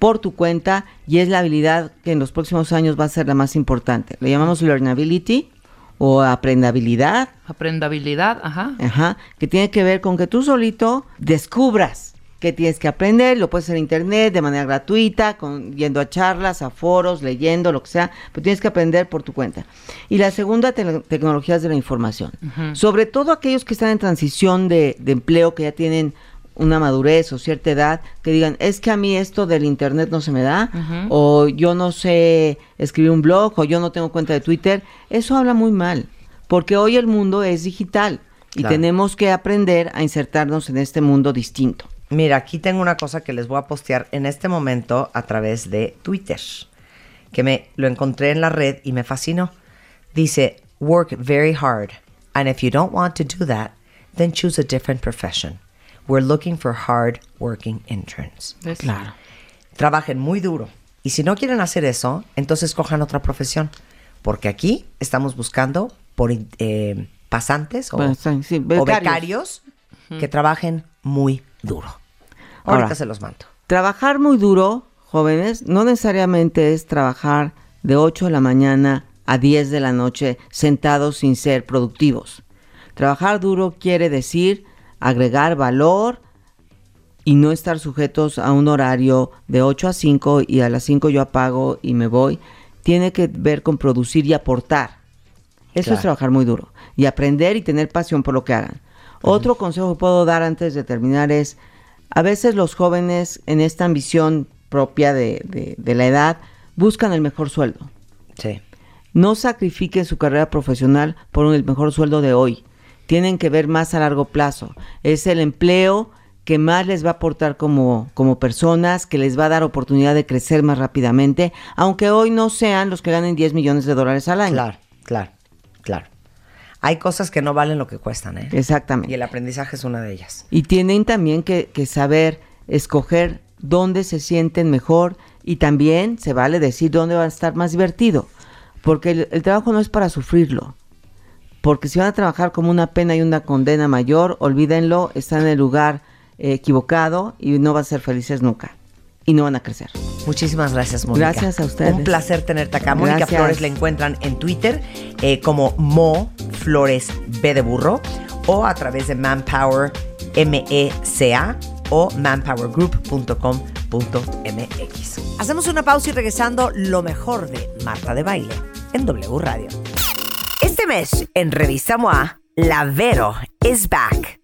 por tu cuenta y es la habilidad que en los próximos años va a ser la más importante. Le llamamos learnability o aprendabilidad, Aprendabilidad, ajá. Ajá, que tiene que ver con que tú solito descubras que tienes que aprender, lo puedes hacer en internet de manera gratuita, con, yendo a charlas, a foros, leyendo, lo que sea, pero tienes que aprender por tu cuenta. Y la segunda, te- tecnologías de la información. Sobre todo aquellos que están en transición de, de empleo, que ya tienen una madurez o cierta edad, que digan, es que a mí esto del internet no se me da, o yo no sé escribir un blog, o yo no tengo cuenta de Twitter, eso habla muy mal, porque hoy el mundo es digital y Claro. tenemos que aprender a insertarnos en este mundo distinto. Mira, aquí tengo una cosa que les voy a postear en este momento a través de Twitter, que me lo encontré en la red y me fascinó. Dice, work very hard, and if you don't want to do that, then choose a different profession. We're looking for hard working interns. ¿Ves? Trabajen muy duro. Y si no quieren hacer eso, entonces cojan otra profesión. Porque aquí estamos buscando por eh, pasantes o, Pues, sí, sí, o becarios. becarios que trabajen muy duro. Ahorita Ahora, se los mando. Trabajar muy duro, jóvenes, no necesariamente es trabajar de 8 de la mañana a 10 de la noche sentados sin ser productivos. Trabajar duro quiere decir agregar valor y no estar sujetos a un horario de 8 a 5 y a las 5 yo apago y me voy. Tiene que ver con producir y aportar. Eso Claro. es trabajar muy duro y aprender y tener pasión por lo que hagan. Otro consejo que puedo dar antes de terminar es, a veces los jóvenes en esta ambición propia de, de- de la edad buscan el mejor sueldo. Sí. No sacrifiquen su carrera profesional por el mejor sueldo de hoy. Tienen que ver más a largo plazo. Es el empleo que más les va a aportar como, como personas, que les va a dar oportunidad de crecer más rápidamente, aunque hoy no sean los que ganen 10 millones de dólares al año. Claro, claro, claro. Hay cosas que no valen lo que cuestan, ¿eh? Exactamente. Y el aprendizaje es una de ellas. Y tienen también que, que saber escoger dónde se sienten mejor y también se vale decir dónde va a estar más divertido. Porque el, el trabajo no es para sufrirlo. Porque si van a trabajar como una pena y una condena mayor, olvídenlo, están en el lugar eh, equivocado y no van a ser felices nunca. Y no van a crecer. Muchísimas gracias, Mónica. Gracias a ustedes. Un placer tenerte acá. Mónica. Flores la encuentran en Twitter eh, como Mo Flores B de burro o a través de Manpower M-E-C-A o manpowergroup.com.mx. Hacemos una pausa y regresando lo mejor de Marta de Baile en W Radio. En Revista MOA, La Vero is back.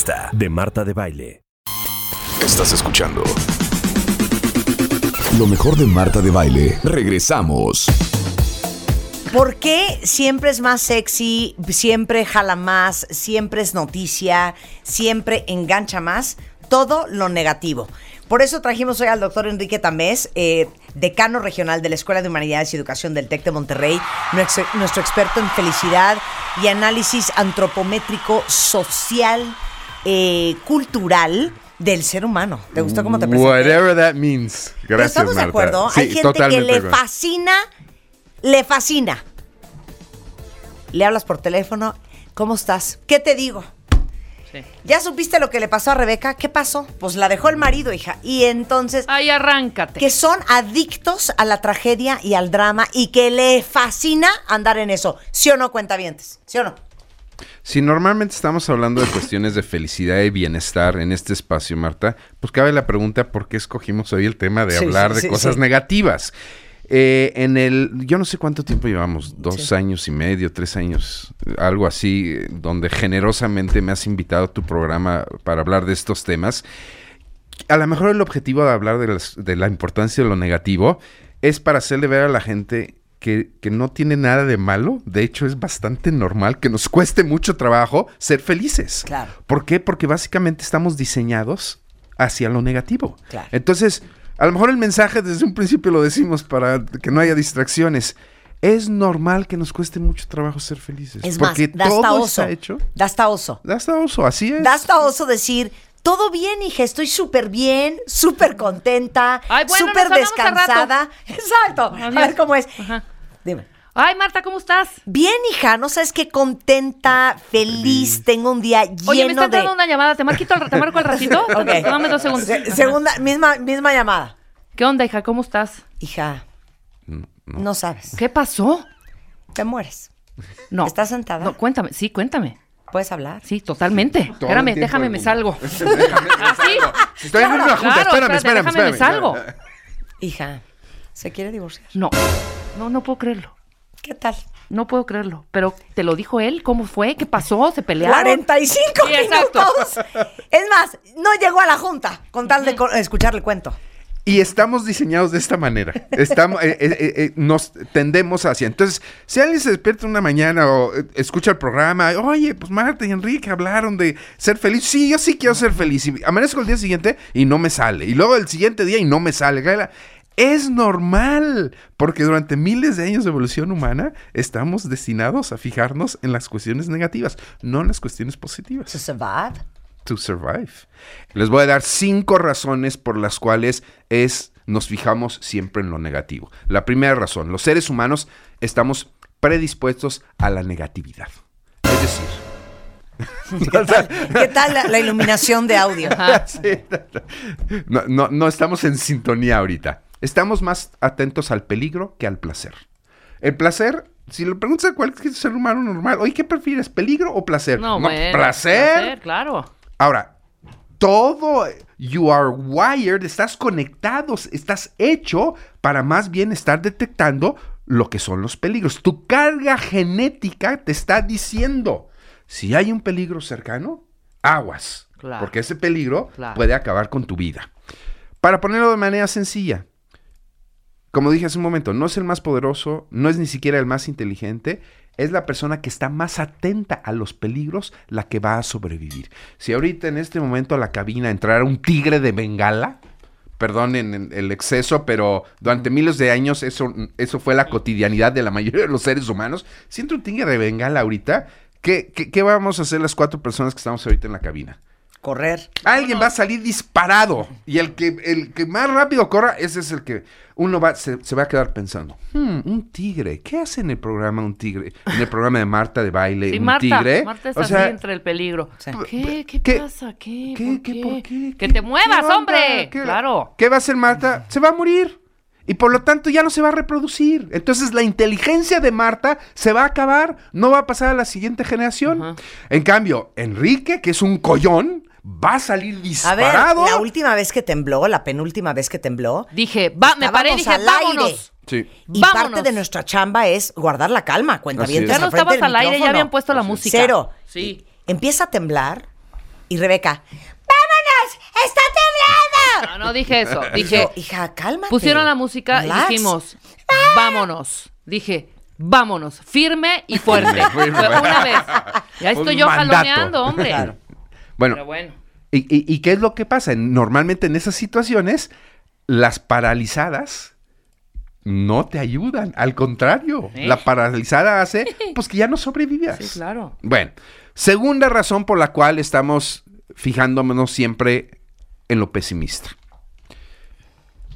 de Marta de Baile. Estás escuchando. Lo mejor de Marta de Baile. Regresamos. ¿Por qué siempre es más sexy, siempre jala más, siempre es noticia, siempre engancha más todo lo negativo. Por eso trajimos hoy al doctor Enrique Tamés, eh, decano regional de la Escuela de Humanidades y Educación del TEC de Monterrey, nuestro, nuestro experto en felicidad y análisis antropométrico social, eh, cultural del ser humano. ¿Te gustó cómo te presenté? Whatever that means. Gracias, ¿Estamos de acuerdo? Sí, Hay gente totalmente que le acuerdo. fascina, le fascina. Le hablas por teléfono, ¿cómo estás? ¿Qué te digo? Sí. ¿Ya supiste lo que le pasó a Rebeca? ¿Qué pasó? Pues la dejó el marido, hija. Y entonces, Ay, arráncate. que son adictos a la tragedia y al drama y que le fascina andar en eso. ¿Sí o no, cuentavientes? ¿Sí o no? Si normalmente estamos hablando de cuestiones de felicidad y bienestar en este espacio, Marta, pues cabe la pregunta por qué escogimos hoy el tema de Sí, hablar sí, de sí, cosas negativas. Eh, en el, yo no sé cuánto tiempo llevamos, dos años y medio, tres años, algo así, donde generosamente me has invitado a tu programa para hablar de estos temas. A lo mejor el objetivo de hablar de, las- de la importancia de lo negativo es para hacerle ver a la gente que, que no tiene nada de malo. De hecho, es bastante normal que nos cueste mucho trabajo ser felices. Claro. ¿Por qué? Porque básicamente estamos diseñados hacia lo negativo. Claro. Entonces, a lo mejor el mensaje desde un principio lo decimos para que no haya distracciones. Es normal que nos cueste mucho trabajo ser felices. Es porque más, da hasta todo oso. está hecho. Da hasta oso. Da hasta oso, así es. Da hasta oso decir, todo bien, hija, estoy súper bien, súper contenta, bueno, súper descansada. Exacto. A ver cómo es. Ajá. Ay, Marta, ¿cómo estás? Bien, hija, no sabes qué contenta, feliz, tengo un día lleno Oye, me está de... entrando una llamada. ¿Te marquito al, te marco al ratito? Ok. Dame dos segundos. Se- segunda, misma, misma llamada. ¿Qué onda, hija? ¿Cómo estás? Hija, No, no sabes. ¿Qué pasó? Te mueres. No. ¿Estás sentada? No, cuéntame. Sí, cuéntame. ¿Puedes hablar? Sí, totalmente. Todo Espérame, déjame, me mundo. salgo. ¿Ah, sí? Si estoy en una junta, Claro, espérame, espérame, déjame, me espérame. salgo. Hija, ¿se quiere divorciar? No, no, no puedo creerlo. ¿Qué tal? No puedo creerlo. Pero te lo dijo él. ¿Cómo fue? ¿Qué pasó? ¿Se pelearon? 45 Sí, minutos. Es más, no llegó a la junta con tal de escucharle el cuento. Y estamos diseñados de esta manera. Estamos, eh, eh, eh, eh, nos tendemos hacia. Entonces, si alguien se despierta una mañana o eh, escucha el programa, oye, pues Marta y Enrique hablaron de ser feliz. Sí, yo sí quiero ser feliz. Y amanezco el día siguiente y no me sale. Y luego el siguiente día y no me sale. Es normal, porque durante miles de años de evolución humana estamos destinados a fijarnos en las cuestiones negativas, no en las cuestiones positivas To survive. to survive. Les voy a dar cinco razones por las cuales es nos fijamos siempre en lo negativo. La primera razón, los seres humanos estamos predispuestos a la negatividad. Es decir, ¿Qué tal la, la iluminación de audio? Sí, no, no, no estamos en sintonía ahorita. Estamos más atentos al peligro que al placer. El placer, si le preguntas a cualquier ser humano normal, oye, ¿qué prefieres, peligro o placer? No, bueno. placer. claro. Ahora, todo, you are wired, estás conectado, estás hecho para más bien estar detectando lo que son los peligros. Tu carga genética te está diciendo, si hay un peligro cercano, aguas, Claro. porque ese peligro Claro. puede acabar con tu vida. Para ponerlo de manera sencilla, como dije hace un momento, no es el más poderoso, no es ni siquiera el más inteligente, es la persona que está más atenta a los peligros la que va a sobrevivir. Si ahorita en este momento a la cabina entrara un tigre de bengala, perdonen en el exceso, pero durante miles de años eso, eso fue la cotidianidad de la mayoría de los seres humanos. Si entra un tigre de bengala ahorita, ¿qué, qué, qué vamos a hacer las cuatro personas que estamos ahorita en la cabina? Correr. Alguien va a salir disparado. Y el que, el que más rápido corra, ese es el que uno va, se, se va a quedar pensando. "Hmm, un tigre. ¿Qué hace en el programa un tigre? En el programa de Marta de baile, Sí, un Marta, tigre. Marta es O así sea, entre el peligro. ¿Qué? ¿Qué, ¿qué- pasa? ¿Qué? ¿qué, ¿Por qué, qué? por qué? Que ¿Qué- te muevas, hombre. ¿Qué- Claro. ¿Qué va a hacer Marta? Se va a morir. Y por lo tanto ya no se va a reproducir. Entonces la inteligencia de Marta se va a acabar. No va a pasar a la siguiente generación. En cambio, Enrique, que es un collón, va a salir A ver, disparado. la última vez que tembló, la penúltima vez que tembló, Dije, va, me paré y dije, al aire. vámonos. Sí. y Vámonos. parte de nuestra chamba es guardar la calma, cuenta bien. es. Ya no estabas al aire, ya habían puesto la música. Cero. Sí. Empieza a temblar y Rebeca, ¡vámonos! ¡Está temblando! No, no dije eso. Dije, yo, hija, cálmate. pusieron la música Relax. y dijimos, vámonos. Dije, vámonos, firme y fuerte. Fue una vez. Ya Un estoy yo mandato. jaloneando, hombre. Claro. Bueno, Pero bueno. ¿Y, y- y qué es lo que pasa? Normalmente en esas situaciones, las paralizadas no te ayudan. Al contrario, ¿Eh? la paralizada hace pues que ya no sobrevivas. Sí, claro. Bueno, segunda razón por la cual estamos fijándonos siempre en lo pesimista.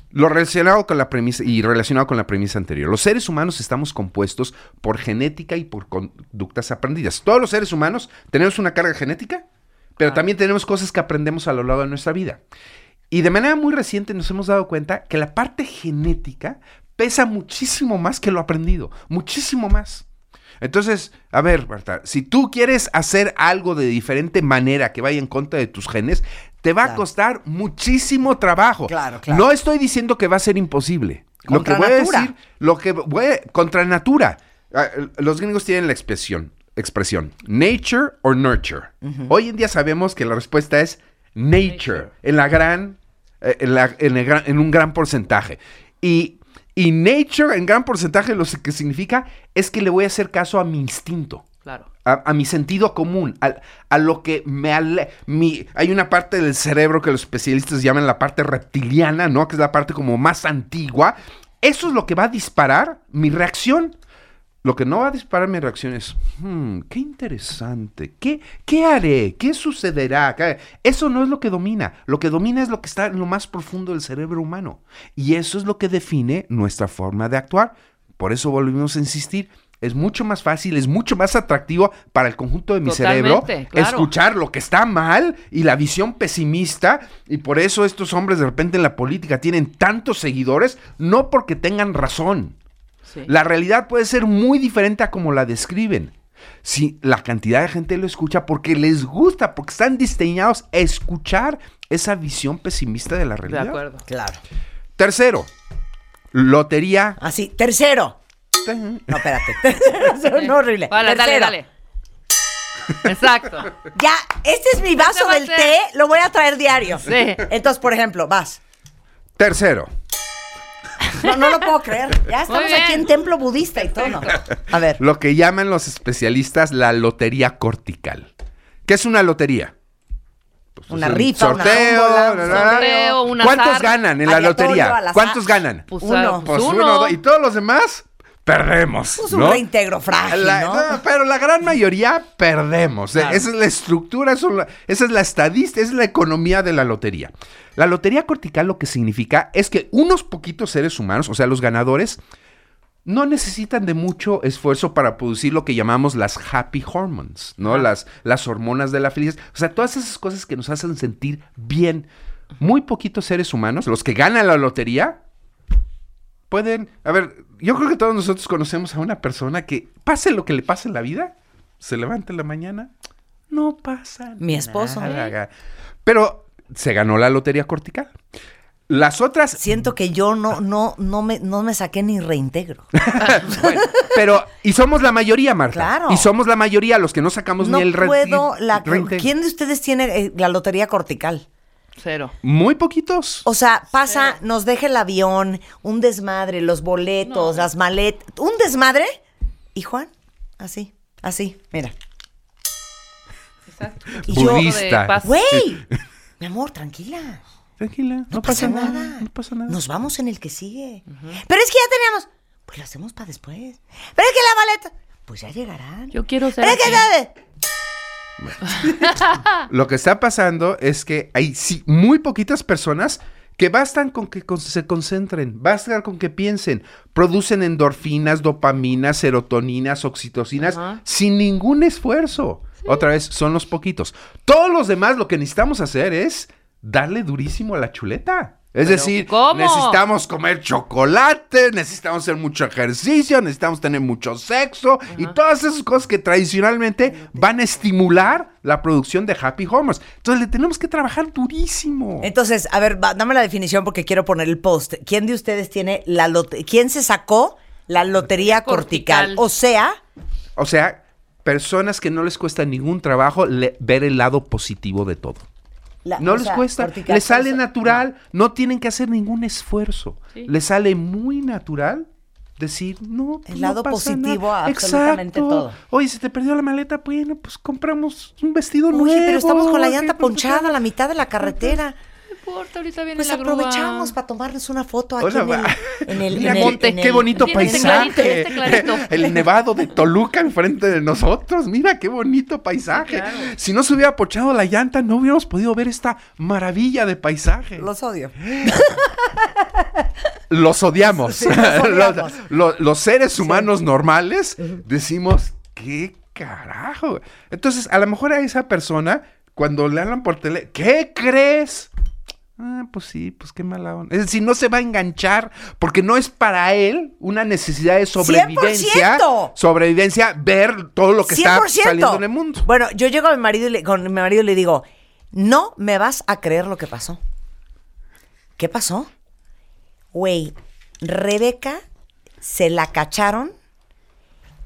Lo relacionado con la premisa y relacionado con la premisa anterior. Los seres humanos estamos compuestos por genética y por conductas aprendidas. Todos los seres humanos tenemos una carga genética, pero también tenemos cosas que aprendemos a lo largo de nuestra vida. Y de manera muy reciente nos hemos dado cuenta que la parte genética pesa muchísimo más que lo aprendido, muchísimo más. Entonces, a ver, Marta, si tú quieres hacer algo de diferente manera que vaya en contra de tus genes, te va a costar muchísimo trabajo. Claro, claro. No estoy diciendo que va a ser imposible. Lo que voy a decir, lo que voy a- contra natura. Ah, Los gringos tienen la expresión, expresión, nature or nurture. Hoy en día sabemos que la respuesta es nature, Nature. en la gran, eh, en, la- en el gran- en un gran porcentaje. Y, y nature en gran porcentaje lo que significa es que le voy a hacer caso a mi instinto Claro. a, a mi sentido común, a, lo que me ale- mi Hay una parte del cerebro que los especialistas llaman la parte reptiliana, ¿no? Que es la parte como más antigua. Eso es lo que va a disparar mi reacción. Lo que no va a disparar mi reacción es, "Hmm, qué interesante, ¿Qué, ¿qué haré? ¿Qué sucederá? ¿Qué- Eso no es lo que domina. Lo que domina es lo que está en lo más profundo del cerebro humano. Y eso es lo que define nuestra forma de actuar. Por eso volvimos a insistir. Es mucho más fácil, es mucho más atractivo para el conjunto de mi cerebro claro. escuchar lo que está mal y la visión pesimista. Y por eso estos hombres de repente en la política tienen tantos seguidores, no porque tengan razón. Sí. La realidad puede ser muy diferente a como la describen. Si la cantidad de gente lo escucha porque les gusta, porque están diseñados a escuchar esa visión pesimista de la De realidad. acuerdo. Claro. Tercero, lotería. Así, tercero. No, espérate. Tercero, no, horrible. Vale, dale, Tercero. dale. Exacto. Ya, este es mi vaso Este del té, lo voy a traer diario. Sí. Entonces, por ejemplo, vas. Tercero, No, no lo puedo creer. Ya estamos aquí en templo budista y todo. A ver. lo que llaman los especialistas la lotería cortical. ¿Qué es una lotería? Pues Una un rifa, una sorteo, tómbola, un la, la, la. sorteo, un ¿Cuántos ganan en la lotería? ¿Cuántos ganan? Pues, Uno. ah, Pues uno. uno, dos, y todos los demás perdemos. Pues un ¿no? reintegro frágil, La- ¿no? pero la gran mayoría perdemos. Claro. Esa es la estructura, eso es la- esa es la estadística, esa es la economía de la lotería. La lotería cortical lo que significa es que unos poquitos seres humanos, o sea, los ganadores, no necesitan de mucho esfuerzo para producir lo que llamamos las happy hormones, ¿no? Las, las hormonas de la felicidad. O sea, todas esas cosas que nos hacen sentir bien. Muy poquitos seres humanos, los que ganan la lotería, pueden... A ver, yo creo que todos nosotros conocemos a una persona que, pase lo que le pase en la vida, se levanta en la mañana, no pasa Mi esposo. nada. Pero se ganó la lotería cortical. Las otras Siento que yo no, no, no me, no me saqué ni reintegro. Bueno, pero, y somos la mayoría, Marta. Claro. Y somos la mayoría los que no sacamos No ni el re- puedo. La, reintegro. ¿Quién de ustedes tiene eh, la lotería cortical? Cero. Muy poquitos. O sea, pasa, nos deja el avión, un desmadre, los boletos, las maletas, un desmadre. Y Juan, así, así, mira. Exacto. Y yo, Budista. paz. güey, mi amor, tranquila. Tranquila, no, No pasa, pasa nada. nada. No pasa nada. Nos vamos en el que sigue. Pero es que ya teníamos. Pues lo hacemos para después. Pero es que la maleta. Pues ya llegarán. Yo quiero ser Pero es que. Lo que está pasando es que hay sí, muy poquitas personas que bastan con que con- se concentren, bastan con que piensen, producen endorfinas, dopaminas, serotoninas, oxitocinas, sin ningún esfuerzo. Otra vez, son los poquitos. Todos los demás lo que necesitamos hacer es darle durísimo a la chuleta. Es decir, ¿cómo? necesitamos comer chocolate, necesitamos hacer mucho ejercicio, necesitamos tener mucho sexo y todas esas cosas que tradicionalmente van a estimular la producción de happy hormones. Entonces le tenemos que trabajar durísimo. Entonces, a ver, va, dame la definición porque quiero poner el post. ¿Quién de ustedes tiene la lotería? ¿Quién se sacó la lotería cortical? Cortical. O sea, O sea, personas que no les cuesta ningún trabajo ver el lado positivo de todo. La- No les sea, cuesta, les sale eso- natural, no. tienen que hacer ningún esfuerzo. Sí. Les sale muy natural decir, no, pues El no lado pasa positivo nada. a absolutamente Exacto. todo. Oye, se te perdió la maleta, bueno, pues compramos un vestido nuevo. Oye, pero estamos con la llanta que, pues, ponchada a la mitad de la carretera. Importa, ahorita viene Pues la grúa. aprovechamos para tomarles una foto aquí Hola, en el, en el, Mira en qué, en bonito este clarito, paisaje. este clarito. El nevado de Toluca enfrente de nosotros. Mira qué bonito paisaje. Si no se hubiera pochado la llanta, no hubiéramos podido ver esta maravilla de paisaje. Los odio. Los odiamos. Sí, los odiamos. los, lo- los seres humanos normales decimos, ¿qué carajo? Entonces, a lo mejor a esa persona, cuando le hablan por tele, ¿qué crees? Ah, pues sí, pues qué mala onda. Es decir, no se va a enganchar porque no es para él una necesidad de sobrevivencia. 100%. Sobrevivencia, ver todo lo que está 100%. saliendo en el mundo. Bueno, yo llego a mi marido y le, con mi marido y le digo, no me vas a creer lo que pasó. ¿Qué pasó? Güey, Rebeca se la cacharon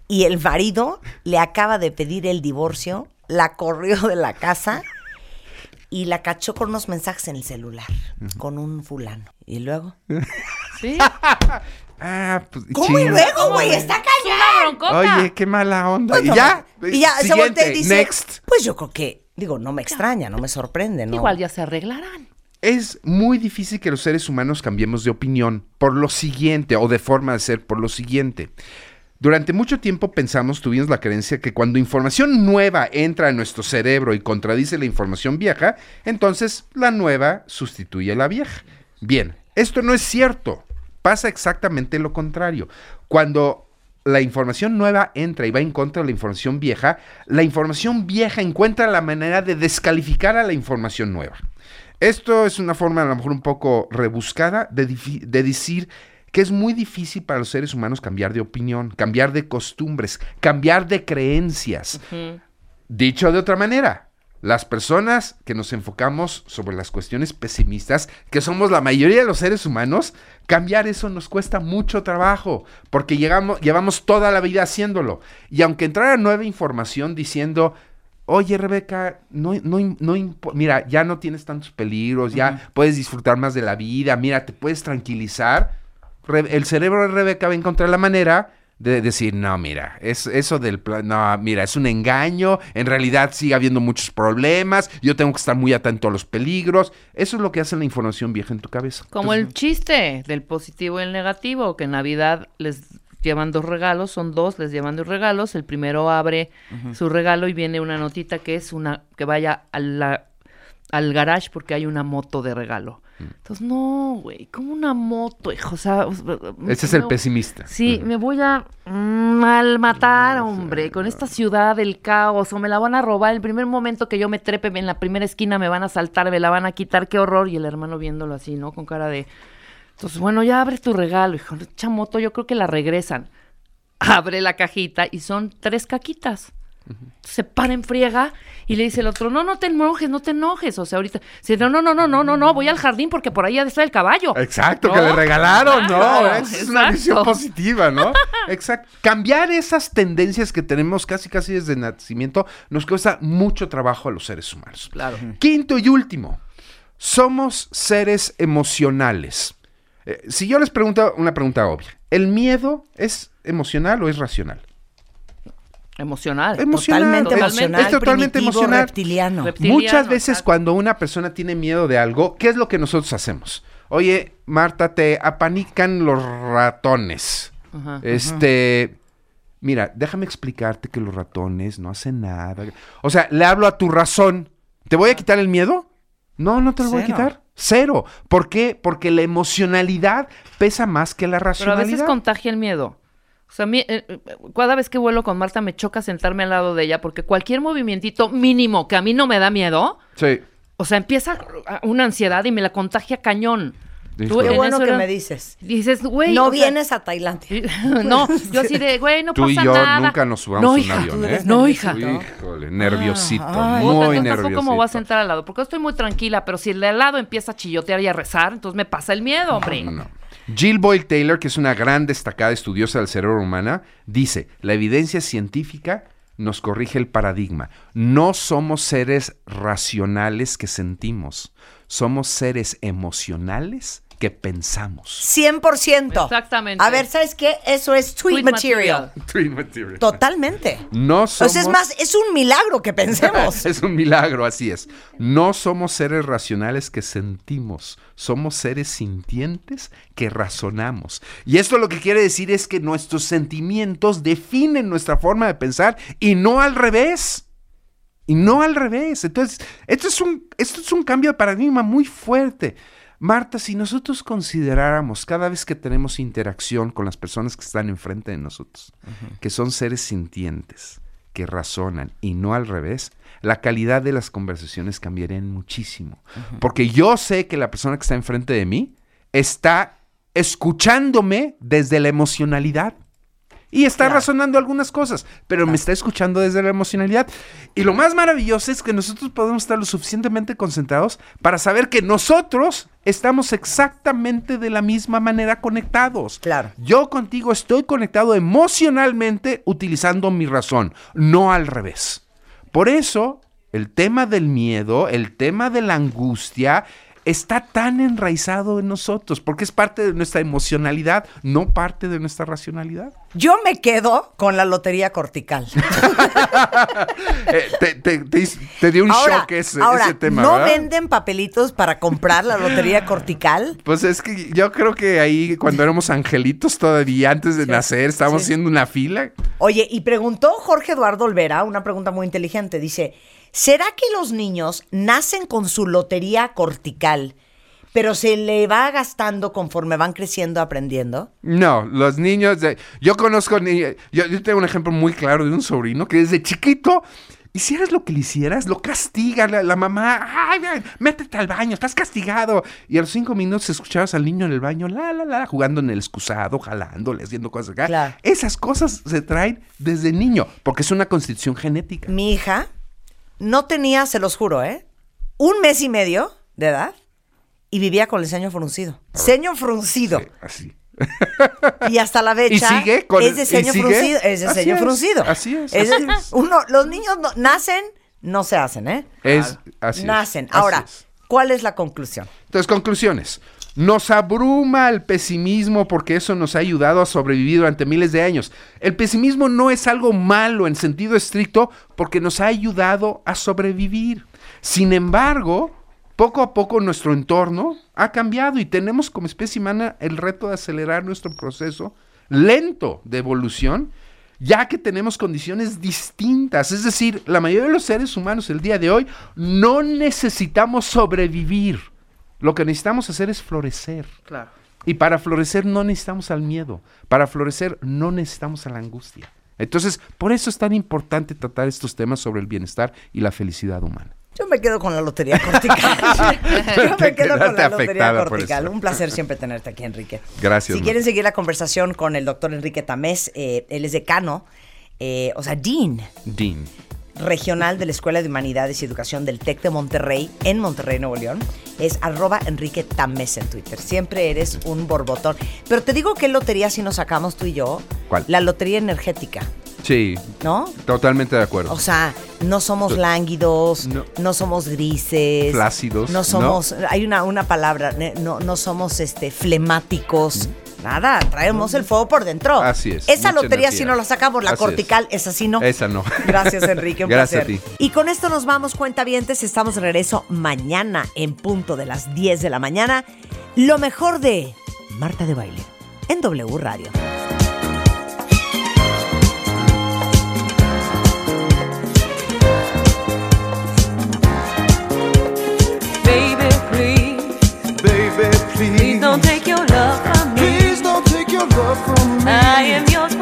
y el marido le acaba de pedir el divorcio, la corrió de la casa y la cachó con unos mensajes en el celular, con un fulano. Y luego... Sí. Ah, pues, ¿Cómo y luego, güey? Está callado. Oye, qué mala onda. Pues, y ya. Y ya se siguiente, voltea y dice, next. pues yo creo que, digo, no me extraña, no me sorprende, ¿no? Igual ya se arreglarán. Es muy difícil que los seres humanos cambiemos de opinión por lo siguiente o de forma de ser por lo siguiente. Durante mucho tiempo pensamos, tuvimos la creencia que cuando información nueva entra a nuestro cerebro y contradice la información vieja, entonces la nueva sustituye a la vieja. Bien, esto no es cierto. Pasa exactamente lo contrario. Cuando la información nueva entra y va en contra de la información vieja, la información vieja encuentra la manera de descalificar a la información nueva. Esto es una forma a lo mejor un poco rebuscada de, de decir que es muy difícil para los seres humanos cambiar de opinión, cambiar de costumbres, cambiar de creencias. Dicho de otra manera, las personas que nos enfocamos sobre las cuestiones pesimistas, que somos la mayoría de los seres humanos, cambiar eso nos cuesta mucho trabajo, porque llegamos, llevamos toda la vida haciéndolo. Y aunque entrara nueva información diciendo, oye Rebeca, no, no, no mira, ya no tienes tantos peligros, ya puedes disfrutar más de la vida, mira, te puedes tranquilizar, el cerebro de Rebeca va a encontrar la manera de decir, no, mira, es, eso del plan, no, mira, es un engaño, en realidad sigue habiendo muchos problemas, yo tengo que estar muy atento a los peligros. Eso es lo que hace la información vieja en tu cabeza. Como Entonces, el chiste del positivo y el negativo, que en Navidad les llevan dos regalos, son dos, les llevan dos regalos. El primero abre su regalo y viene una notita que es una que vaya a la- al garage porque hay una moto de regalo. Mm. Entonces, no, güey, como una moto, hijo, o sea, Ese es el pesimista. Sí, me voy a mal matar, hombre, con esta ciudad del caos, o me la van a robar el primer momento que yo me trepe en la primera esquina, me van a saltar, me la van a quitar, qué horror, y el hermano viéndolo así, ¿no? Con cara de... Entonces, bueno, ya abres tu regalo, hijo, chamoto, yo creo que la regresan. Abre la cajita y son tres caquitas. Se para en friega y le dice el otro, no, no te enojes, no te enojes. O sea, ahorita, dice, no, no, no, no, no, no, no, voy al jardín porque por ahí ha de estar el caballo. Exacto, que le regalaron, ¿no? Claro, es una visión positiva, ¿no? Exacto. Cambiar esas tendencias que tenemos casi casi desde el nacimiento nos cuesta mucho trabajo a los seres humanos. Claro. Quinto y último, somos seres emocionales. Eh, si yo les pregunto una pregunta obvia, ¿el miedo es emocional o es racional? Emocional. Emocional. Totalmente es- emocional, Es totalmente emocional. reptiliano. Reptiliano, Muchas veces exacto. cuando una persona tiene miedo de algo, ¿qué es lo que nosotros hacemos? Oye, Marta, te apanican los ratones. Ajá. Este, mira, déjame explicarte que los ratones no hacen nada. O sea, le hablo a tu razón. ¿Te voy a quitar el miedo? No, no te lo voy a quitar. Cero. ¿Por qué? Porque la emocionalidad pesa más que la Pero a racionalidad. veces contagia el miedo. O sea, a mí, eh, cada vez que vuelo con Marta me choca sentarme al lado de ella porque cualquier movimientito mínimo que a mí no me da miedo, Sí. o sea, empieza una ansiedad y me la contagia cañón. Tú. Qué en bueno que era- me dices. Dices, güey. no sea, vienes a Tailandia. no, yo así de, güey, no Tú y pasa yo nada. nunca nos subamos no, a un hija, avión, tú ¿eh? No, hija. Híjole, nerviosito. Puta, muy entonces, nerviosito. ¿Cómo voy a sentar al lado? Porque yo estoy muy tranquila, pero si el de al lado empieza a chillotear y a rezar, entonces me pasa el miedo, hombre. No. Jill Boyle Taylor, que es una gran destacada estudiosa del cerebro humano, dice, la evidencia científica nos corrige el paradigma. No somos seres racionales que sentimos, somos seres emocionales que pensamos. 100%. Exactamente. A ver, ¿sabes qué? Eso es tweet, Tweet material. material. Totalmente. No O somos... sea, es más, es un milagro que pensemos. es un milagro, así es. No somos seres racionales que sentimos, somos seres sintientes que razonamos. Y esto lo que quiere decir es que nuestros sentimientos definen nuestra forma de pensar y no al revés. Y no al revés. Entonces, esto es un, esto es un cambio de paradigma muy fuerte. Marta, si nosotros consideráramos cada vez que tenemos interacción con las personas que están enfrente de nosotros, que son seres sintientes, que razonan y no al revés, la calidad de las conversaciones cambiaría muchísimo. Porque yo sé que la persona que está enfrente de mí está escuchándome desde la emocionalidad. Y está razonando algunas cosas, pero me está escuchando desde la emocionalidad. Y lo más maravilloso es que nosotros podemos estar lo suficientemente concentrados para saber que nosotros estamos exactamente de la misma manera conectados. Claro. Yo contigo estoy conectado emocionalmente utilizando mi razón, no al revés. Por eso, el tema del miedo, el tema de la angustia, está tan enraizado en nosotros, porque es parte de nuestra emocionalidad, no parte de nuestra racionalidad. Yo me quedo con la lotería cortical. Eh, te, te- te hiz- te dio un ahora, shock ese, ahora, ese tema, ¿no ¿verdad? venden papelitos para comprar la lotería cortical? Pues es que yo creo que ahí cuando éramos angelitos todavía, antes de nacer, estábamos haciendo una fila. Oye, y preguntó Jorge Eduardo Olvera una pregunta muy inteligente. Dice, ¿será que los niños nacen con su lotería cortical, pero se le va gastando conforme van creciendo, aprendiendo? No, los niños, de- yo conozco, ni- yo, yo tengo un ejemplo muy claro de un sobrino que desde chiquito, hicieras lo que le hicieras, lo castiga la, la mamá, ay, ay, métete al baño, estás castigado. Y a los cinco minutos escuchabas al niño en el baño, la, la, la, jugando en el excusado, jalándole, haciendo cosas acá. Claro. Esas cosas se traen desde niño, porque es una constitución genética. Mi hija no tenía, se los juro, ¿eh? Un mes y medio de edad y vivía con el ceño fruncido. Ceño fruncido. Así. Y hasta la fecha ¿Y sigue con- es de ceño sigue? fruncido. Es de Así ceño es, fruncido. así es, Es así de- es. uno, los niños no- nacen, no se hacen, ¿eh? Es, así Nacen. Ahora. ¿cuál es la conclusión? Entonces, conclusiones. Nos abruma el pesimismo porque eso nos ha ayudado a sobrevivir durante miles de años. El pesimismo no es algo malo en sentido estricto porque nos ha ayudado a sobrevivir. Sin embargo, poco a poco nuestro entorno ha cambiado y tenemos como especie humana el reto de acelerar nuestro proceso lento de evolución ya que tenemos condiciones distintas. Es decir, la mayoría de los seres humanos el día de hoy no necesitamos sobrevivir. Lo que necesitamos hacer es florecer. Claro. Y para florecer no necesitamos al miedo. Para florecer no necesitamos a la angustia. Entonces, por eso es tan importante tratar estos temas sobre el bienestar y la felicidad humana. Yo me quedo con la lotería cortical. Yo me quedo con la lotería cortical. Un placer siempre tenerte aquí, Enrique. Gracias, Si quieren seguir la conversación con el doctor Enrique Tamés, eh, él es decano, eh, o sea, dean Dean. Regional de la Escuela de Humanidades y Educación del TEC de Monterrey, en Monterrey, Nuevo León, es arroba Enrique Tamés en Twitter. Siempre eres un borbotón. Pero te digo qué lotería si nos sacamos tú y yo. ¿Cuál? La lotería energética, Sí, ¿no? totalmente de acuerdo. O sea, no somos lánguidos, no, No. somos grises. Flácidos, No ¿no? somos, hay una, una palabra, no, no somos este, flemáticos. Nada, traemos el fuego por dentro. Así es, Esa lotería sí no la sacamos, la Así cortical, es así, ¿no? Esa no. Gracias, Enrique. Un Gracias placer. a ti. Y con esto nos vamos, cuentavientes. Estamos de regreso mañana en punto de las 10 de la mañana. Lo mejor de Marta de Baile en W Radio. I am yours